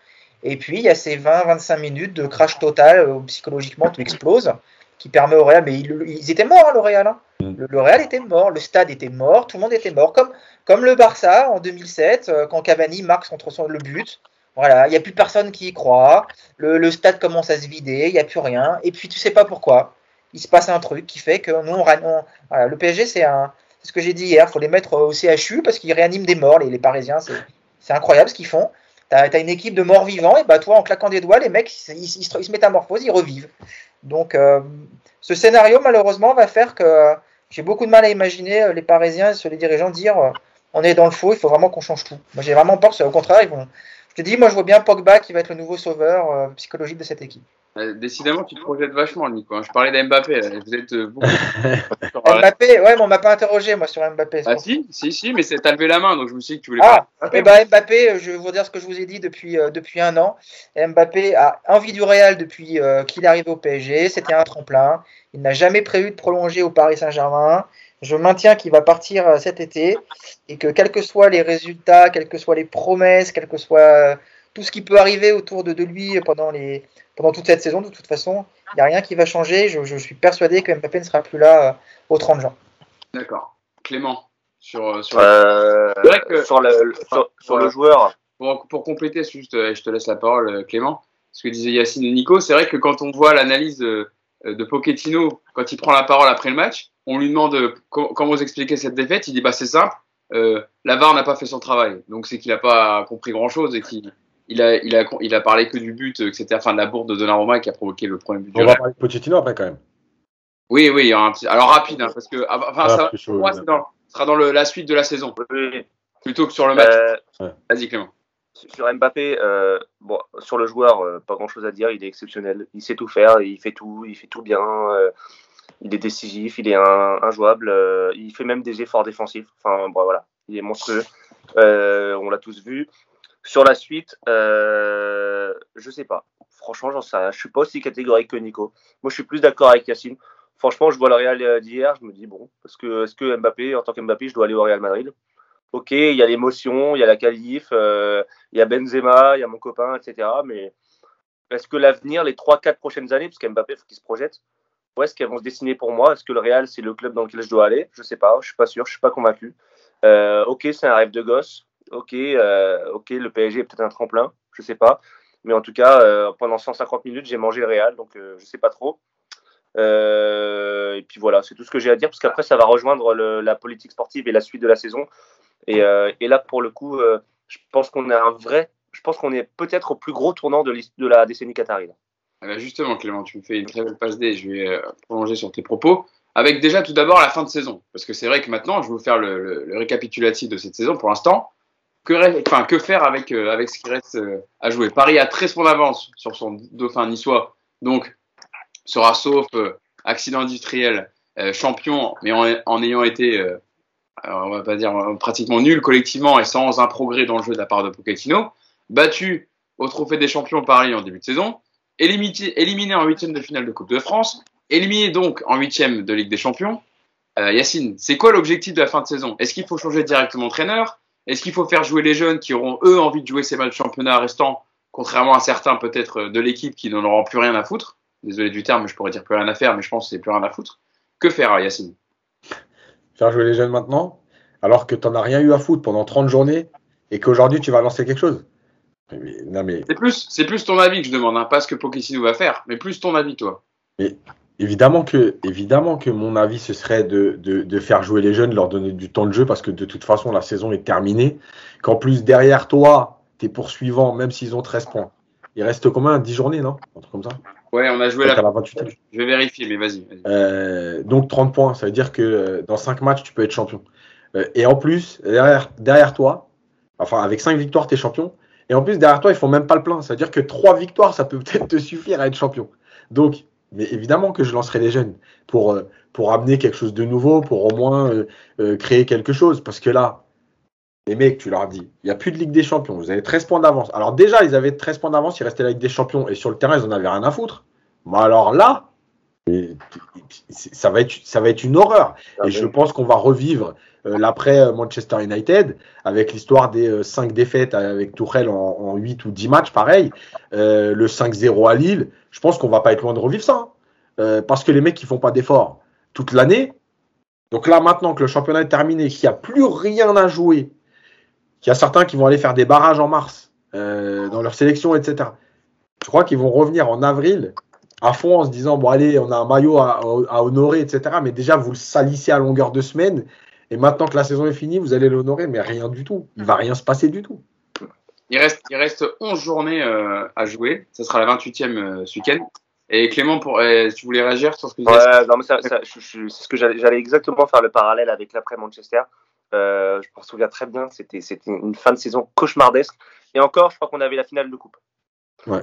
Et puis, il y a ces 20-25 minutes de crash total où psychologiquement tout explose qui permet au Real. Mais ils, étaient morts, hein, le Real. Hein. Mm. Le, Real était mort, le stade était mort, tout le monde était mort. Comme, comme le Barça en 2007, euh, quand Cavani marque son, le but. Voilà, il n'y a plus personne qui y croit. Le, stade commence à se vider, il n'y a plus rien. Et puis tu sais pas pourquoi. Il se passe un truc qui fait que nous, on, voilà, le PSG, c'est un, ce que j'ai dit hier. Il faut les mettre au CHU parce qu'ils réaniment des morts, les, les Parisiens. C'est incroyable ce qu'ils font. Tu as, une équipe de morts vivants, et bah toi, en claquant des doigts, les mecs, ils, se métamorphosent, ils revivent. Donc, euh, ce scénario, malheureusement, va faire que j'ai beaucoup de mal à imaginer euh, les Parisiens, les dirigeants dire euh, on est dans le faux, il faut vraiment qu'on change tout. Moi, j'ai vraiment peur que, au contraire, ils vont, je te dis, moi, je vois bien Pogba qui va être le nouveau sauveur euh, psychologique de cette équipe. Euh, décidément, tu te projettes vachement, Nico. Hein. Je parlais d'Mbappé. Vous êtes euh, beaucoup. Mbappé, ouais, mais on m'a pas interrogé, moi, sur Mbappé. Ah, si, si, si, mais c'est levé la main, donc je me suis dit que tu voulais ah, pas. Eh ben, Mbappé, je vais vous dire ce que je vous ai dit depuis, depuis un an. Mbappé a envie du Real depuis qu'il est arrivé au PSG. C'était un tremplin. Il n'a jamais prévu de prolonger au Paris Saint-Germain je maintiens qu'il va partir euh, cet été et que quels que soient les résultats, quelles que soient les promesses, quel que soit euh, tout ce qui peut arriver autour de, lui pendant, les, pendant toute cette saison, de toute façon, il n'y a rien qui va changer. Je, suis persuadé que Mbappé ne sera plus là euh, au 30 juin. D'accord. Clément, sur, sur, sur, le, sur, le joueur. Pour, pour compléter, juste, je te laisse la parole, Clément. Ce que disaient Yacine et Nico, c'est vrai que quand on voit l'analyse de, de Pochettino, quand il prend la parole après le match, on lui demande euh, comment vous expliquez cette défaite. Il dit bah c'est simple, euh, la VAR n'a pas fait son travail. Donc c'est qu'il n'a pas compris grand chose et qu'il il a, il a, il a parlé que du but, etc. Enfin de la bourde de Donnarumma qui a provoqué le premier but. On va parler de Pochettino après quand même. Oui, oui, il y aura un petit. Alors rapide, hein, parce que ah, enfin, ça, pour moi, dans, sera dans le, la suite de la saison. Plutôt que sur le match. Euh, Vas-y, Clément. Sur Mbappé, bon, sur le joueur, pas grand chose à dire. Il est exceptionnel. Il sait tout faire. Il fait tout. Il fait tout bien il est décisif, il est injouable, euh, il fait même des efforts défensifs. Enfin, bon, voilà, il est monstrueux. Euh, on l'a tous vu. Sur la suite, euh, je sais pas. Franchement, j'en sais rien. Je suis pas aussi catégorique que Nico. Moi, je suis plus d'accord avec Yacine. Franchement, je vois le Real d'hier, je me dis bon, parce que est-ce que Mbappé, en tant qu'Mbappé, je dois aller au Real Madrid? Ok, il y a l'émotion, il y a la qualif, il y a Benzema, il y a mon copain, etc. Mais est-ce que l'avenir, les 3-4 prochaines années, parce qu'Mbappé, faut qu'il se projette, où est-ce qu'elles vont se dessiner pour moi? Est-ce que le Real, c'est le club dans lequel je dois aller? Je sais pas, je suis pas sûr, je suis pas convaincu. Euh, ok, c'est un rêve de gosse. Ok, euh, ok, le PSG est peut-être un tremplin, je sais pas. Mais en tout cas, euh, pendant 150 minutes, j'ai mangé le Real, donc je sais pas trop. et puis voilà, c'est tout ce que j'ai à dire, parce qu'après, ça va rejoindre la politique sportive et la suite de la saison. Et, là, pour le coup, je pense qu'on est un vrai, je pense qu'on est peut-être au plus gros tournant de, la décennie qatari. Eh ben, justement, Clément, tu me fais une très belle passe D. Je vais euh, prolonger sur tes propos. Avec déjà tout d'abord la fin de saison. Parce que c'est vrai que maintenant, je vais vous faire le, récapitulatif de cette saison pour l'instant. Que, faire avec, euh, avec ce qui reste euh, à jouer? Paris a 13 points d'avance sur son dauphin niçois. Donc, sera sauf accident industriel, champion, mais en, ayant été, on va pas dire pratiquement nul collectivement et sans un progrès dans le jeu de la part de Pochettino. Battu au Trophée des Champions Paris en début de saison éliminé, en huitième de finale de Coupe de France, éliminé donc en huitième de Ligue des Champions. Euh, Yacine, c'est quoi l'objectif de la fin de saison? Est-ce qu'il faut changer directement d'entraîneur Est-ce qu'il faut faire jouer les jeunes qui auront eux envie de jouer ces matchs de championnat restants, contrairement à certains peut-être de l'équipe qui n'en auront plus rien à foutre? Désolé du terme, je pourrais dire plus rien à faire, mais je pense que c'est plus rien à foutre. Que faire, Yacine? Faire jouer les jeunes maintenant, alors que tu n'en as rien eu à foutre pendant 30 journées et qu'aujourd'hui tu vas lancer quelque chose c'est plus, c'est plus ton avis que je demande, hein, pas ce que Pochettino va faire, mais plus ton avis, toi. Mais évidemment que, évidemment que mon avis, ce serait de, de, faire jouer les jeunes, leur donner du temps de jeu, parce que de toute façon, la saison est terminée. Qu'en plus, derrière toi, tes poursuivants, même s'ils ont 13 points, il reste combien 10 journées, non? Un truc comme ça Ouais, on a joué la... 28 Je vais vérifier, mais vas-y. Euh, donc 30 points, ça veut dire que euh, dans 5 matchs, tu peux être champion. Euh, et en plus, derrière, derrière toi, enfin avec 5 victoires, tu es champion. Et en plus, derrière toi, ils font même pas le plein. C'est-à-dire que trois victoires, ça peut peut-être te suffire à être champion. Donc, mais évidemment que je lancerai les jeunes pour, euh, pour amener quelque chose de nouveau, pour au moins euh, euh, créer quelque chose. Parce que là, les mecs, tu leur as dit, il n'y a plus de Ligue des Champions, vous avez 13 points d'avance. Alors déjà, ils avaient 13 points d'avance, ils restaient la Ligue des Champions et sur le terrain, ils n'en avaient rien à foutre. Mais alors là, ça va, être, ça va être une horreur. Et je pense qu'on va revivre l'après euh, Manchester United, avec l'histoire des 5 euh, défaites avec Tourelle en, 8 ou 10 matchs, pareil, le 5-0 à Lille, je pense qu'on va pas être loin de revivre ça. Hein. parce que les mecs qui font pas d'efforts toute l'année. Donc là, maintenant que le championnat est terminé, qu'il n'y a plus rien à jouer, qu'il y a certains qui vont aller faire des barrages en mars dans leur sélection, etc. Je crois qu'ils vont revenir en avril à fond en se disant bon allez on a un maillot à, à, honorer etc mais déjà vous le salissez à longueur de semaine et maintenant que la saison est finie, vous allez l'honorer, mais rien du tout. Il va rien se passer du tout. Il reste, il reste 11 journées euh, à jouer. Ce sera la 28e euh, ce week-end. Et Clément, pour, euh, tu voulais réagir sur ce que tu ouais, non, mais ça, c'est ce que j'allais exactement faire le parallèle avec l'après Manchester. je me souviens très bien, c'était une fin de saison cauchemardesque. Et encore, je crois qu'on avait la finale de coupe. Ouais.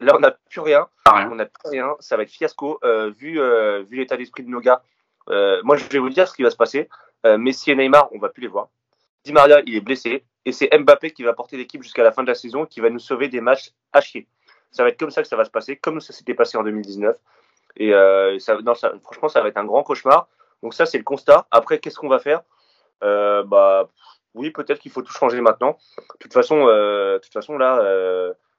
là, on n'a plus rien. On n'a plus rien. Ça va être fiasco. vu vu l'état d'esprit de nos gars, moi, je vais vous dire ce qui va se passer. Euh, Messi et Neymar, on va plus les voir. Di Maria, il est blessé. Et c'est Mbappé qui va porter l'équipe jusqu'à la fin de la saison, qui va nous sauver des matchs à chier. Ça va être comme ça que ça va se passer, comme ça s'était passé en 2019. Et euh, ça, franchement, ça va être un grand cauchemar. Donc ça, c'est le constat. Après, qu'est-ce qu'on va faire? Euh, Bah, oui, peut-être qu'il faut tout changer maintenant. De toute façon, de toute façon, là,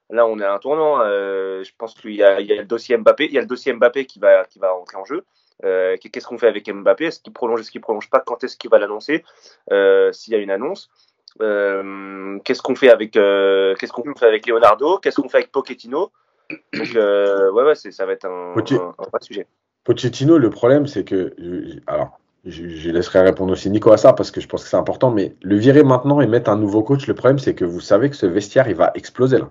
là, on est à un tournant. je pense qu'il y, a, le dossier Mbappé. Il y a le dossier Mbappé qui va, qui va entrer en jeu. Euh, qu'est-ce qu'on fait avec Mbappé? Est-ce qu'il prolonge Est-ce qu'il prolonge pas? Quand est-ce qu'il va l'annoncer? Euh, S'il y a une annonce euh, Qu'est-ce qu'on fait avec Qu'est-ce qu'on fait avec Leonardo? Qu'est-ce qu'on fait avec Pochettino? Donc ouais, ouais, ça va être un, vrai sujet. Pochettino, le problème, c'est que alors. Je, laisserai répondre aussi Nico à ça parce que je pense que c'est important, mais le virer maintenant et mettre un nouveau coach, le problème c'est que vous savez que ce vestiaire il va exploser là.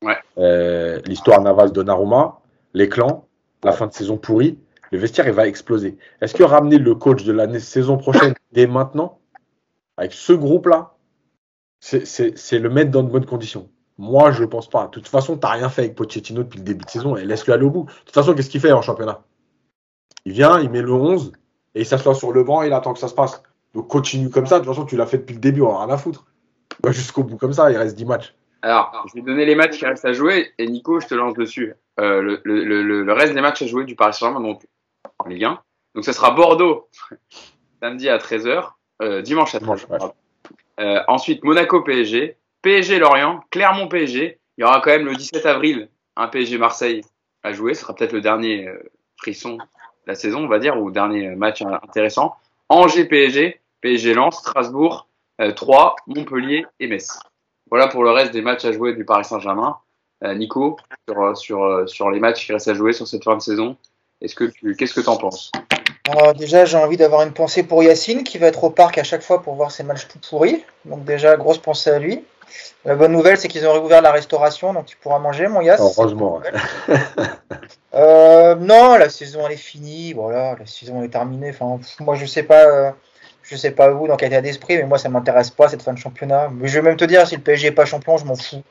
Ouais. L'histoire Navas Donnarumma, les clans, la fin de saison pourrie, le vestiaire il va exploser. Est-ce que ramener le coach de la saison prochaine dès maintenant, avec ce groupe-là, c'est le mettre dans de bonnes conditions Moi, je ne pense pas. De toute façon, tu n'as rien fait avec Pochettino depuis le début de saison et laisse-le aller au bout. De toute façon, qu'est-ce qu'il fait en championnat? Il vient, il met le 11 et il s'assoit sur le banc et il attend que ça se passe. Donc continue comme ça. De toute façon, tu l'as fait depuis le début, on a rien à foutre. Jusqu'au bout comme ça, il reste 10 matchs. Alors, je vais donner les matchs qui restent à jouer et Nico, je te lance dessus. Euh, le, le, reste des matchs à jouer du Paris Saint-Germain, donc en Ligue 1. Donc ce sera Bordeaux samedi à 13h, euh, dimanche à 13h. Euh, ensuite Monaco PSG, PSG Lorient, Clermont PSG. Il y aura quand même le 17 avril un PSG Marseille à jouer. Ce sera peut-être le dernier euh, frisson la saison, on va dire, ou dernier match intéressant. Angers PSG, PSG Lens, Strasbourg, 3, Montpellier et Metz. Voilà pour le reste des matchs à jouer du Paris Saint-Germain. Nico, sur, sur, sur les matchs qui restent à jouer sur cette fin de saison, est-ce que tu, qu'est-ce que tu en penses déjà, j'ai envie d'avoir une pensée pour Yacine qui va être au parc à chaque fois pour voir ses matchs tout pourris. Donc déjà, grosse pensée à lui. La bonne nouvelle, c'est qu'ils ont réouvert la restauration, donc tu pourras manger, mon Yass. Heureusement. euh, non, la saison elle est finie. Voilà, la saison est terminée. Enfin, moi, je sais pas. Euh, je sais pas vous dans quel état d'esprit, mais moi ça m'intéresse pas cette fin de championnat. Mais je vais même te dire, si le PSG est pas champion, je m'en fous.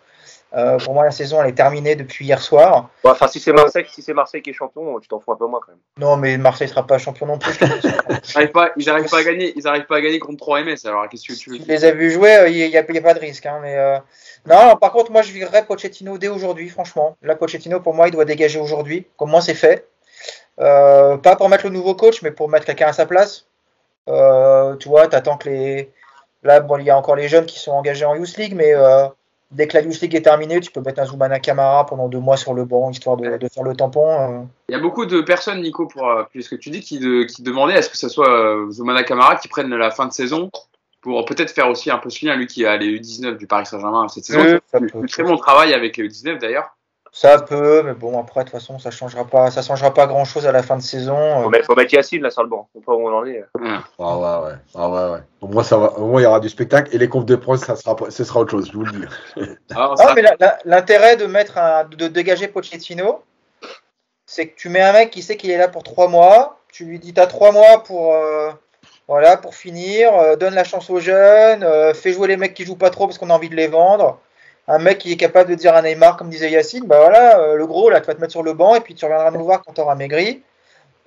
Euh, pour moi, la saison, elle est terminée depuis hier soir. enfin, si c'est Marseille, si c'est Marseille qui est champion, tu t'en fous un peu moins quand même. Non, mais Marseille sera pas champion non plus. ils n'arrivent pas, à gagner. Ils arrivent pas à gagner contre 3 MS. Alors, qu'est-ce que tu veux Tu les as vus jouer, il n'y a, pas de risque. Hein, mais euh... non, par contre, moi, je vivrais Pochettino dès aujourd'hui, franchement. Là, Pochettino, pour moi, il doit dégager aujourd'hui. Comment c'est fait euh, Pas pour mettre le nouveau coach, mais pour mettre quelqu'un à sa place. Euh, tu vois, t'attends que les. Là, bon, il y a encore les jeunes qui sont engagés en Youth League, mais euh, dès que la Youth League est terminée, tu peux mettre un Zoumana Camara pendant deux mois sur le banc, histoire de, faire le tampon. Euh. Il y a beaucoup de personnes, Nico, pour euh, puisque tu dis, qui, qui demandaient à ce que ce soit euh, Zoumana Camara qui prenne la fin de saison pour peut-être faire aussi un peu ce lien, lui qui a les U19 du Paris Saint-Germain cette saison. Oui, très bon travail avec les U19 d'ailleurs. Ça peut, mais bon, après, de toute façon, ça changera pas, ça changera pas grand chose à la fin de saison. Faut, mettre, faut mettre Yacine là sur le banc. Faut pas où on en est. Ah ouais, ouais. Ah ouais, ouais. Au moins, ça va, au moins, il y aura du spectacle et les confs de presse, ça sera, ce sera autre chose, je vous le dis. ah, mais l'intérêt de mettre un, de dégager Pochettino, c'est que tu mets un mec qui sait qu'il est là pour trois mois, tu lui dis, t'as trois mois pour, euh, voilà, pour finir, euh, donne la chance aux jeunes, euh, fais jouer les mecs qui jouent pas trop parce qu'on a envie de les vendre un mec qui est capable de dire à Neymar, comme disait Yacine, bah voilà, euh, le gros, là, tu vas te mettre sur le banc et puis tu reviendras nous voir quand tu auras maigri.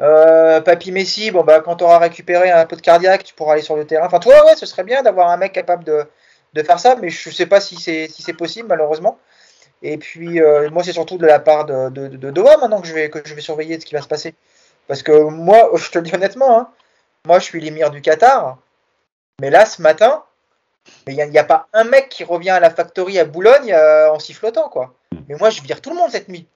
Euh, Papy Messi, bon, bah, quand tu auras récupéré un peu de cardiaque, tu pourras aller sur le terrain. Enfin, toi, ouais, ce serait bien d'avoir un mec capable de, faire ça, mais je sais pas si c'est si possible, malheureusement. Et puis, euh, moi, c'est surtout de la part de, de, de, Doha maintenant que je, vais, que je vais surveiller ce qui va se passer. Parce que moi, je te le dis honnêtement, hein, moi, je suis l'émir du Qatar. Mais là, ce matin, mais il n'y a, pas un mec qui revient à la factory à Boulogne euh, en sifflotant, quoi. Mais moi, je vire tout le monde cette nuit.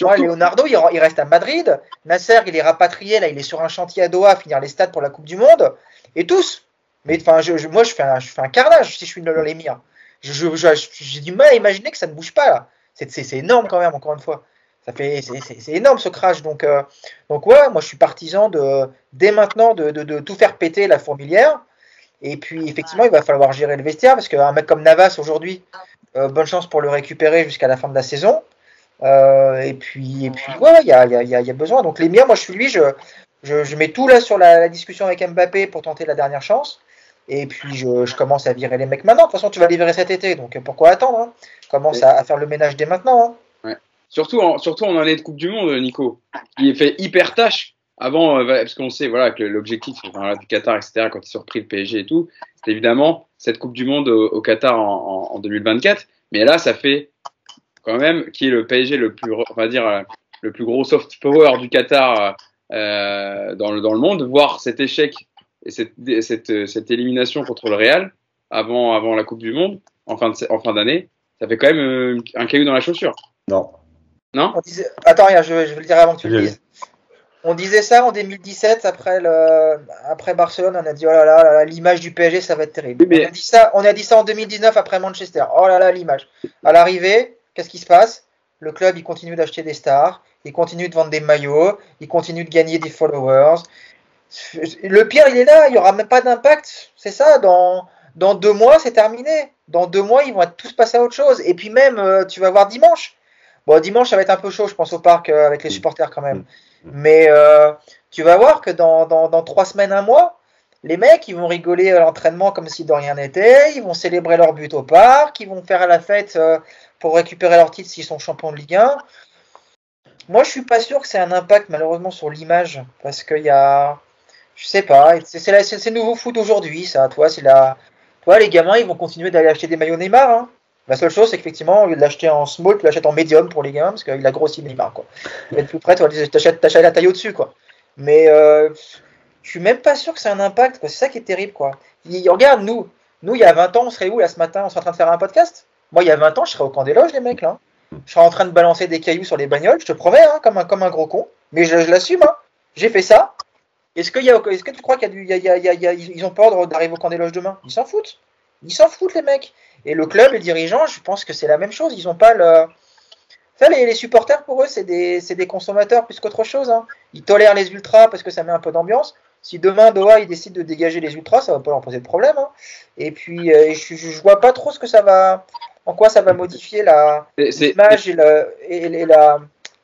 Moi, Leonardo, il, reste à Madrid. Nasser, il est rapatrié, là, il est sur un chantier à Doha à finir les stades pour la Coupe du Monde. Et tous. Mais enfin, je, moi, je fais, un, je fais un carnage si je suis dans l'émir. J'ai du mal à imaginer que ça ne bouge pas, là. C'est énorme quand même, encore une fois. Ça fait, c'est énorme ce crash. Donc, euh, donc ouais, moi, je suis partisan de, dès maintenant de, de, de tout faire péter la fourmilière. Et puis, effectivement, il va falloir gérer le vestiaire parce qu'un mec comme Navas aujourd'hui, euh, bonne chance pour le récupérer jusqu'à la fin de la saison. Euh, et puis, et puis ouais, il y a, y, a, y a, besoin. Donc, les miens, moi, je suis lui, je, je, je mets tout là sur la, discussion avec Mbappé pour tenter la dernière chance. Et puis, je, je, commence à virer les mecs maintenant. De toute façon, tu vas les virer cet été, donc pourquoi attendre hein? Commence à, faire le ménage dès maintenant. Hein ouais. Surtout, en, surtout en année de Coupe du Monde, Nico. Il fait hyper tâche avant, euh, parce qu'on sait voilà, que l'objectif du Qatar, etc., quand ils sont repris le PSG et tout, c'est évidemment cette Coupe du Monde au, Qatar en, en, 2024. Mais là, ça fait quand même qui est le PSG le plus, on va dire, le plus gros soft power du Qatar euh, dans, le, dans le monde, voir cet échec et cette, cette, cette élimination contre le Real avant, avant la Coupe du Monde en fin, en fin d'année, ça fait quand même euh, un caillou dans la chaussure. Non. Non? Attends, je, je vais le dire avant que tu le dises. On disait ça en 2017 après le après Barcelone, on a dit oh là là, l'image du PSG ça va être terrible. On a dit ça, on a dit ça en 2019 après Manchester. Oh là là l'image. À l'arrivée, qu'est-ce qui se passe? Le club il continue d'acheter des stars, il continue de vendre des maillots, il continue de gagner des followers. Le pire il est là, il y aura même pas d'impact. C'est ça dans dans deux mois c'est terminé. Dans deux mois ils vont être tous passés à autre chose. Et puis même euh, tu vas voir dimanche. Bon dimanche ça va être un peu chaud je pense au parc euh, avec les supporters quand même. Mais euh, tu vas voir que dans, dans, trois semaines, un mois, les mecs, ils vont rigoler à l'entraînement comme si de rien n'était, ils vont célébrer leur but au parc, ils vont faire la fête euh, pour récupérer leur titre s'ils sont champions de Ligue 1. Moi, je suis pas sûr que c'est un impact malheureusement sur l'image, parce qu'il y a, je sais pas, c'est le nouveau foot aujourd'hui, ça. Toi, c'est la, toi, les gamins, ils vont continuer d'aller acheter des maillots Neymar. Hein. La seule chose, c'est qu'effectivement, au lieu de l'acheter en small, tu l'achètes en medium pour les gamins, parce qu'il a grossi Neymar, quoi. être plus près, tu achètes, la taille au-dessus, quoi. Mais euh, je suis même pas sûr que c'est un impact. C'est ça qui est terrible, quoi. regarde, nous, nous, il y a 20 ans, on serait où, là, ce matin On serait en train de faire un podcast? Moi, il y a 20 ans, je serais au camp des loges, les mecs, là. Je serais en train de balancer des cailloux sur les bagnoles, je te promets, hein, comme, un, comme un gros con. Mais je, l'assume, hein. j'ai fait ça. Est-ce que, est que tu crois qu'il y a du, ils ont peur d'arriver au camp des loges demain? Ils s'en foutent. Ils s'en foutent, les mecs. Et le club, les dirigeants, je pense que c'est la même chose. Ils n'ont pas le. Enfin, les, supporters, pour eux, c'est des, des, consommateurs plus qu'autre chose. Hein. Ils tolèrent les ultras parce que ça met un peu d'ambiance. Si demain Doha il décide de dégager les ultras, ça va pas leur poser de problème. Hein. Et puis, euh, je, je, vois pas trop ce que ça va, en quoi ça va modifier la l'image et, et, la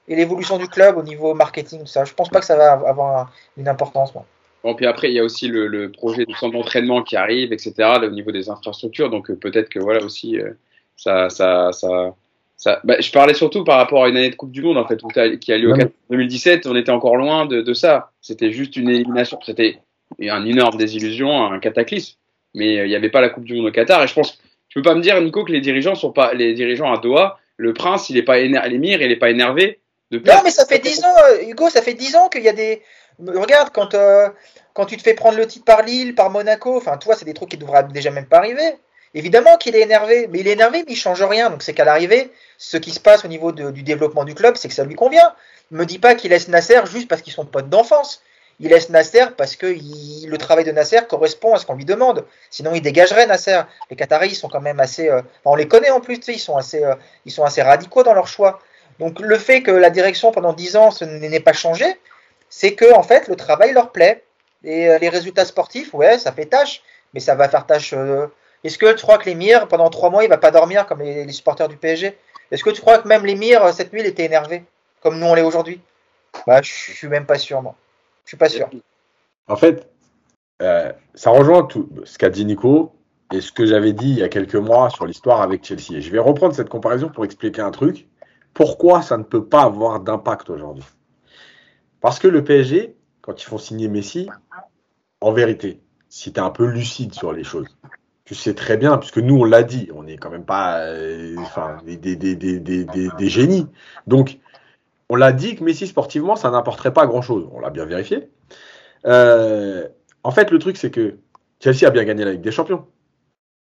et l'évolution du club au niveau marketing. Ça. Je pense pas que ça va avoir une importance. Moi. Bon, puis après, il y a aussi le, projet du centre d'entraînement qui arrive, etc., au niveau des infrastructures. Donc, euh, peut-être que voilà aussi, euh, ça, ça, ça, ça bah, je parlais surtout par rapport à une année de Coupe du Monde, en fait, qui a lieu en 2017. On était encore loin de, de ça. C'était juste une élimination. C'était une énorme désillusion, un cataclysme. Mais euh, il n'y avait pas la Coupe du Monde au Qatar. Et je pense, tu peux pas me dire, Nico, que les dirigeants sont pas, les dirigeants à Doha, le prince, il est pas énervé, l'émir, il est pas énervé. De non, mais ça fait 10 ans, Hugo, ça fait 10 ans qu'il y a des, Regarde, quand, euh, quand tu te fais prendre le titre par Lille, par Monaco, enfin, toi, c'est des trucs qui devraient déjà même pas arriver. Évidemment qu'il est énervé, mais il est énervé, mais il change rien. Donc c'est qu'à l'arrivée, ce qui se passe au niveau du développement du club, c'est que ça lui convient. Me dis pas qu'il laisse Nasser juste parce qu'ils sont potes d'enfance. Il laisse Nasser parce que le travail de Nasser correspond à ce qu'on lui demande. Sinon, il dégagerait Nasser. Les Qataris, ils sont quand même assez. Euh, on les connaît en plus, ils sont assez, euh, ils sont assez radicaux dans leur choix. Donc le fait que la direction pendant 10 ans n'ait pas changé, c'est que en fait le travail leur plaît et euh, les résultats sportifs, ouais, ça fait tâche, mais ça va faire tâche. Euh, est-ce que tu crois que l'émir pendant trois mois il va pas dormir comme les, supporters du PSG Est-ce que tu crois que même l'émir euh, cette nuit il était énervé comme nous on l'est aujourd'hui? Bah je suis même pas sûr moi. Je suis pas sûr. En fait, ça rejoint tout ce qu'a dit Nico et ce que j'avais dit il y a quelques mois sur l'histoire avec Chelsea. Et je vais reprendre cette comparaison pour expliquer un truc. Pourquoi ça ne peut pas avoir d'impact aujourd'hui? Parce que le PSG, quand ils font signer Messi, en vérité, si tu es un peu lucide sur les choses, tu sais très bien, puisque nous, on l'a dit, on n'est quand même pas euh, des, génies. Donc, on l'a dit que Messi, sportivement, ça n'apporterait pas grand-chose. On l'a bien vérifié. Euh, en fait, le truc, c'est que Chelsea a bien gagné la Ligue des Champions.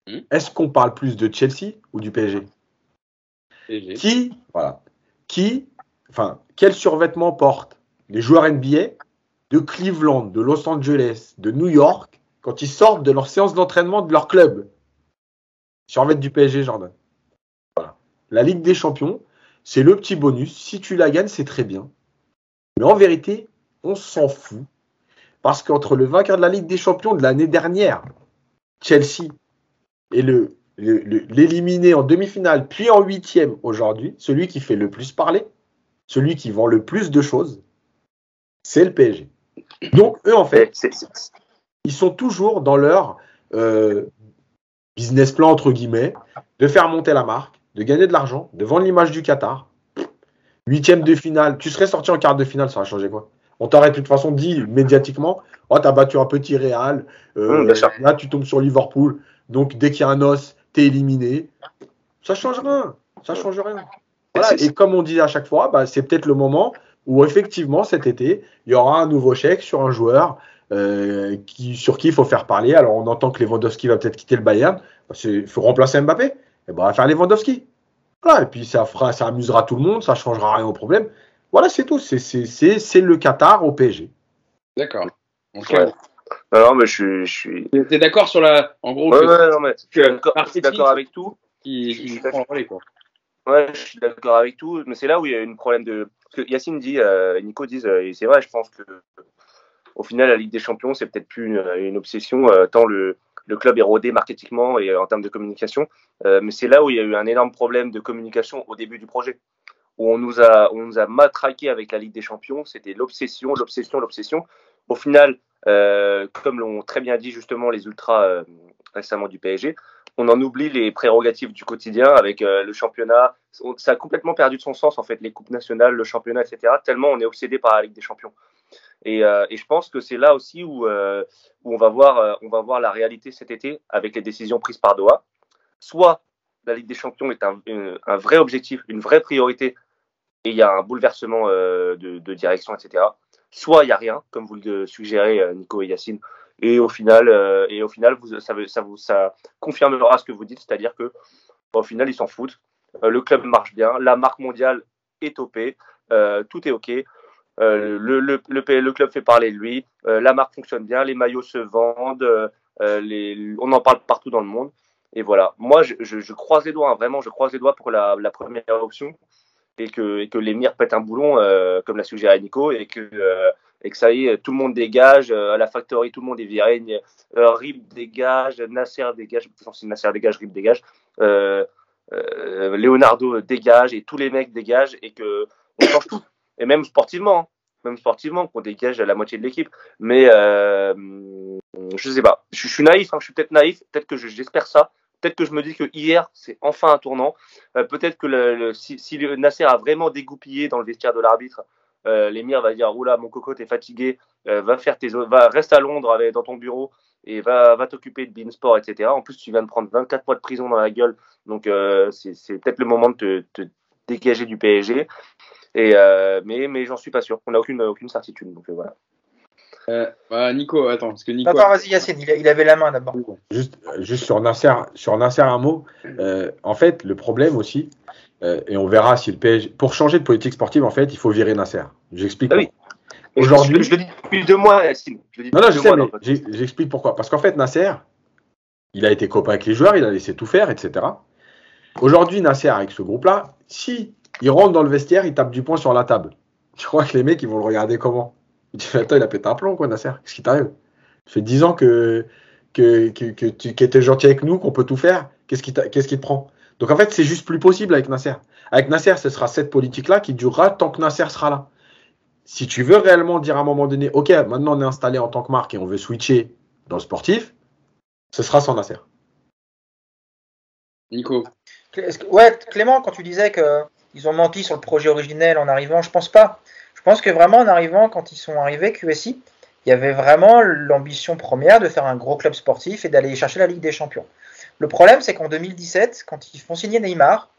Hmm. Est-ce qu'on parle plus de Chelsea ou du PSG, PSG. Qui, voilà, qui, enfin, quel survêtement porte? Les joueurs NBA de Cleveland, de Los Angeles, de New York, quand ils sortent de leur séance d'entraînement de leur club. Survêtent du PSG, Jordan. La Ligue des Champions, c'est le petit bonus. Si tu la gagnes, c'est très bien. Mais en vérité, on s'en fout. Parce qu'entre le vainqueur de la Ligue des Champions de l'année dernière, Chelsea, et le, l'éliminer en demi-finale, puis en huitième aujourd'hui, celui qui fait le plus parler, celui qui vend le plus de choses, c'est le PSG. Donc, eux, en fait, ils sont toujours dans leur euh, business plan, entre guillemets, de faire monter la marque, de gagner de l'argent, de vendre l'image du Qatar. Huitième de finale, tu serais sorti en quart de finale, ça aurait changé quoi? On t'aurait de toute façon dit médiatiquement, oh, t'as battu un petit Real, euh, mmh, là tu tombes sur Liverpool, donc dès qu'il y a un os, t'es éliminé. Ça change rien, ça change rien. Et comme on dit à chaque fois, bah, c'est peut-être le moment où effectivement cet été, il y aura un nouveau chèque sur un joueur euh, qui, sur qui il faut faire parler. Alors on entend que Lewandowski va peut-être quitter le Bayern. Il faut remplacer Mbappé. Et eh ben, on va faire Lewandowski. Voilà, et puis ça, fera, ça amusera tout le monde, ça ne changera rien au problème. Voilà, c'est tout. C'est le Qatar au PSG. D'accord. Non, mais je suis. Je suis... d'accord sur la. En gros, ouais, non, mais je suis d'accord avec tout. Qui, qui prend quoi. Ouais, je suis d'accord avec tout, mais c'est là où il y a un problème de. Parce que Yacine dit, euh, Nico dit, euh, et c'est vrai, je pense que au final, la Ligue des Champions, c'est peut-être plus une, obsession, euh, tant le, club est rodé marketingement et en termes de communication. mais c'est là où il y a eu un énorme problème de communication au début du projet, où on nous a, on nous a matraqué avec la Ligue des Champions. C'était l'obsession, l'obsession, l'obsession. Au final, comme l'ont très bien dit justement les ultras récemment du PSG, on en oublie les prérogatives du quotidien avec euh, le championnat. Ça a complètement perdu de son sens, en fait, les coupes nationales, le championnat, etc. Tellement on est obsédé par la Ligue des Champions. Et, euh, je pense que c'est là aussi où, euh, on, va voir, la réalité cet été avec les décisions prises par Doha. Soit la Ligue des Champions est un, un vrai objectif, une vraie priorité, et il y a un bouleversement de, de, direction, etc. Soit il n'y a rien, comme vous le suggérez, Nico et Yacine, et au final, euh, et au final ça, vous, confirmera ce que vous dites, c'est-à-dire que au final, ils s'en foutent. Euh, le club marche bien, la marque mondiale est topée, euh, tout est OK. le, club fait parler de lui, la marque fonctionne bien, les maillots se vendent, les, on en parle partout dans le monde. Et voilà, moi je, je, croise les doigts, hein, vraiment, je croise les doigts pour la, première option et que, et que pète un boulon, comme l'a suggéré Nico, et que, et que ça y est, tout le monde dégage, à la factory, tout le monde est viré, Rib dégage, Nasser dégage, si Nasser dégage, Rib dégage, Leonardo dégage, et tous les mecs dégagent, et que on change tout. Et même sportivement, hein, même sportivement, qu'on dégage la moitié de l'équipe. Mais euh, je sais pas, je, suis naïf, hein, je suis peut-être naïf, peut-être que j'espère ça. Peut-être que je me dis que hier, c'est enfin un tournant. Euh, peut-être que si, Nasser a vraiment dégoupillé dans le vestiaire de l'arbitre, euh, l'émir va dire oula mon coco t'es fatigué euh, va faire tes va reste à Londres avec, dans ton bureau et va va t'occuper de Beansport etc en plus tu viens de prendre 24 mois de prison dans la gueule donc euh, c'est peut-être le moment de te, te, dégager du PSG et euh, mais mais j'en suis pas sûr on n'a aucune aucune certitude donc voilà euh, Nico, attends, parce que Nico. Attends, vas-y Yacine, il, avait la main d'abord. Juste, juste sur Nasser, sur Nasser un mot. Euh, en fait, le problème aussi, euh, et on verra si le PSG, pour changer de politique sportive, en fait, il faut virer Nasser. J'explique. Ah oui. Aujourd'hui, je, le dis depuis deux mois, Yacine. non, non, je sais, mais j'explique pourquoi. Parce qu'en fait, Nasser, il a été copain avec les joueurs, il a laissé tout faire, etc. Aujourd'hui, Nasser, avec ce groupe-là, si il rentre dans le vestiaire, il tape du poing sur la table. Tu crois que les mecs, ils vont le regarder comment? Il dit, attends, il a pété un plomb, quoi, Nasser. Qu'est-ce qui t'arrive? Ça fait 10 ans que, que, que, que tu étais gentil avec nous, qu'on peut tout faire. Qu'est-ce qui, qu'est-ce qui te prend? Donc en fait, c'est juste plus possible avec Nasser. Avec Nasser, ce sera cette politique-là qui durera tant que Nasser sera là. Si tu veux réellement dire à un moment donné, OK, maintenant on est installé en tant que marque et on veut switcher dans le sportif, ce sera sans Nasser. Nico. Ouais, Clément, quand tu disais qu'ils ont menti sur le projet originel en arrivant, je pense pas. Je pense que vraiment en arrivant, quand ils sont arrivés, QSI, il y avait vraiment l'ambition première de faire un gros club sportif et d'aller chercher la Ligue des Champions. Le problème, c'est qu'en 2017, quand ils font signer Neymar,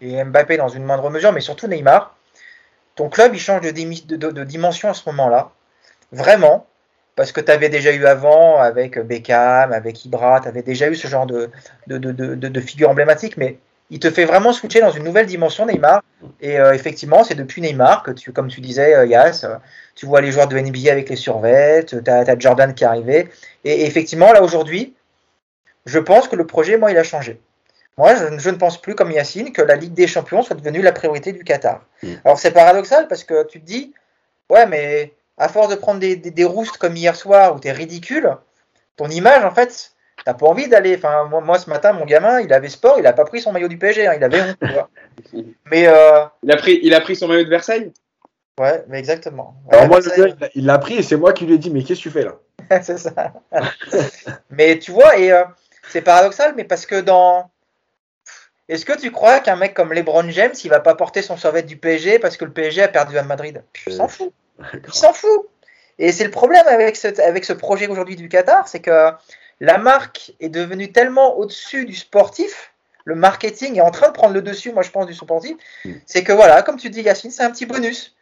et Mbappé dans une moindre mesure, mais surtout Neymar, ton club, il change de, dimension à ce moment-là. Vraiment. Parce que tu avais déjà eu avant, avec Beckham, avec Ibra, tu avais déjà eu ce genre de, figure emblématique, mais il te fait vraiment switcher dans une nouvelle dimension, Neymar. Et euh, effectivement, c'est depuis Neymar que, comme tu disais, euh, Yas, euh, tu vois les joueurs de NBA avec les survettes, tu as, Jordan qui est arrivé. Et, effectivement, là, aujourd'hui, je pense que le projet, moi, il a changé. Moi, je, ne pense plus, comme Yacine, que la Ligue des Champions soit devenue la priorité du Qatar. Mm. Alors, c'est paradoxal parce que tu te dis, ouais, mais à force de prendre des, des, des roustes comme hier soir où tu es ridicule, ton image, en fait, T'as pas envie d'aller. Enfin, moi, ce matin, mon gamin, il avait sport, il a pas pris son maillot du PSG, hein, il avait honte. mais euh, il a pris, il a pris son maillot de Versailles? Ouais, mais exactement. Alors moi, le gars, il l'a pris et c'est moi qui lui ai dit, mais qu'est-ce que tu fais là? C'est ça. mais tu vois, et euh, c'est paradoxal, mais parce que dans. Est-ce que tu crois qu'un mec comme LeBron James, il va pas porter son survêt du PSG parce que le PSG a perdu à Madrid? Il s'en fout. Il s'en fout. Et c'est le problème avec ce, avec ce projet aujourd'hui du Qatar, c'est que la marque est devenue tellement au-dessus du sportif, le marketing est en train de prendre le dessus, moi je pense, du sportif, mm. c'est que voilà, comme tu dis Yacine, c'est un petit bonus.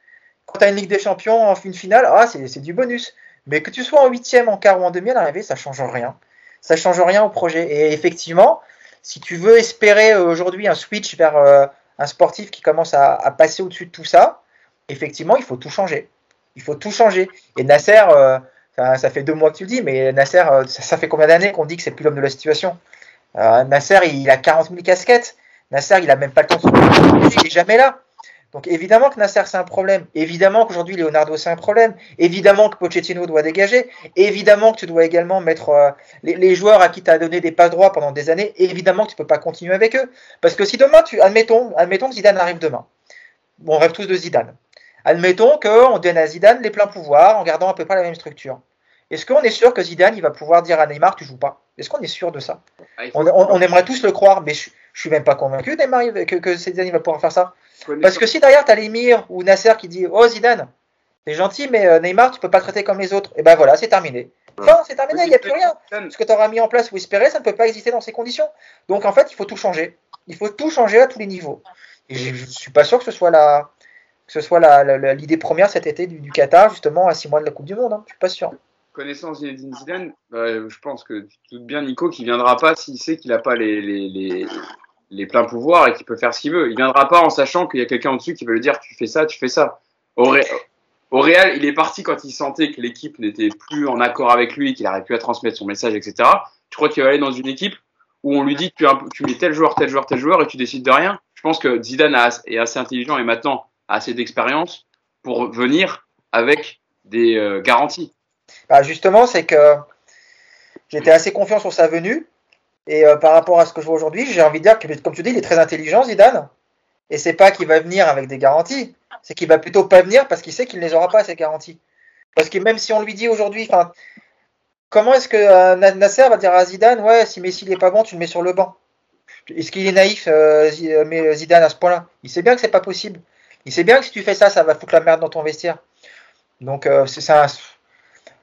Quand tu as une Ligue des Champions en une finale, ah, c'est du bonus. Mais que tu sois en huitième, en quart ou en demi à l'arrivée, ça change rien. Ça change rien au projet. Et effectivement, si tu veux espérer aujourd'hui un switch vers euh, un sportif qui commence à, passer au-dessus de tout ça, effectivement, il faut tout changer. Il faut tout changer. Et Nasser, euh, ça, fait deux mois que tu le dis, mais Nasser, euh, ça, fait combien d'années qu'on dit que c'est plus l'homme de la situation? Euh, Nasser, il a 40 000 casquettes. Nasser, il a même pas le temps de se il est jamais là. Donc évidemment que Nasser c'est un problème, évidemment qu'aujourd'hui Leonardo c'est un problème, évidemment que Pochettino doit dégager, évidemment que tu dois également mettre euh, les, joueurs à qui tu as donné des pas droits pendant des années, évidemment que tu peux pas continuer avec eux. Parce que si demain, tu, admettons, admettons que Zidane arrive demain, bon, on rêve tous de Zidane, admettons qu'on donne à Zidane les pleins pouvoirs en gardant à peu près la même structure. Est-ce qu'on est sûr que Zidane il va pouvoir dire à Neymar tu joues pas? Est-ce qu'on est sûr de ça? Ah, on, aimerait tous le croire, mais je, je suis même pas convaincu Neymar que, que Zidane va pouvoir faire ça. Parce que si derrière tu as l'émir ou Nasser qui dit oh Zidane, c'est gentil mais euh, Neymar tu peux pas traiter comme les autres, et ben voilà c'est terminé. Enfin, c'est terminé, il n'y a plus rien. Ce que tu auras mis en place ou espéré, ça ne peut pas exister dans ces conditions. Donc en fait, il faut tout changer. Il faut tout changer à tous les niveaux. Et je ne suis pas sûr que ce soit la, que ce soit l'idée première cet été du, Qatar, justement, à six mois de la Coupe du Monde. Hein. Je suis pas sûr connaissance Zinedine Zidane, bah, je pense que tu doutes bien Nico qui viendra pas s'il sait qu'il n'a pas les, les, les, pleins pouvoirs et qu'il peut faire ce qu'il veut. Il viendra pas en sachant qu'il y a quelqu'un au-dessus qui veut lui dire tu fais ça, tu fais ça. Au Real, il est parti quand il sentait que l'équipe n'était plus en accord avec lui, qu'il n'arrivait plus à transmettre son message, etc. Tu crois qu'il va aller dans une équipe où on lui dit tu, tu mets tel joueur, tel joueur, tel joueur et tu décides de rien? Je pense que Zidane est assez intelligent et maintenant a assez d'expérience pour venir avec des euh, garanties. Bah justement, c'est que j'étais assez confiant sur sa venue. Et euh, par rapport à ce que je vois aujourd'hui, j'ai envie de dire que, comme tu dis, il est très intelligent, Zidane. Et c'est pas qu'il va venir avec des garanties, c'est qu'il va plutôt pas venir parce qu'il sait qu'il ne les aura pas, ces garanties. Parce que même si on lui dit aujourd'hui, comment est-ce que euh, Nasser va dire à Zidane, ouais, si Messi n'est pas bon, tu le mets sur le banc Est-ce qu'il est naïf, Zidane, à ce point-là? Il sait bien que c'est pas possible. Il sait bien que si tu fais ça, ça va foutre la merde dans ton vestiaire. Donc, euh, c'est ça.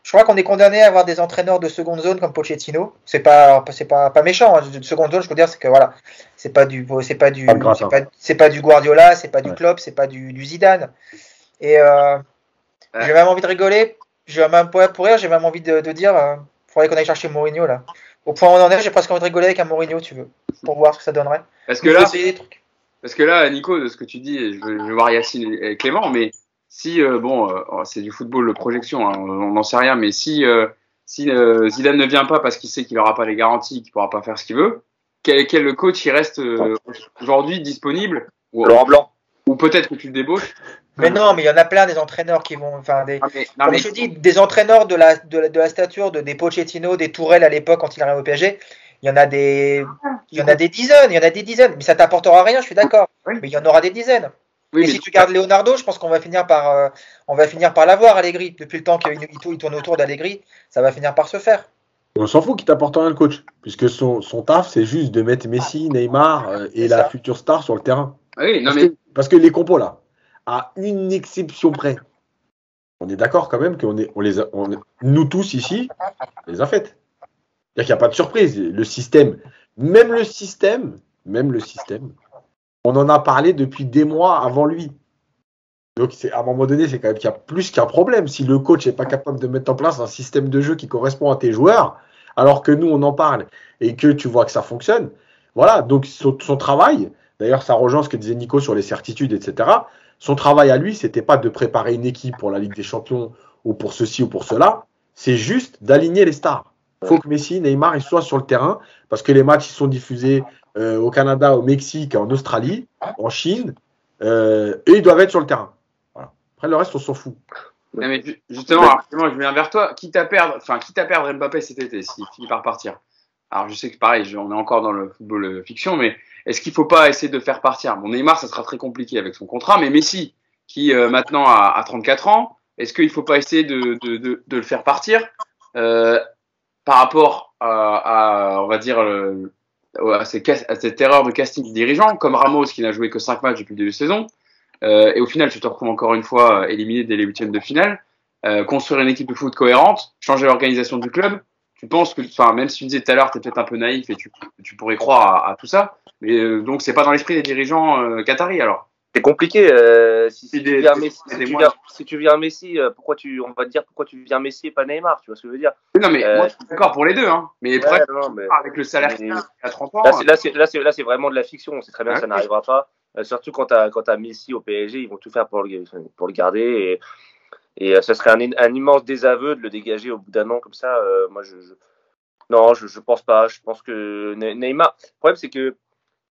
Je crois qu'on est condamné à avoir des entraîneurs de seconde zone comme Pochettino. C'est pas, c'est pas, pas méchant. Hein. De seconde zone, je veux dire, c'est que voilà, c'est pas du, c'est pas du, c'est pas, du Guardiola, c'est pas du Klopp, c'est pas du, Zidane. Et euh, j'ai même envie de rigoler. J'ai même pour rire, j'ai même envie de, dire, il euh, faudrait qu'on aille chercher Mourinho là. Au point où on en est, j'ai presque envie de rigoler avec un Mourinho, tu veux, pour voir ce que ça donnerait. Parce que là, parce que là, Nico, de ce que tu dis, je vais, voir Yacine et Clément, mais si, euh, bon, euh, oh, c'est du football de projection, hein, on n'en sait rien, mais si, euh, si Zidane ne vient pas parce qu'il sait qu'il n'aura pas les garanties, qu'il ne pourra pas faire ce qu'il veut, quel, quel coach il reste aujourd'hui disponible ou, Laurent Blanc. Ou peut-être que tu le débauches mais non, mais il y en a plein des entraîneurs qui vont. Enfin, des, mais, je dis, des entraîneurs de la, de la, stature de des Pochettino, des Tourelle à l'époque quand il arrive au PSG, il y en a des, il y en a des dizaines, il y en a des dizaines, mais ça t'apportera rien, je suis d'accord. Mais il y en aura des dizaines. Et si tu gardes Leonardo, je pense qu'on va finir par, euh, on va finir par l'avoir Allegri. Depuis le temps qu'il tourne autour d'Allegri, ça va finir par se faire. On s'en fout qu'il t'apporte rien le coach, puisque son, son taf c'est juste de mettre Messi, Neymar euh, et la future star sur le terrain. Oui, non parce, mais... que, parce que les compos là, à une exception près, on est d'accord quand même qu'on est, on les, nous tous ici, on les a faites. Il n'y a pas de surprise. Le système, même le système, même le système, on en a parlé depuis des mois avant lui. Donc, à un moment donné, c'est quand même qu'il y a plus qu'un problème. Si le coach n'est pas capable de mettre en place un système de jeu qui correspond à tes joueurs, alors que nous, on en parle et que tu vois que ça fonctionne, voilà. Donc, son, travail, d'ailleurs, ça rejoint ce que disait Nico sur les certitudes, etc. Son travail à lui, c'était pas de préparer une équipe pour la Ligue des Champions ou pour ceci ou pour cela. C'est juste d'aligner les stars. Il faut que Messi, Neymar, ils soient sur le terrain parce que les matchs ils sont diffusés euh, au Canada, au Mexique, en Australie, en Chine, euh, et ils doivent être sur le terrain. Après, le reste, on s'en fout. mais justement, je viens vers toi. Quitte à perdre, enfin, quitte à perdre Mbappé cet été, s'il finit par partir. Alors, je sais que pareil, on est encore dans le football euh, fiction, mais est-ce qu'il ne faut pas essayer de faire partir? Bon, Neymar, ça sera très compliqué avec son contrat, mais Messi, qui maintenant a, 34 ans, est-ce qu'il ne faut pas essayer de, de, de, de le faire partir par rapport à, on va dire, euh, à, cette erreur de casting dirigeant, comme Ramos qui n'a joué que 5 matchs depuis le début de saison, euh, et au final, tu te retrouves encore une fois euh, éliminé dès les huitièmes de finale, construire une équipe de foot cohérente, changer l'organisation du club. Tu penses que, enfin, même si tu disais tout à l'heure, tu es peut-être un peu naïf et tu, tu pourrais croire à, tout ça, mais donc c'est pas dans l'esprit des dirigeants qataris alors. C'est compliqué. Euh, si, tu viens Messi, si, tu viens, Messi, euh, pourquoi tu, on va te dire pourquoi tu viens Messi et pas Neymar, tu vois ce que je veux dire? Non, mais moi, je suis d'accord pour les deux, hein. Mais, avec le salaire qu'il a 30 ans. Là, c'est là, c'est vraiment de la fiction. C'est très bien, ça n'arrivera pas. Euh, surtout quand tu as, as Messi au PSG, ils vont tout faire pour le, pour le garder. Et, et ce serait un, un, immense désaveu de le dégager au bout d'un an comme ça. moi, je, je... non, je, je pense pas. Je pense que Neymar. Le problème, c'est que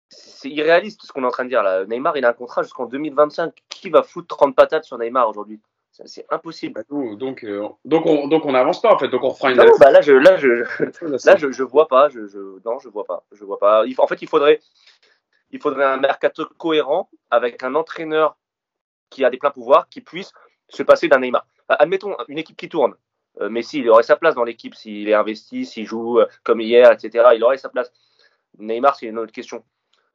c'est irréaliste ce qu'on est en train de dire là. Neymar, il a un contrat jusqu'en 2025. Qui va foutre 30 patates sur Neymar aujourd'hui? C'est impossible. Bah, donc, euh, donc, on, donc on n'avance pas en fait. Donc on fera une. Non, bah là, je, là, je, là, je, je vois pas. Je, je, non, je vois pas. Je vois pas. Il, en fait, il faudrait, il faudrait un mercato cohérent avec un entraîneur qui a des pleins pouvoirs, qui puisse se passer d'un Neymar. Admettons une équipe qui tourne. Euh, Messi, il aurait sa place dans l'équipe s'il est investi, s'il joue euh, comme hier, etc. Il aurait sa place. Neymar, c'est une autre question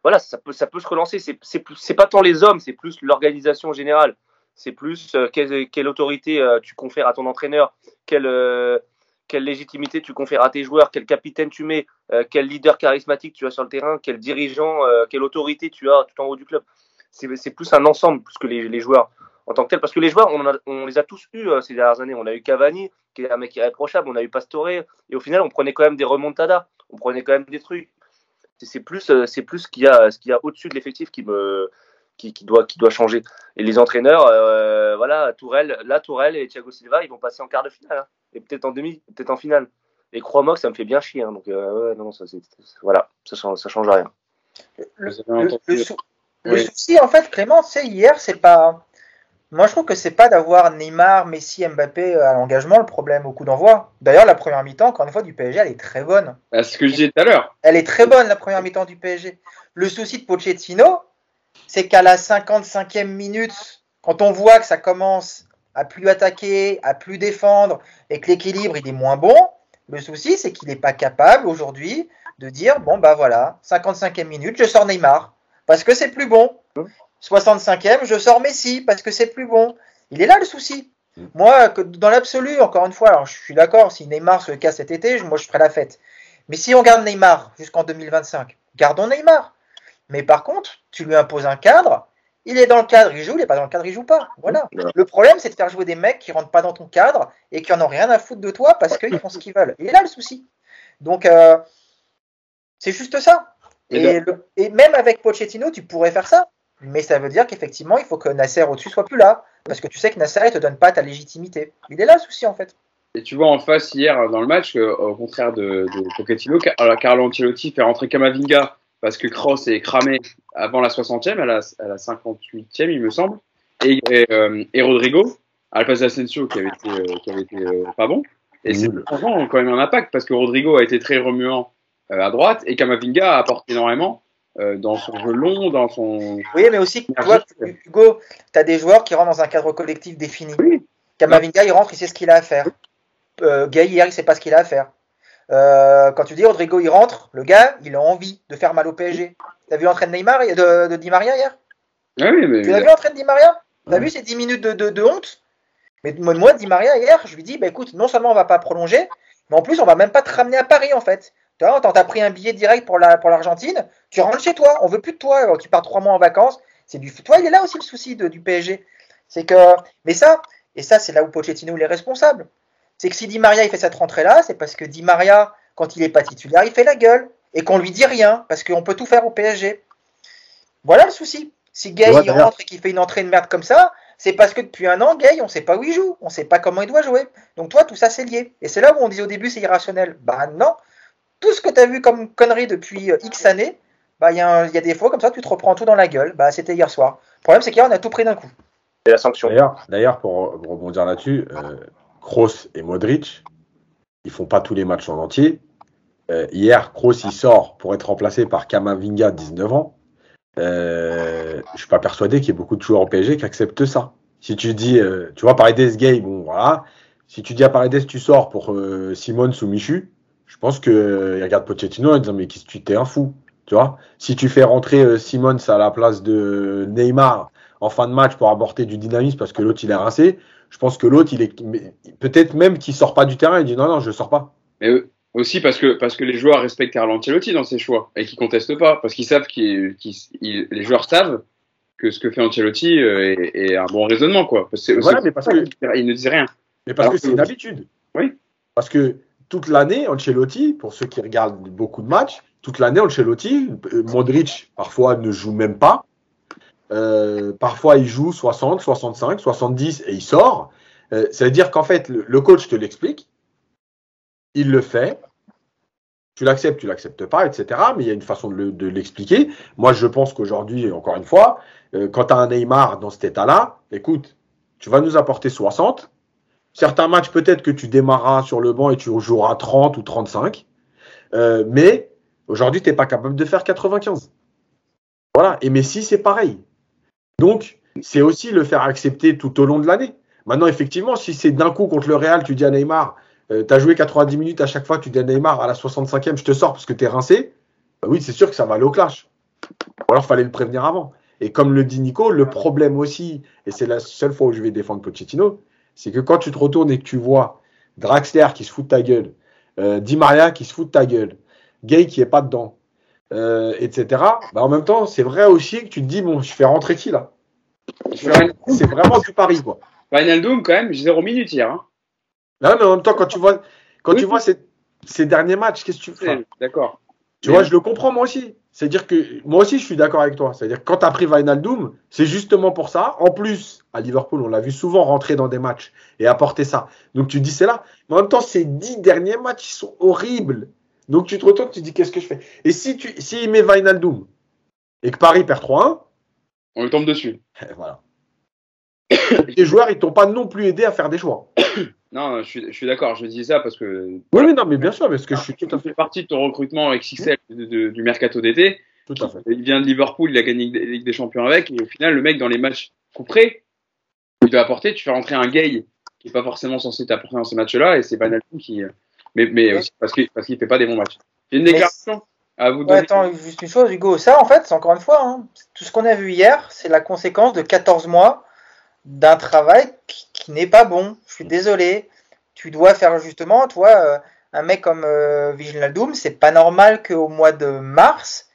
voilà, ça peut, ça peut se relancer. C'est pas tant les hommes, c'est plus l'organisation générale. C'est plus euh, quelle, autorité euh, tu confères à ton entraîneur, quelle, euh, quelle légitimité tu confères à tes joueurs, quel capitaine tu mets, quel leader charismatique tu as sur le terrain, quel dirigeant, quelle autorité tu as tout en haut du club. C'est plus un ensemble plus que les, joueurs en tant que tel. Parce que les joueurs, on, on les a tous eus ces dernières années. On a eu Cavani, qui est un mec irréprochable, on a eu Pastore, et au final, on prenait quand même des remontadas, on prenait quand même des trucs c'est plus euh, c'est plus ce qu'il y a ce qu'il y a au-dessus de l'effectif qui me qui, doit, qui doit changer. Et les entraîneurs, voilà, Tourelle, là, Tourelle et Thiago Silva, ils vont passer en quart de finale, hein. et peut-être en demi, peut-être en finale. Et crois-moi que ça me fait bien chier. Hein. donc, non, ça, voilà, ça, ça change rien. Le, souci, en fait, Clément, c'est hier, c'est pas. Moi, je trouve que c'est pas d'avoir Neymar, Messi, Mbappé à l'engagement le problème au coup d'envoi. D'ailleurs, la première mi-temps, encore une fois, du PSG, elle est très bonne. C'est ce que je disais tout à l'heure. Elle est très bonne, la première mi-temps du PSG. Le souci de Pochettino, c'est qu'à la 55e minute, quand on voit que ça commence à plus attaquer, à plus défendre et que l'équilibre il est moins bon, le souci c'est qu'il n'est pas capable aujourd'hui de dire bon bah voilà, 55e minute, je sors Neymar parce que c'est plus bon. 65e, je sors Messi parce que c'est plus bon. Il est là le souci. Moi, dans l'absolu, encore une fois, alors je suis d'accord, si Neymar se casse cet été, moi je ferai la fête. Mais si on garde Neymar jusqu'en 2025, gardons Neymar. Mais par contre, tu lui imposes un cadre, il est dans le cadre, il joue, il n'est pas dans le cadre, il joue pas. Voilà. Le problème, c'est de faire jouer des mecs qui rentrent pas dans ton cadre et qui en ont rien à foutre de toi parce qu'ils font ce qu'ils veulent. Il est là le souci. Donc, euh, c'est juste ça. Et, même avec Pochettino, tu pourrais faire ça. Mais ça veut dire qu'effectivement, il faut que Nasser au-dessus soit plus là. Parce que tu sais que Nasser, il te donne pas ta légitimité. Il est là le souci, en fait. Et tu vois en face hier dans le match, au contraire de, de Pochettino, Carlo Ancelotti fait rentrer Kamavinga parce que Kroos est cramé avant la 60e, à la, à la 58e, il me semble. Et, euh, et, Rodrigo, à la place d'Asensio, qui avait été, euh, qui avait été euh, pas bon. Et c'est quand même un impact parce que Rodrigo a été très remuant à droite et Kamavinga a apporté énormément dans son jeu long, dans son. Oui, mais aussi, toi, Hugo, tu as des joueurs qui rentrent dans un cadre collectif défini. Kamavinga, il rentre, il sait ce qu'il a à faire. Euh, Gay, hier, il sait pas ce qu'il a à faire. Euh, quand tu dis Rodrigo il rentre, le gars il a envie de faire mal au PSG. T'as vu l'entraîne de Neymar de, de Di Maria hier? Ah oui, mais... Tu as vu l'entraîne de Di Maria? T'as vu ces 10 minutes de, de, de, honte? Mais moi, Di Maria hier, je lui dis bah écoute, non seulement on va pas prolonger, mais en plus on va même pas te ramener à Paris en fait. Tu vois, t'as pris un billet direct pour la pour l'Argentine, tu rentres chez toi, on veut plus de toi, tu pars trois mois en vacances. C'est du toi, il est là aussi le souci de, du PSG. C'est que mais ça et ça c'est là où Pochettino il est responsable c'est que si Di Maria il fait cette rentrée là, c'est parce que Di Maria, quand il est pas titulaire, il fait la gueule et qu'on lui dit rien parce qu'on peut tout faire au PSG. Voilà le souci. Si Gay il rentre et qu'il fait une entrée de merde comme ça, c'est parce que depuis un an, Gay, on sait pas où il joue, on sait pas comment il doit jouer. Donc toi, tout ça c'est lié. Et c'est là où on dit au début c'est irrationnel. Bah non, tout ce que tu as vu comme connerie depuis euh, X années, bah il y, a des fois comme ça, tu te reprends tout dans la gueule. Bah c'était hier soir. Le problème c'est qu'hier on a tout pris d'un coup. Et la sanction. D'ailleurs, pour rebondir là-dessus, euh, Kroos et Modric, ils font pas tous les matchs en entier. Euh, hier, Kroos il sort pour être remplacé par Kamavinga, 19 ans. Euh, je suis pas persuadé qu'il y ait beaucoup de joueurs au PSG qui acceptent ça. Si tu dis, euh, tu vois, Paredes gay, bon voilà. Si tu dis à Paredes tu sors pour euh, Simone ou Michu, je pense que il regarde Pochettino en disant mais qui tu t'es un fou, tu vois. Si tu fais rentrer Simons à la place de Neymar en fin de match pour apporter du dynamisme parce que l'autre il est rincé, je pense que l'autre, il est peut-être même qu'il sort pas du terrain, il dit non, non, je sors pas. Mais aussi parce que, parce que les joueurs respectent Carlo Ancelotti dans ses choix et qu'ils contestent pas, parce qu'ils savent qu'ils, les joueurs savent que ce que fait Ancelotti euh, est, un bon raisonnement, quoi. Parce voilà, mais parce que, il ne disent rien. Mais parce que c'est une habitude. Oui. Parce que toute l'année, Ancelotti, pour ceux qui regardent beaucoup de matchs, toute l'année, Ancelotti, euh, Modric, parfois, ne joue même pas. Euh, parfois, il joue 60, 65, 70 et il sort. Euh, ça veut dire qu'en fait, le, coach te l'explique, il le fait, tu l'acceptes, tu l'acceptes pas, etc. Mais il y a une façon de l'expliquer. Moi, je pense qu'aujourd'hui, encore une fois, euh, quand tu as un Neymar dans cet état-là, écoute, tu vas nous apporter 60. Certains matchs, peut-être que tu démarras sur le banc et tu joueras 30 ou 35. mais aujourd'hui, tu n'es pas capable de faire 95. Voilà. Et Messi, c'est pareil. Donc, c'est aussi le faire accepter tout au long de l'année. Maintenant, effectivement, si c'est d'un coup contre le Real, tu dis à Neymar, euh, tu as joué 90 minutes à chaque fois, tu dis à Neymar, à la 65e, je te sors parce que tu es rincé, bah oui, c'est sûr que ça va aller au clash. Ou alors, il fallait le prévenir avant. Et comme le dit Nico, le problème aussi, et c'est la seule fois où je vais défendre Pochettino, c'est que quand tu te retournes et que tu vois Draxler qui se fout de ta gueule, euh, Di Maria qui se fout de ta gueule, Gay qui est pas dedans, euh, etc. Bah, en même temps, c'est vrai aussi que tu te dis, bon, je fais rentrer qui là? C'est vraiment du pari, quoi. Wijnaldum, quand même, zéro minute hier. Hein. Non, mais en même temps, quand tu vois, quand tu vois ces, ces, derniers matchs, qu'est-ce que tu fais D'accord. Tu vois, je le comprends moi aussi. C'est-à-dire que moi aussi, je suis d'accord avec toi. C'est-à-dire que quand tu as pris Wijnaldum, c'est justement pour ça. En plus, à Liverpool, on l'a vu souvent rentrer dans des matchs et apporter ça. Donc tu dis c'est là. Mais en même temps, ces dix derniers matchs, ils sont horribles. Donc tu te retournes, tu dis qu'est-ce que je fais? Et si tu si il met Wijnaldum et que Paris perd 3-1, on le tombe dessus. voilà. les joueurs, ils t'ont pas non plus aidé à faire des choix. Non, je suis, d'accord, je dis ça parce que. Oui, non, mais bien sûr, parce que je suis tout à fait. partie de ton recrutement XXL du mercato d'été. Tout à fait. Il vient de Liverpool, il a gagné la Ligue des Champions avec, et au final, le mec, dans les matchs couperés, il doit apporter, tu fais rentrer un gay qui n'est pas forcément censé t'apporter dans ces matchs-là, et c'est Banal qui. Mais, mais aussi parce qu'il parce qu'il fait pas des bons matchs. J'ai une déclaration à vous donner. attends, juste une chose, Hugo. Ça, en fait, c'est encore une fois, hein, tout ce qu'on a vu hier, c'est la conséquence de 14 mois d'un travail qui, n'est pas bon. Je suis désolé. Tu dois faire justement, toi, euh, un mec comme euh, Doom, c'est pas normal qu'au mois de mars,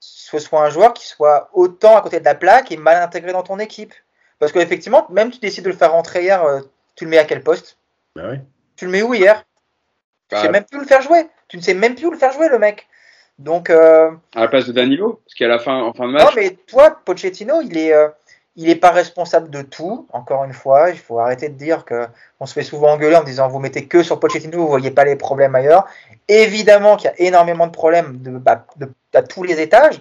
ce soit un joueur qui soit autant à côté de la plaque et mal intégré dans ton équipe. Parce qu'effectivement, même tu décides de le faire rentrer hier, euh, tu le mets à quel poste? Bah oui. Tu le mets où hier? Tu ne sais bah, même plus où le faire jouer. Tu ne sais même plus où le faire jouer, le mec. Donc. Euh, à la place de Danilo Parce qu'à la fin, en fin de match. Non, mais toi, Pochettino, il est il n'est pas responsable de tout, encore une fois. Il faut arrêter de dire qu'on se fait souvent engueuler en disant vous mettez que sur Pochettino, vous voyez pas les problèmes ailleurs. Évidemment qu'il y a énormément de problèmes de, bah, à tous les étages,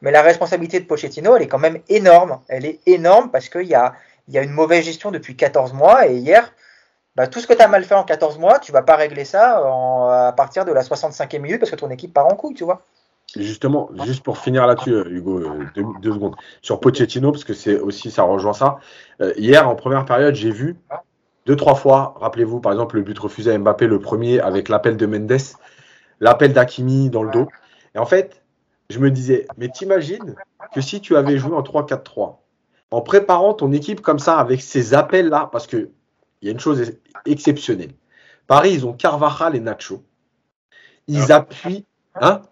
mais la responsabilité de Pochettino, elle est quand même énorme. Elle est énorme parce qu'il y a, y a une mauvaise gestion depuis 14 mois et hier, bah, tout ce que tu as mal fait en 14 mois, tu vas pas régler ça à partir de la 65e minute parce que ton équipe part en couille, tu vois. Justement, juste pour finir là-dessus, euh, Hugo, euh, deux, secondes. Sur Pochettino, parce que c'est aussi, ça rejoint ça. Euh, hier, en première période, j'ai vu deux, trois fois, rappelez-vous, par exemple, le but refusé à Mbappé, le premier, avec l'appel de Mendes, l'appel d'Akimi dans le dos. Et en fait, je me disais, mais t'imagines que si tu avais joué en 3-4-3, en préparant ton équipe comme ça, avec ces appels-là, parce qu'il y a une chose exceptionnelle. Paris, ils ont Carvajal et Nacho. Ils appuient. Hein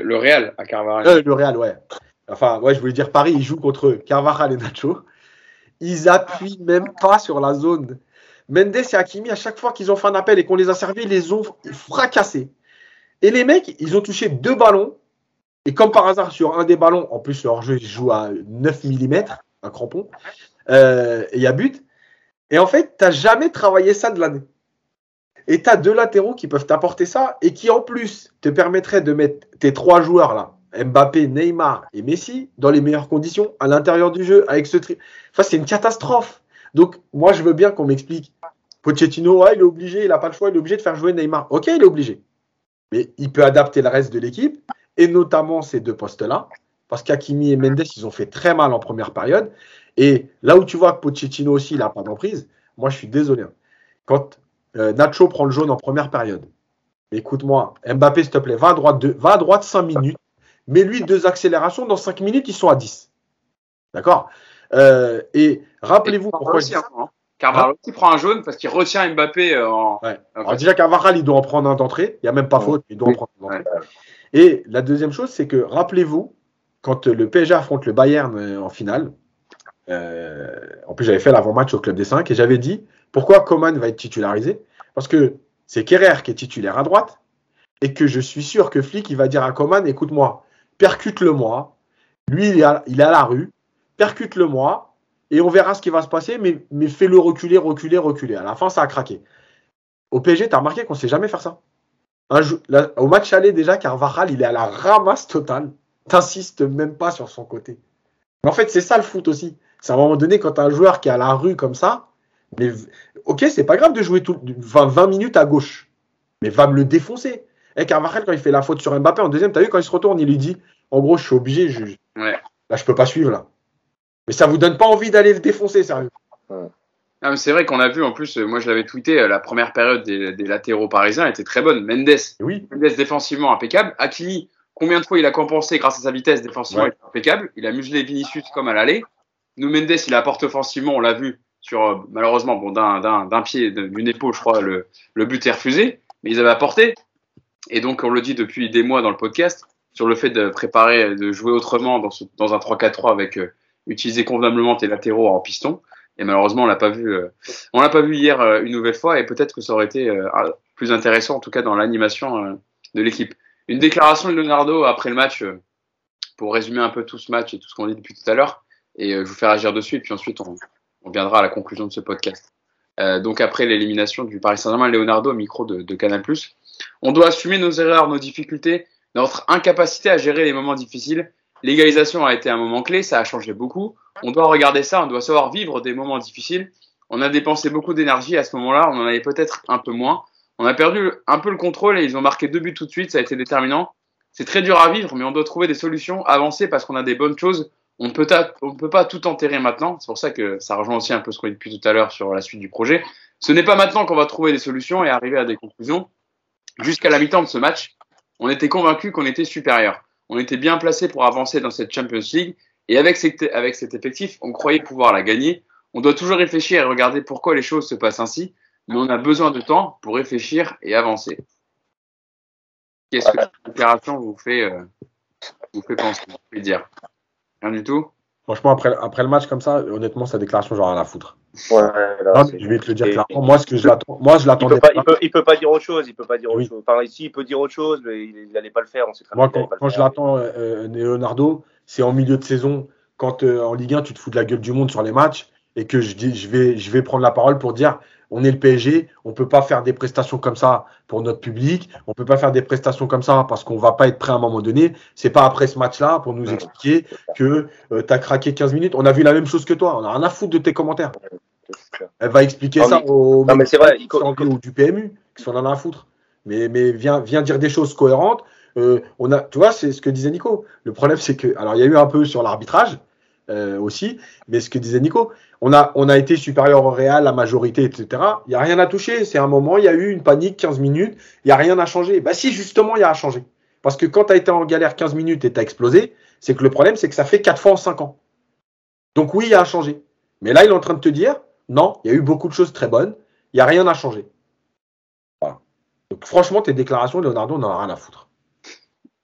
le, Real à Carvajal. Euh, le Real, ouais. Enfin, ouais, je voulais dire Paris, ils jouent contre Carvajal et Nacho. Ils appuient même pas sur la zone. Mendes et Hakimi, à chaque fois qu'ils ont fait un appel et qu'on les a servis, ils les ont fracassés. Et les mecs, ils ont touché deux ballons. Et comme par hasard, sur un des ballons, en plus, leur jeu, joue à 9 mm, un crampon. Euh, et il y a but. Et en fait, tu n'as jamais travaillé ça de l'année. Et tu as deux latéraux qui peuvent t'apporter ça et qui en plus te permettraient de mettre tes trois joueurs là, Mbappé, Neymar et Messi, dans les meilleures conditions à l'intérieur du jeu avec ce tri. Enfin, c'est une catastrophe. Donc, moi, je veux bien qu'on m'explique. Pochettino, il est obligé, il n'a pas le choix, il est obligé de faire jouer Neymar. Ok, il est obligé. Mais il peut adapter le reste de l'équipe et notamment ces deux postes-là. Parce qu'Akimi et Mendes, ils ont fait très mal en première période. Et là où tu vois que Pochettino aussi, il n'a pas d'emprise, moi, je suis désolé. Quand euh, Nacho prend le jaune en première période. Écoute-moi, Mbappé, s'il te plaît, va à droite, va à droite 5 minutes. Mets-lui deux accélérations. Dans 5 minutes, ils sont à 10. D'accord? Euh, Et rappelez-vous pourquoi. Aussi, hein, Carvalho hein prend un jaune parce qu'il retient Mbappé euh, en. Ouais. Alors, déjà, Carvajal, il doit en prendre un d'entrée. Il n'y a même pas faute, il doit en prendre un d'entrée. Et la deuxième chose, c'est que rappelez-vous, quand le PSG affronte le Bayern en finale, en plus, j'avais fait l'avant-match au Club des 5 et j'avais dit pourquoi Coman va être titularisé? Parce que c'est Kerrer qui est titulaire à droite et que je suis sûr que Flick il va dire à Coman écoute-moi, percute-le-moi. Lui, il est, à, la rue, percute-le-moi et on verra ce qui va se passer, mais, fais-le reculer, reculer, reculer. À la fin, ça a craqué. Au PSG, tu as remarqué qu'on ne sait jamais faire ça. au match aller, déjà, Carvajal, il est à la ramasse totale. T'insistes même pas sur son côté. Mais en fait, c'est ça le foot aussi. C'est à un moment donné, quand as un joueur qui est à la rue comme ça, mais ok, c'est pas grave de jouer tout, 20, 20, minutes à gauche, mais va me le défoncer. Et Carvajal, quand il fait la faute sur Mbappé en deuxième, t'as vu, quand il se retourne, il lui dit En gros, je suis obligé, je, là, je peux pas suivre. là. Mais ça vous donne pas envie d'aller le défoncer, sérieux. c'est vrai qu'on a vu en plus, moi je l'avais tweeté, euh, la première période des, latéraux parisiens était très bonne. Mendes, oui. Mendes défensivement impeccable. Hakimi, combien de fois il a compensé grâce à sa vitesse défensivement impeccable. Il a muselé Vinicius comme à l'aller. Nous Mendes, il apporte offensivement, on l'a vu, sur euh, malheureusement bon d'un pied d'une épaule je crois le, le but est refusé mais ils avaient apporté. Et donc on le dit depuis des mois dans le podcast sur le fait de préparer de jouer autrement dans, ce, dans un 3-4-3 avec euh, utiliser convenablement tes latéraux en piston. Et malheureusement on l'a pas vu euh, on l'a pas vu hier une nouvelle fois et peut-être que ça aurait été plus intéressant en tout cas dans l'animation de l'équipe. Une déclaration de Leonardo après le match, euh, pour résumer un peu tout ce match et tout ce qu'on dit depuis tout à l'heure, et je vous fais agir dessus, et puis ensuite on, on viendra à la conclusion de ce podcast. donc après l'élimination du Paris Saint-Germain, Leonardo, micro de, de Canal+, on doit assumer nos erreurs, nos difficultés, notre incapacité à gérer les moments difficiles. L'égalisation a été un moment clé, ça a changé beaucoup. On doit regarder ça, on doit savoir vivre des moments difficiles. On a dépensé beaucoup d'énergie à ce moment-là, on en avait peut-être un peu moins. On a perdu un peu le contrôle et ils ont marqué deux buts tout de suite, ça a été déterminant. C'est très dur à vivre, mais on doit trouver des solutions, avancer parce qu'on a des bonnes choses. On ne peut, peut pas tout enterrer maintenant. C'est pour ça que ça rejoint aussi un peu ce qu'on dit depuis tout à l'heure sur la suite du projet. Ce n'est pas maintenant qu'on va trouver des solutions et arriver à des conclusions. Jusqu'à la mi-temps de ce match, on était convaincu qu'on était supérieur. On était bien placé pour avancer dans cette Champions League et avec cet, effectif, on croyait pouvoir la gagner. On doit toujours réfléchir et regarder pourquoi les choses se passent ainsi, mais on a besoin de temps pour réfléchir et avancer. Qu'est-ce que cette déclaration vous fait, euh, vous fait penser, vous fait dire? Rien du tout Franchement, après, après le match comme ça, honnêtement, sa déclaration, j'en ai rien à foutre. Ouais, je vais te le dire clairement. Moi, ce que je l'attends, moi, je l'attendais. Il, peut, il peut, pas dire autre chose. Il peut pas dire autre chose. Enfin, ici, il peut dire autre chose, mais il n'allait pas le faire. On sait très moi, quand, quand je l'attends, euh, euh, Leonardo, c'est en milieu de saison, quand euh, en Ligue 1, tu te fous de la gueule du monde sur les matchs, et que je dis, je vais, je vais prendre la parole pour dire, on est le PSG, on peut pas faire des prestations comme ça pour notre public, on peut pas faire des prestations comme ça parce qu'on va pas être prêt à un moment donné. C'est pas après ce match-là pour nous expliquer que tu as craqué 15 minutes. On a vu la même chose que toi. On a rien à foutre de tes commentaires. Elle va expliquer ça aux non, mais c'est vrai, ou du PMU qui sont en à foutre. Mais, mais viens, viens dire des choses cohérentes. Euh, on a, tu vois, c'est ce que disait Nico. Le problème, c'est que, alors, il y a eu un peu sur l'arbitrage euh, aussi, mais ce que disait Nico, on a, été supérieur au Real, la majorité, etc. Il n'y a rien à toucher. C'est un moment, il y a eu une panique, 15 minutes, il n'y a rien à changer. Bah, si, justement, il y a à changer. Parce que quand tu as été en galère 15 minutes et tu as explosé, c'est que le problème, c'est que ça fait 4 fois en 5 ans. Donc, oui, il y a à changer. Mais là, il est en train de te dire, non, il y a eu beaucoup de choses très bonnes. Il n'y a rien à changer. Voilà. Donc, franchement, tes déclarations, Leonardo, on n'en a rien à foutre.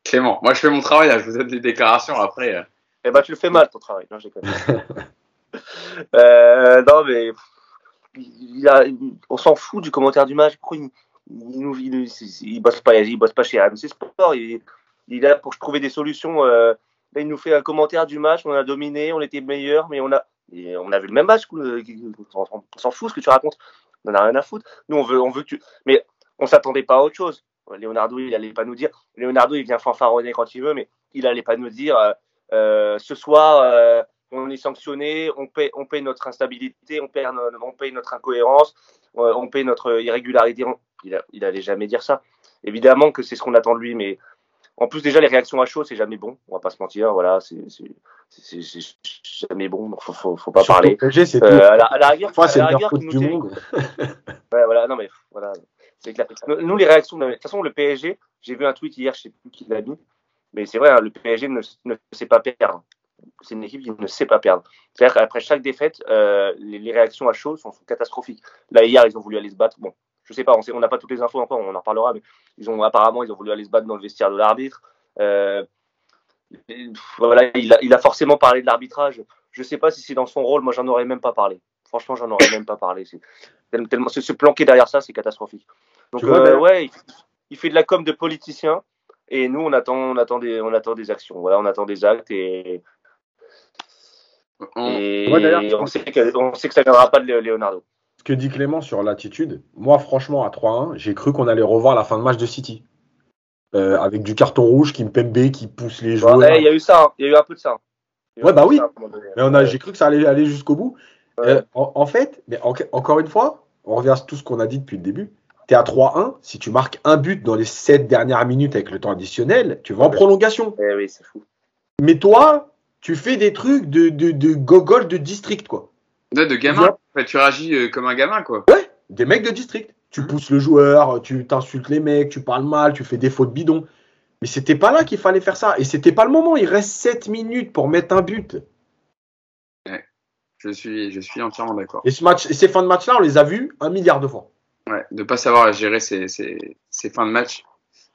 Clément, moi je fais mon travail, je vous donne des déclarations après. Euh. Eh ben, tu le fais mal ton travail. Non, euh, non mais on s'en fout du commentaire du match. Pourquoi il, il, bosse pas, il bosse pas chez RMC Sport. Il, il est là pour trouver des solutions. Euh, là, il nous fait un commentaire du match. On a dominé, on était meilleur, mais on a et on a vu le même match, on s'en fout ce que tu racontes, on n'en a rien à foutre. Nous, on veut, on veut que tu. Mais on s'attendait pas à autre chose. Leonardo, il allait pas nous dire. Leonardo, il vient fanfaronner quand il veut, mais il allait pas nous dire euh, euh, ce soir, euh, on est sanctionné, on paye notre instabilité, on paye, on paye notre incohérence, on paye notre irrégularité. Il, il allait jamais dire ça. Évidemment que c'est ce qu'on attend de lui, mais en plus, déjà, les réactions à chaud, c'est jamais bon. On va pas se mentir. Voilà, c'est jamais bon. Faut, faut, faut pas parler. c'est euh, à, la, à la rigueur, c'est le du monde. ouais, voilà, non, mais voilà. C'est clair. Nous, les réactions, de toute façon, le PSG, j'ai vu un tweet hier, je sais plus qui l'a mis, mais c'est vrai, hein, le PSG ne, ne sait pas perdre. C'est une équipe qui ne sait pas perdre. C'est-à-dire qu'après chaque défaite, euh, les, les, réactions à chaud sont, sont catastrophiques. Là, hier, ils ont voulu aller se battre. Bon, je sais pas, on n'a pas toutes les infos encore, on en reparlera, mais ils ont apparemment ils ont voulu aller se battre dans le vestiaire de l'arbitre. Euh, voilà, il a, il a, forcément parlé de l'arbitrage. Je sais pas si c'est dans son rôle, moi j'en aurais même pas parlé. Franchement, j'en aurais même pas parlé. Tellement se, planquer derrière ça, c'est catastrophique. Donc euh, ouais, il, fait de la com de politicien et nous on attend, on attend des, on attend des actions. Voilà, on attend des actes et, on, sait que, on sait que ça viendra pas de Leonardo ce que dit Clément sur l'attitude, moi franchement à 3-1, j'ai cru qu'on allait revoir la fin de match de City. Euh, avec du carton rouge, qui me Kimpembe qui pousse les joueurs. Il y a eu ça, hein. il y a eu un peu de ça. Ouais, bah oui. Mais on a, j'ai cru que ça allait aller jusqu'au bout. Euh, en, fait, mais encore une fois, on revient à tout ce qu'on a dit depuis le début. Tu es à 3-1, si tu marques un but dans les 7 dernières minutes avec le temps additionnel, tu vas en prolongation. Eh oui, c'est fou. Mais toi, tu fais des trucs de, de, de gogol de district, quoi. de gamin tu réagis euh, comme un gamin, quoi. Ouais, des mecs de district. Tu pousses le joueur, tu t'insultes les mecs, tu parles mal, tu fais des fautes bidons. Mais c'était pas là qu'il fallait faire ça. Et c'était pas le moment. Il reste 7 minutes pour mettre un but. Ouais, je suis, je suis entièrement d'accord. Et, ce match, et ces fins de match-là, on les a vus un milliard de fois. Ouais, de pas savoir gérer ces, ces, ces fins de match.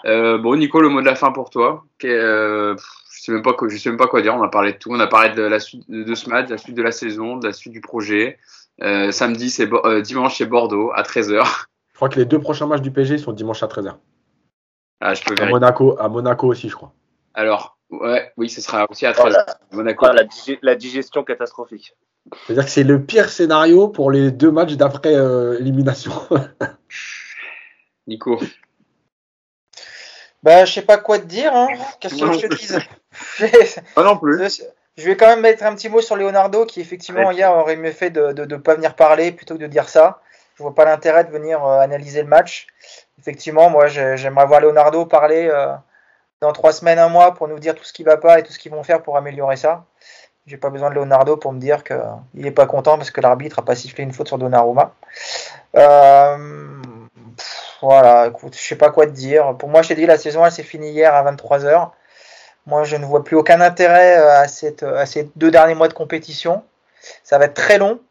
Euh, bon, Nico, le mot de la fin pour toi. Euh, je sais même pas quoi, je sais même pas quoi dire. On a parlé de tout. On a parlé de la suite de ce match, de la suite de la saison, de la suite du projet. Euh, samedi, c'est euh, dimanche, c'est Bordeaux à 13h. Je crois que les deux prochains matchs du PSG sont dimanche à 13h. Ah, je peux à Monaco, à Monaco aussi, je crois. Alors, ouais, oui, ce sera aussi à 13 Monaco. la, la, digestion catastrophique. C'est-à-dire que c'est le pire scénario pour les deux matchs d'après euh, élimination. Nico. Bah, je sais pas quoi te dire. Hein. Qu'est-ce que je te dise Pas non plus. Je vais quand même mettre un petit mot sur Leonardo, qui effectivement hier aurait mieux fait de ne pas venir parler plutôt que de dire ça. Je vois pas l'intérêt de venir euh, analyser le match. Effectivement, moi, j'aimerais voir Leonardo parler euh, dans trois semaines, un mois, pour nous dire tout ce qui va pas et tout ce qu'ils vont faire pour améliorer ça. J'ai pas besoin de Leonardo pour me dire qu'il n'est pas content parce que l'arbitre a pas sifflé une faute sur Donnarumma. Euh, voilà, écoute, je sais pas quoi te dire. Pour moi, je t'ai dit, la saison, elle s'est finie hier à 23h. Moi, je ne vois plus aucun intérêt euh, à, cette, à ces deux derniers mois de compétition. Ça va être très long.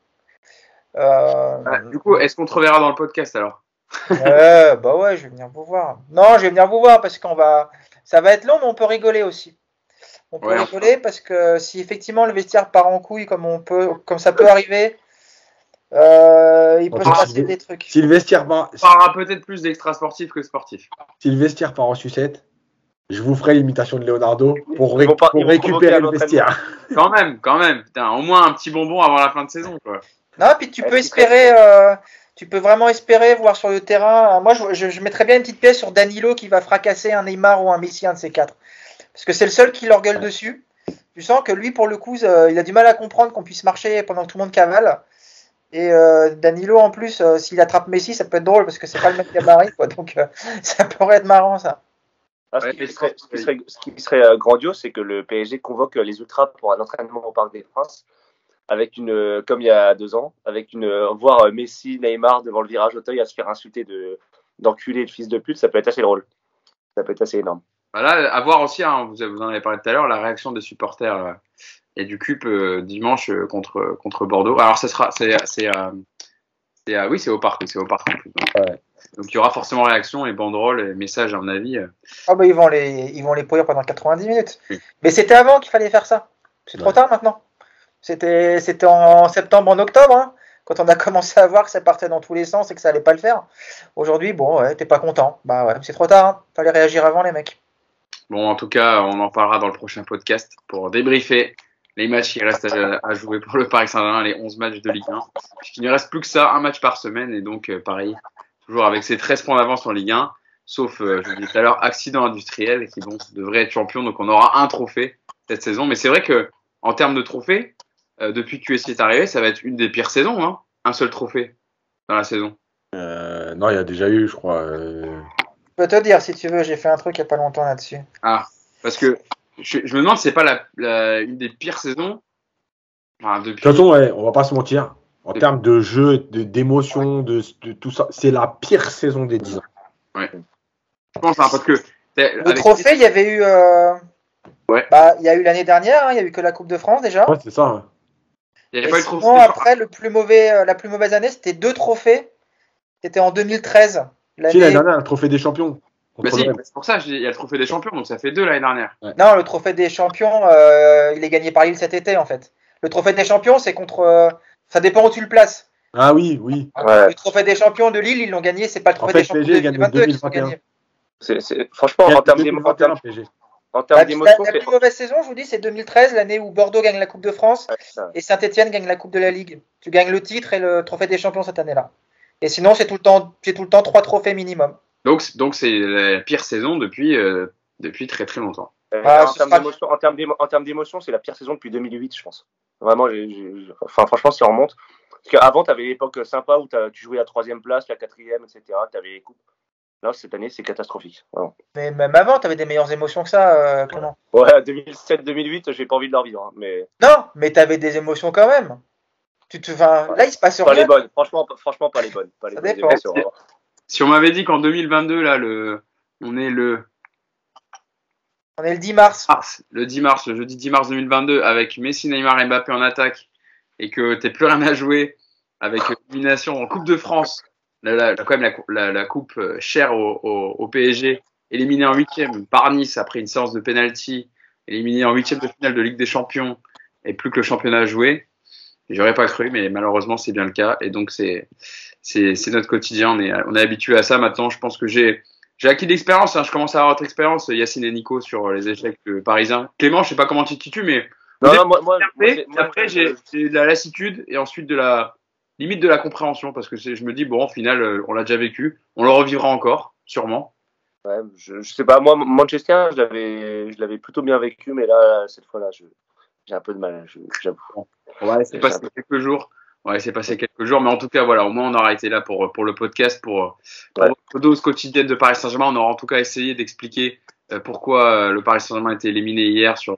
Euh, ah, du coup, est-ce qu'on te reverra dans le podcast alors? Bah ouais, je vais venir vous voir. Non, je vais venir vous voir parce qu'on va. Ça va être long, mais on peut rigoler aussi. On peut rigoler parce que si effectivement le vestiaire part en couille comme on peut, comme ça peut arriver, euh, il peut se passer des trucs. Si le vestiaire part, parlera peut-être plus d'extra sportif que sportif. Si le vestiaire part en sucette, je vous ferai l'imitation de Leonardo pour, récupérer le vestiaire. Quand même, quand même. au moins un petit bonbon avant la fin de saison. Quoi. Non, puis tu peux espérer, euh, tu peux vraiment espérer voir sur le terrain. Moi, je, je, mettrais bien une petite pièce sur Danilo qui va fracasser un Neymar ou un Messi, un de ces quatre. Parce que c'est le seul qui leur gueule dessus. Tu sens que lui, pour le coup, euh, il a du mal à comprendre qu'on puisse marcher pendant que tout le monde cavale. Et euh, Danilo, en plus, s'il attrape Messi, ça peut être drôle parce que c'est pas le même gabarit, quoi. Donc, ça pourrait être marrant, ça. Ah, ce, qui serait, ce, qui serait, grandiose, c'est que le PSG convoque les Ultras pour un entraînement au Parc des Princes, avec une, comme il y a deux ans, avec une, voir Messi, Neymar devant le virage Auteuil à se faire insulter de d'enculé de fils de pute, ça peut être assez drôle. Ça peut être assez énorme. Voilà, à voir aussi, hein, vous, vous en avez parlé tout à l'heure, la réaction des supporters euh, et du CUP euh, dimanche euh, contre, contre Bordeaux. Alors, ce sera, c'est, c'est, oui, c'est au parc, c'est au parc en plus. Ouais. Donc il y aura forcément réaction et banderole et message à mon avis. Euh. Ah bah ils vont les ils vont les pourrir pendant 90 minutes. Mais c'était avant qu'il fallait faire ça. C'est trop tard maintenant. C'était c'était en septembre en octobre hein, quand on a commencé à voir que ça partait dans tous les sens et que ça allait pas le faire. Aujourd'hui bon ouais t'es pas content. Bah ouais c'est trop tard. Hein. Fallait réagir avant les mecs. Bon en tout cas on en parlera dans le prochain podcast pour débriefer les matchs qui restent à, jouer pour le Paris Saint-Germain, les 11 matchs de Ligue 1. Puisqu'il ne reste plus que ça, un match par semaine et donc euh, pareil toujours avec ses 13 points d'avance en Ligue 1, sauf, euh, je vous dis tout à l'heure, accident industriel, qui bon, devrait être champion, donc on aura un trophée cette saison. Mais c'est vrai que en termes de trophées, euh, depuis que QSI est arrivé, ça va être une des pires saisons, hein, un seul trophée dans la saison. Euh, non, il y a déjà eu, je crois. Je peux te dire si tu veux, j'ai fait un truc il n'y a pas longtemps là-dessus. Ah, parce que je, me demande si c'est pas la, une des pires saisons? De toute façon, ouais, on va pas se mentir. En termes de jeu, d'émotion, de, de, tout ça, c'est la pire saison des 10 ans. Ouais. Je pense, hein, parce que. Le trophée, il y avait eu. Euh... Ouais. Bah, il y a eu l'année dernière, hein, il n'y a eu que la Coupe de France déjà. Ouais, c'est ça. Il n'y avait pas eu de trophée. après, le plus mauvais, euh, la plus mauvaise année, c'était deux trophées. C'était en 2013. L'année dernière, le trophée des champions. Bah si, c'est pour ça, il y a le trophée des champions, donc ça fait deux l'année dernière. Non, le trophée des champions, euh, il est gagné par Lille cet été en fait. Le trophée des champions, c'est contre. Euh, ça dépend où tu le places. Ah oui, oui. Le trophée des champions de Lille, ils l'ont gagné. C'est pas le trophée des champions de 2022 qu'ils ont gagné. Franchement, en termes d'émotion. En termes d'émotion, la, plus mauvaise saison, je vous dis, c'est 2013, l'année où Bordeaux gagne la Coupe de France et Saint-Etienne gagne la Coupe de la Ligue. Tu gagnes le titre et le trophée des champions cette année-là. Et sinon, c'est tout le temps, c'est tout le temps trois trophées minimum. Donc, donc c'est la pire saison depuis, euh, depuis très très longtemps. Euh, ah, en termes d'émotion, c'est la pire saison depuis 2008, je pense. Vraiment, enfin, franchement, si on remonte. Parce qu'avant, tu avais l'époque sympa où tu jouais la troisième place, la quatrième, etc. Tu avais les coupes. Là, cette année, c'est catastrophique. Mais même avant, tu avais des meilleures émotions que ça, euh, comment Ouais, 2007-2008, j'ai pas envie de leur vivre. Hein, mais... Non, mais tu avais des émotions quand même. Tu te... Enfin, là, il se passe pas les bonnes. Franchement, franchement, pas les bonnes. Pas les bonnes si on m'avait dit qu'en 2022, là, le... on est le on est le 10 mars. Le 10 mars, le jeudi 10 mars 2022, avec Messi, Neymar et Mbappé en attaque, et que tu plus rien à jouer avec élimination en Coupe de France, la, quand même la, coupe euh, chère au, PSG, éliminé en huitième par Nice après une séance de penalty, éliminé en huitième de finale de Ligue des Champions, et plus que le championnat à jouer. J'aurais pas cru, mais malheureusement c'est bien le cas, et donc c'est c'est notre quotidien. On est on est habitué à ça maintenant. Je pense que j'ai j'ai acquis de l'expérience. Hein. Je commence à avoir votre expérience, Yacine et Nico, sur les échecs parisiens. Clément, je sais pas comment tu te situes, mais non, moi, moi, après, j'ai de la lassitude et ensuite de la limite de la compréhension parce que je me dis bon, au final, euh, on l'a déjà vécu, on le revivra encore, sûrement. Ouais, je, je sais pas, moi, Manchester, je l'avais, je l'avais plutôt bien vécu, mais là, cette fois-là, j'ai un peu de mal, j'avoue. Ouais, c'est passé quelques jours. Ouais, c'est passé quelques jours, mais en tout cas, voilà, au moins on aura été là pour, pour le podcast, pour, pour ouais. dose quotidienne de Paris Saint-Germain. On aura en tout cas essayé d'expliquer euh, pourquoi euh, le Paris Saint-Germain a été éliminé hier sur,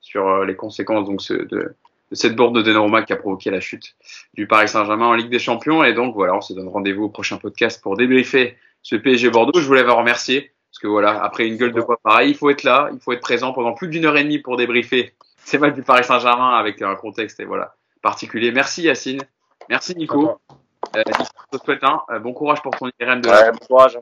sur les conséquences donc, de, cette bourde de Donnarumma qui a provoqué la chute du Paris Saint-Germain en Ligue des Champions. Et donc voilà, on se donne rendez-vous au prochain podcast pour débriefer ce PSG Bordeaux. Je voulais vous remercier parce que voilà, après une gueule de bois pareil, il faut être là, il faut être présent pendant plus d'une heure et demie pour débriefer ces matchs du Paris Saint-Germain avec un contexte et voilà particulier. Merci Yacine, merci Nico. Euh, je te souhaite un euh, bon courage pour ton IRM de ouais, bon courage.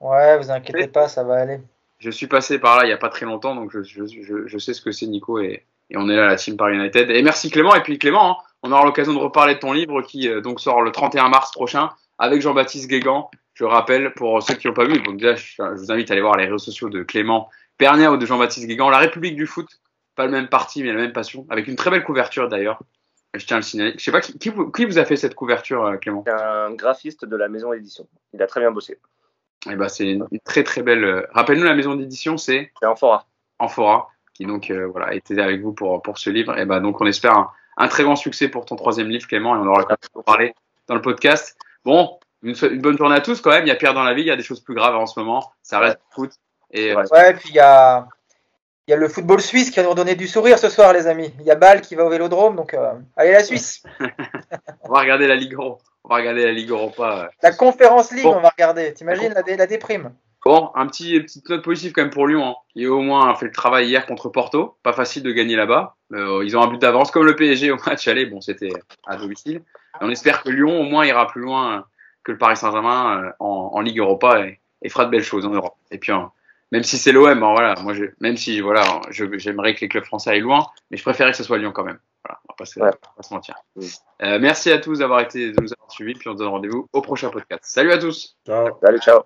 Ouais, vous inquiétez pas, ça va aller. Je suis passé par là il y a pas très longtemps, donc je, je, je, je sais ce que c'est Nico et, et on est là, la team Paris United. Et merci Clément. Et puis Clément, hein, on aura l'occasion de reparler de ton livre qui euh, donc sort le 31 mars prochain avec Jean-Baptiste Guégan. Je rappelle pour ceux qui l'ont pas vu, donc déjà je, vous invite à aller voir les réseaux sociaux de Clément Pernia ou de Jean-Baptiste Guégan. La République du foot, pas le même parti mais la même passion, avec une très belle couverture d'ailleurs. Je tiens à le signaler. Je sais pas qui, qui, vous, a fait cette couverture, euh, Clément? Un graphiste de la maison d'édition. Il a très bien bossé. Et eh ben c'est une, très très belle. Euh, rappelle-nous la maison d'édition, c'est. C'est Amphora. Amphora qui donc euh, voilà était avec vous pour pour ce livre. Et ben donc on espère un, un, très grand succès pour ton troisième livre Clément et on aura l'occasion de parler dans le podcast. Bon, une, une, bonne journée à tous quand même. Il y a Pierre dans la vie, il y a des choses plus graves en ce moment. Ça reste foot. Et ouais, ouais puis il y a il y a le football suisse qui va nous donner du sourire ce soir, les amis. Il y a Bâle qui va au Vélodrome, donc euh, allez la Suisse. on va regarder la Ligue Euro. On va regarder la Ligue Europa. La Conférence League, bon. on va regarder. T'imagines la, la déprime. Bon, un petit petite note positive quand même pour Lyon. Hein. Il a au moins fait le travail hier contre Porto. Pas facile de gagner là-bas. Euh, ils ont un but d'avance comme le PSG au match aller. Bon, c'était à domicile. on espère que Lyon au moins ira plus loin que le Paris Saint-Germain euh, en, en, Ligue Europa et, et, fera de belles choses en Europe. Et puis, hein, même si c'est l'OM, hein, voilà, moi, je, même si voilà, j'aimerais que les clubs français aillent loin, mais je préférais que ce soit Lyon quand même. Voilà, on va pas se, ouais. pas se mentir. Mmh. Euh, merci à tous d'avoir été, de nous avoir suivis, puis on se donne rendez-vous au prochain podcast. Salut à tous. Ciao. Salut, ciao.